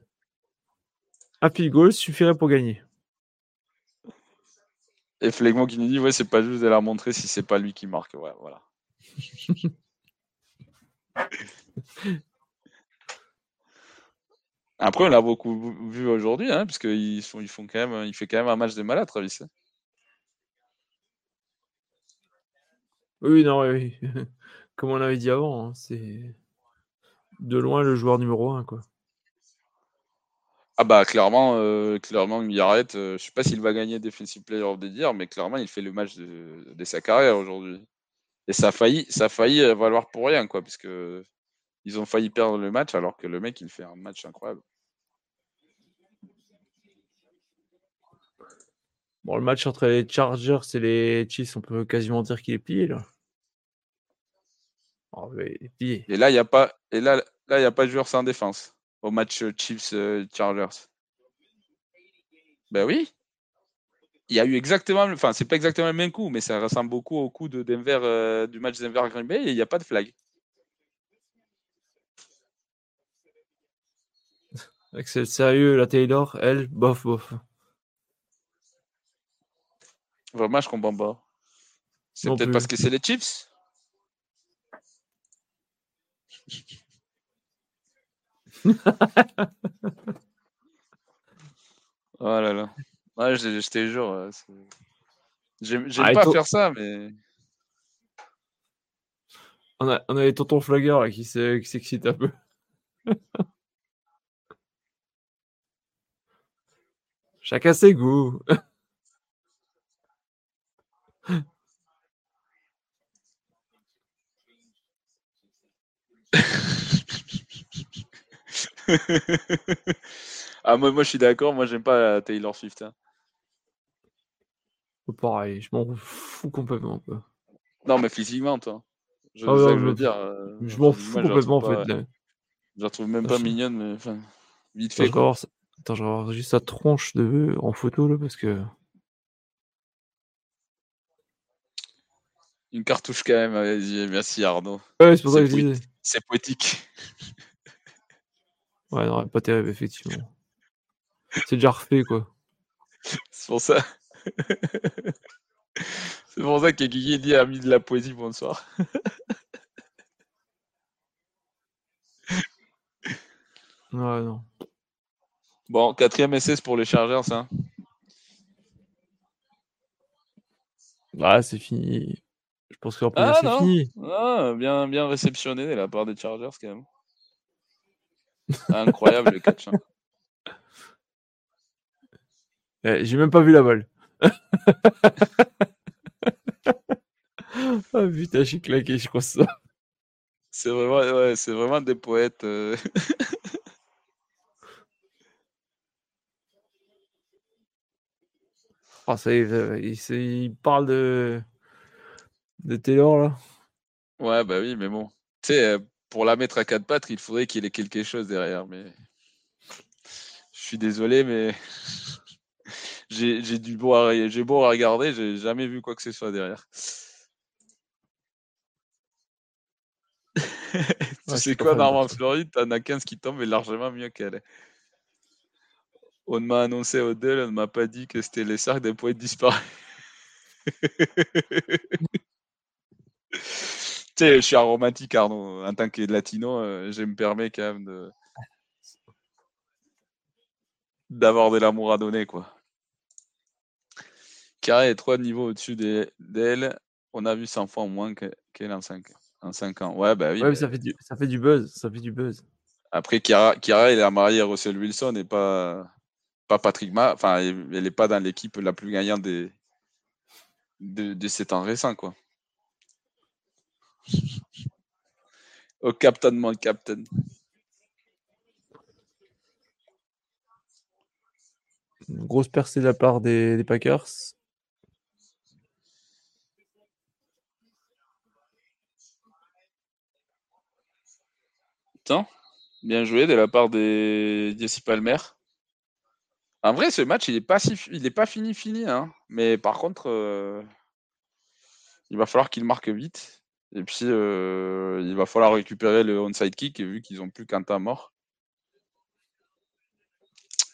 un field goal, suffirait pour gagner. Et Flegmo qui nous dit ouais, c'est pas juste de la montrer si c'est pas lui qui marque. Ouais, voilà. Après, on l'a beaucoup vu aujourd'hui, hein, parce qu'ils ils font quand même, il fait quand même un match de malade, Travis. Hein. Oui, non, oui. Comme on avait dit avant, hein, c'est de loin le joueur numéro un, quoi. Ah bah clairement, euh, clairement Miyaret, euh, je sais pas s'il va gagner Defensive Player of the Year, mais clairement il fait le match de, de sa carrière aujourd'hui. Et ça a failli, ça a failli euh, valoir pour rien, quoi, parce que ils ont failli perdre le match alors que le mec il fait un match incroyable. Bon, le match entre les Chargers et les Chiefs, on peut quasiment dire qu'il est plié là. Oh, et là, il n'y a pas, et là, il a pas de joueur sans défense au match Chiefs Chargers. Ben oui. Il y a eu exactement, enfin, c'est pas exactement le même coup, mais ça ressemble beaucoup au coup de Denver, euh, du match Denver Green Bay et il n'y a pas de flag. C'est sérieux, la Taylor, elle, bof, bof. Vraiment, je comprends pas. C'est peut-être parce que c'est les Chiefs? Oh là là. Ouais, je, je te jure. J'aime ah, pas faire ça, mais. On a, on a les tontons flaggeurs là, qui s'excitent un peu. Chacun ses goûts. ah, moi, moi, je suis d'accord. Moi, j'aime pas Taylor Swift. Hein. Pareil, je m'en fous complètement. Non, mais physiquement, toi. Je, ah veux dire. Euh, je m'en fous complètement, en fait. Je la trouve même pas mignonne, mais enfin, vite fait. Attends, je vais voir juste sa tronche de... en photo, là, parce que. Une cartouche quand même, merci Arnaud. Ouais, c'est pour ça que je disais. C'est poétique. Ouais, non, pas terrible, effectivement. C'est déjà refait, quoi. C'est pour ça. C'est pour ça que Guigui dit a mis de la poésie bonsoir. ouais, non. Bon, quatrième SS pour les Chargers, hein. Ah, c'est fini. Je pense que ah, c'est fini. Ah, bien, bien réceptionné de la part des Chargers, quand même. Incroyable le catch. Hein. Eh, j'ai même pas vu la balle. ah putain, j'ai claqué, je crois ça. C'est vraiment, ouais, c'est vraiment des poètes. Euh. Ah, ça il, il, parle de, de Taylor là. Ouais, bah oui, mais bon. Tu sais, euh, pour la mettre à quatre pattes, il faudrait qu'il ait quelque chose derrière. Mais je suis désolé, mais j'ai du beau à, j'ai beau à regarder, j'ai jamais vu quoi que ce soit derrière. tu sais quoi, Norman Floride, t'en as 15 qui tombent et largement mieux qu'elle. On m'a annoncé au on ne m'a pas dit que c'était les sacs des poètes disparus. je suis aromatique, Arnaud. En tant que latino, euh, je me permets quand même de d'avoir de l'amour à donner, quoi. Carré est trois niveaux au-dessus d'elle. On a vu 100 fois moins qu'elle en 5 en cinq ans. Ouais, bah oui. Ouais, ça, fait du, ça fait du buzz. Ça fait du buzz. Après, Chiara, Chiara elle est mariée à Russell Wilson et pas, pas Patrick Ma. Enfin, elle n'est pas dans l'équipe la plus gagnante des, de, de ces temps récents, quoi. Au captain, mon captain. Une grosse percée de la part des, Packers. Putain, bien joué de la part des Jesse Palmer. En vrai, ce match, il n'est pas, il est pas fini, fini. Hein. Mais par contre, euh, il va falloir qu'il marque vite. Et puis, euh, il va falloir récupérer le onside kick, vu qu'ils n'ont plus qu'un temps mort.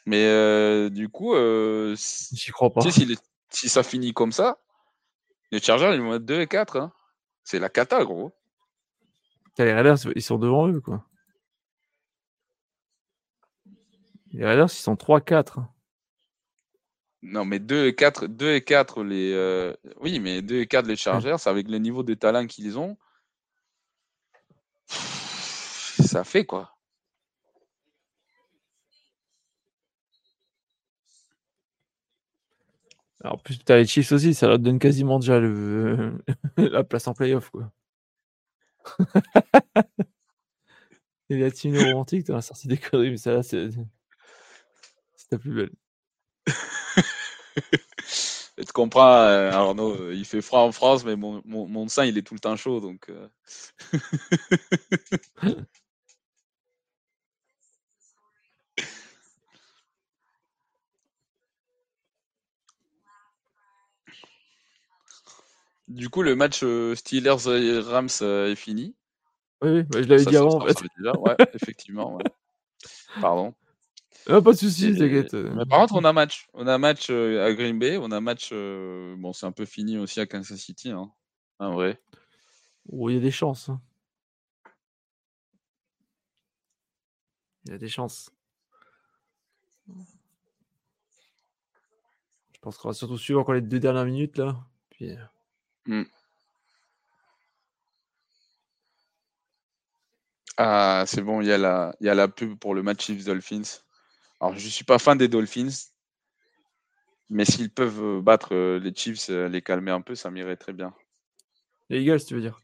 Mais euh, du coup, euh, j'y crois pas. si ça finit comme ça, les Chargers, ils vont être 2 et 4. Hein. C'est la cata, gros. les Raiders, ils sont devant eux, quoi. Les Raiders, ils sont 3-4. Non, mais 2 et 4, 2 et 4 les. Euh, oui, mais 2 et 4 les Chargers, avec le niveau de talent qu'ils ont, ça fait quoi? Alors, plus tu as les Chiefs aussi, ça leur donne quasiment déjà le... la place en playoff, quoi. Et la team romantique, t'as sorti des conneries, mais ça là, c'est. C'est ta plus belle. Et tu comprends, euh, Arnaud, euh, il fait froid en France, mais mon, mon, mon sein, il est tout le temps chaud, donc. Euh. Du coup, le match Steelers-Rams est fini. Oui, bah, je l'avais dit avant. En fait. Ouais, effectivement. Ouais. Pardon. Ah, pas de soucis, t'inquiète. Mais par contre, on a match. On a match à Green Bay. On a match. Bon, c'est un peu fini aussi à Kansas City. Hein. En vrai. Oh, il y a des chances. Hein. Il y a des chances. Je pense qu'on va surtout suivre encore les deux dernières minutes là. Puis... Euh, mmh. Ah, c'est bon, il y, a la, il y a la pub pour le match Chiefs Dolphins. Alors, je ne suis pas fan des Dolphins, mais s'ils peuvent euh, battre euh, les Chiefs, euh, les calmer un peu, ça m'irait très bien. Les Eagles, tu veux dire?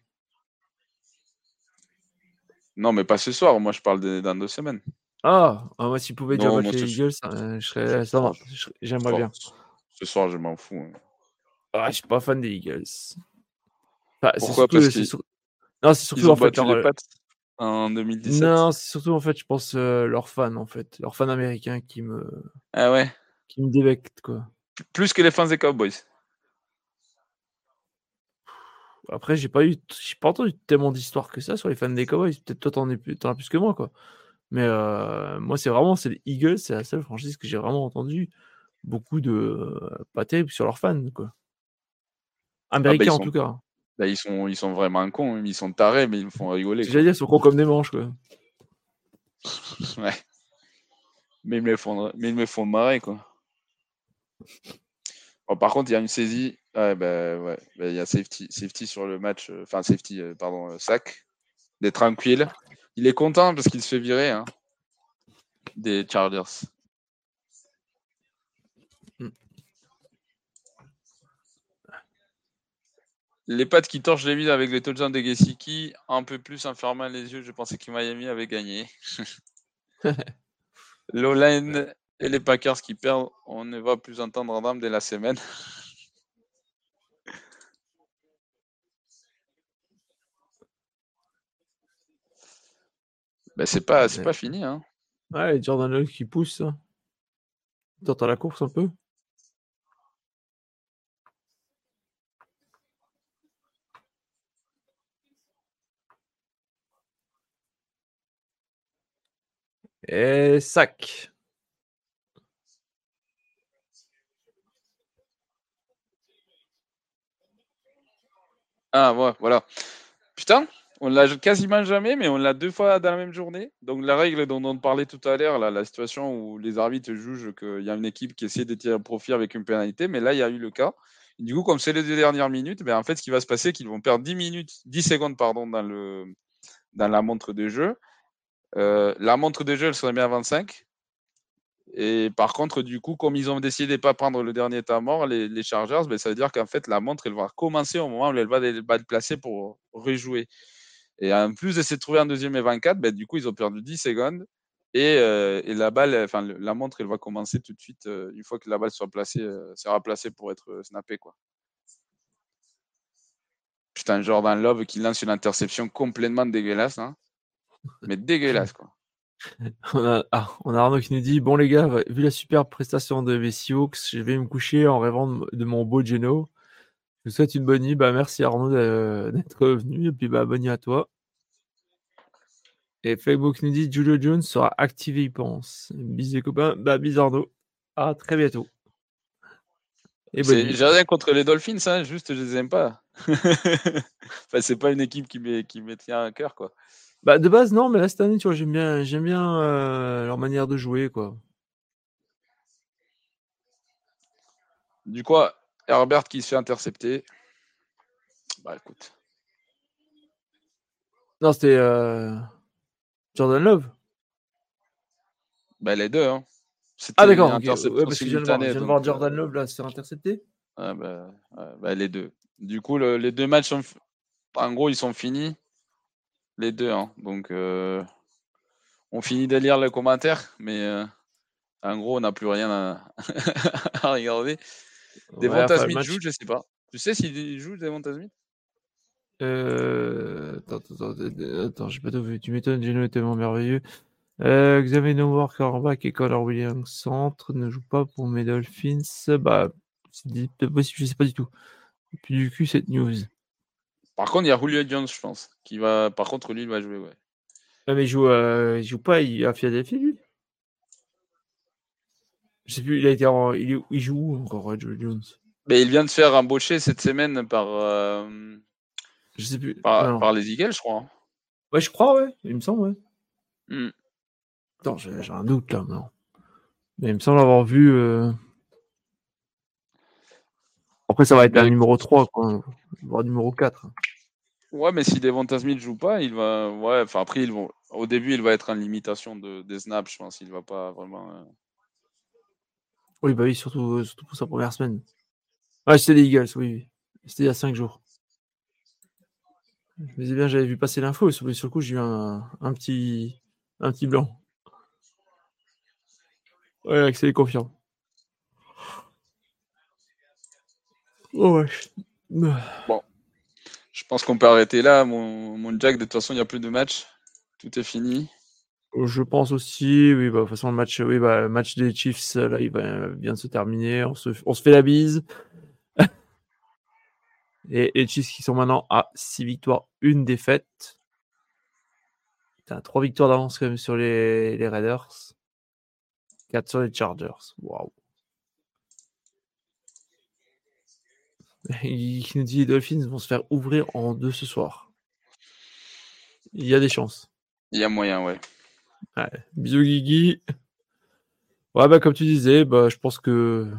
Non, mais pas ce soir. Moi, je parle dans deux semaines. Ah, ah moi, s'ils pouvaient dire battre les Eagles, je serais, ça j'aimerais bien. Ce soir, je m'en fous. Hein. Ah, je suis pas fan des Eagles. Pourquoi? Parce que... Non, c'est surtout en fait en 2017 Non, c'est surtout en fait, je pense euh, leurs fans en fait, leurs fans américains qui me Ah ouais. qui me dévectent quoi. Plus que les fans des Cowboys. Après, j'ai pas eu, j'ai pas entendu tellement d'histoires que ça sur les fans des Cowboys. Peut-être toi t'en, es plus, as plus que moi quoi. Mais euh, moi, c'est vraiment c'est les Eagles, c'est la seule franchise que j'ai vraiment entendu beaucoup de euh, pas terrible sur leurs fans quoi. Ah, bah, américains en tout cas. Bah, ils, sont, ils sont vraiment cons, ils sont tarés, mais ils me font rigoler. J'allais dire, ils sont cons comme des manches, quoi. ouais. Mais ils me font, mais ils me font marrer, quoi. par contre, il y a une saisie. Ouais, bah, ouais. Bah, il y a safety, safety sur le match. Euh, enfin, safety, euh, pardon, euh, sac. Des tranquilles. Il est content parce qu'il se fait virer hein, des Chargers. Les pattes qui torchent les vides avec les touchdowns de Gesicki, un peu plus en fermant les yeux, je pensais que Miami avait gagné. L'O-line et les Packers qui perdent, on ne va plus entendre dame dès la semaine. Ben c'est pas, pas fini. Hein. Ouais, Jordan qui pousse. T'entends la course un peu Et sac. Ah, ouais, voilà. Putain, on l'a quasiment jamais, mais on l'a deux fois dans la même journée. Donc la règle dont on parlait tout à l'heure, la situation où les arbitres jugent qu'il y a une équipe qui essaie de tirer profit avec une pénalité, mais là, il y a eu le cas. du coup, comme c'est les deux dernières minutes, ben, en fait, ce qui va se passer, c'est qu'ils vont perdre 10 minutes, 10 secondes pardon, dans, le, dans la montre de jeu. Euh, la montre de jeu, elle serait bien à 25. Et par contre, du coup, comme ils ont décidé de pas prendre le dernier temps mort, les, Chargers, ben, ça veut dire qu'en fait, la montre, elle va commencer au moment où elle va, être placée pour rejouer. Et en plus de se trouver en deuxième et 24, ben, du coup, ils ont perdu 10 secondes. Et, euh, et la balle, enfin, la montre, elle va commencer tout de suite euh, une fois que la balle sera placée pour être snappée. Quoi. Putain, Jordan Love qui lance une interception complètement dégueulasse. Hein. Mais dégueulasse, quoi. On a, ah, on a Arnaud qui nous dit Bon, les gars, vu la superbe prestation de Messi je vais me coucher en rêvant de, mon beau Geno. Je vous souhaite une bonne nuit. Bah, merci Arnaud d'être venu. Et puis, bah, bonne nuit à toi. Et Facebook nous dit Julio Jones sera activé, il pense. Bisous, les copains. Bah, bisous Arnaud. À très bientôt. J'ai rien contre les Dolphins, hein, juste je les aime pas. enfin, c'est pas une équipe qui me, qui me tient à cœur, quoi. Bah, de base, non, mais là, cette année, tu vois, j'aime bien, j'aime bien euh, leur manière de jouer, quoi. Du coup, Herbert qui se fait intercepter. Bah écoute. Non, c'était euh, Jordan Love. Bah les deux, hein. Ah d'accord, une ok. interception Ouais, parce que je viens de voir, Jordan euh, Love là se faire intercepter. ah, bah, ouais, bah, les deux. Du coup, le- les deux matchs sont. En gros, ils sont finis. Les deux, hein. Donc, euh, on finit de lire le commentaire, mais euh, en gros, on n'a plus rien à, à regarder. Ouais, Devonta enfin, le Smith match- joue, je sais pas. Tu sais s'il joue Devonta Smith? Euh... Attends, attends, attends, attends, j'ai pas tout vu. Tu m'étonnes, Geno est tellement merveilleux. Euh, Xavier Noir, cornerback et Connor Williams, centre, ne joue pas pour mes Dolphins. Bah, c'est possible, je sais pas du tout. Et puis du coup, cette news. Par contre, il y a Julio Jones, je pense. Qui va... Par contre, lui, il va jouer, ouais. Ah, mais il joue, euh, il joue pas à Philadelphie, lui? Je sais plus, il a été en... il, joue où encore, Red Jones? Mais il vient de se faire embaucher cette semaine par, euh, Je sais plus. par, les Eagles, je crois. hein. Ouais, je crois, ouais. Il me semble, ouais. Hmm. Attends, j'ai un doute là, non. Mais il me semble avoir vu. euh, Après, ça va être un numéro 3, quoi. Voire numéro 4. Ouais, mais si Devonta Smith joue pas, il va. Ouais, enfin après, ils vont... au début, il va être en limitation de... des snaps, je pense. Il va pas vraiment. euh, Oui, bah oui, surtout, euh, surtout pour sa première semaine. Ouais, c'était les Eagles, oui. C'était il y a 5 jours. Je me disais bien, j'avais vu passer l'info, et sur sur le coup, j'ai eu un, un petit, un petit blanc. Ouais, Axel est confiant. Oh, ouais. Je pense qu'on peut arrêter là, mon, mon Jack. De toute façon, il n'y a plus de match. Tout est fini. Je pense aussi, oui, bah, de toute façon, le match, oui, bah, le match des Chiefs, là, il va, vient de se terminer. On se, on se fait la bise. Et les Chiefs qui sont maintenant à 6 victoires, une défaite. T'as 3 victoires d'avance quand même sur les, les Raiders. 4 sur les Chargers. Waouh. Il nous dit les Dolphins vont se faire ouvrir en deux ce soir. Il y a des chances. Il y a moyen, ouais. Ouais. Bisous Guigui. Ouais, bah comme tu disais, bah, je pense que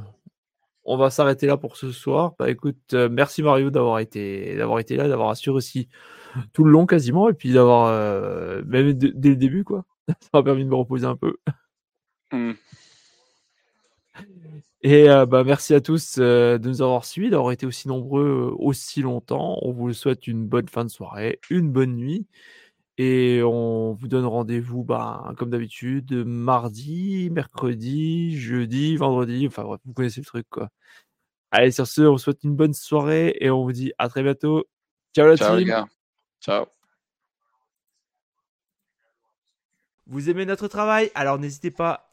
on va s'arrêter là pour ce soir. Bah écoute, euh, merci Mario d'avoir été, d'avoir été là, d'avoir assuré aussi tout le long quasiment, et puis d'avoir euh, même dès le début quoi. Ça m'a permis de me reposer un peu. Hmm. Et euh, bah merci à tous euh, de nous avoir suivis, d'avoir été aussi nombreux euh, aussi longtemps. On vous souhaite une bonne fin de soirée, une bonne nuit. Et on vous donne rendez-vous, bah, comme d'habitude, mardi, mercredi, jeudi, vendredi. Enfin bref, vous connaissez le truc, quoi. Allez, sur ce, on vous souhaite une bonne soirée et on vous dit à très bientôt. Ciao la Ciao, les team. gars. Ciao. Vous aimez notre travail? Alors n'hésitez pas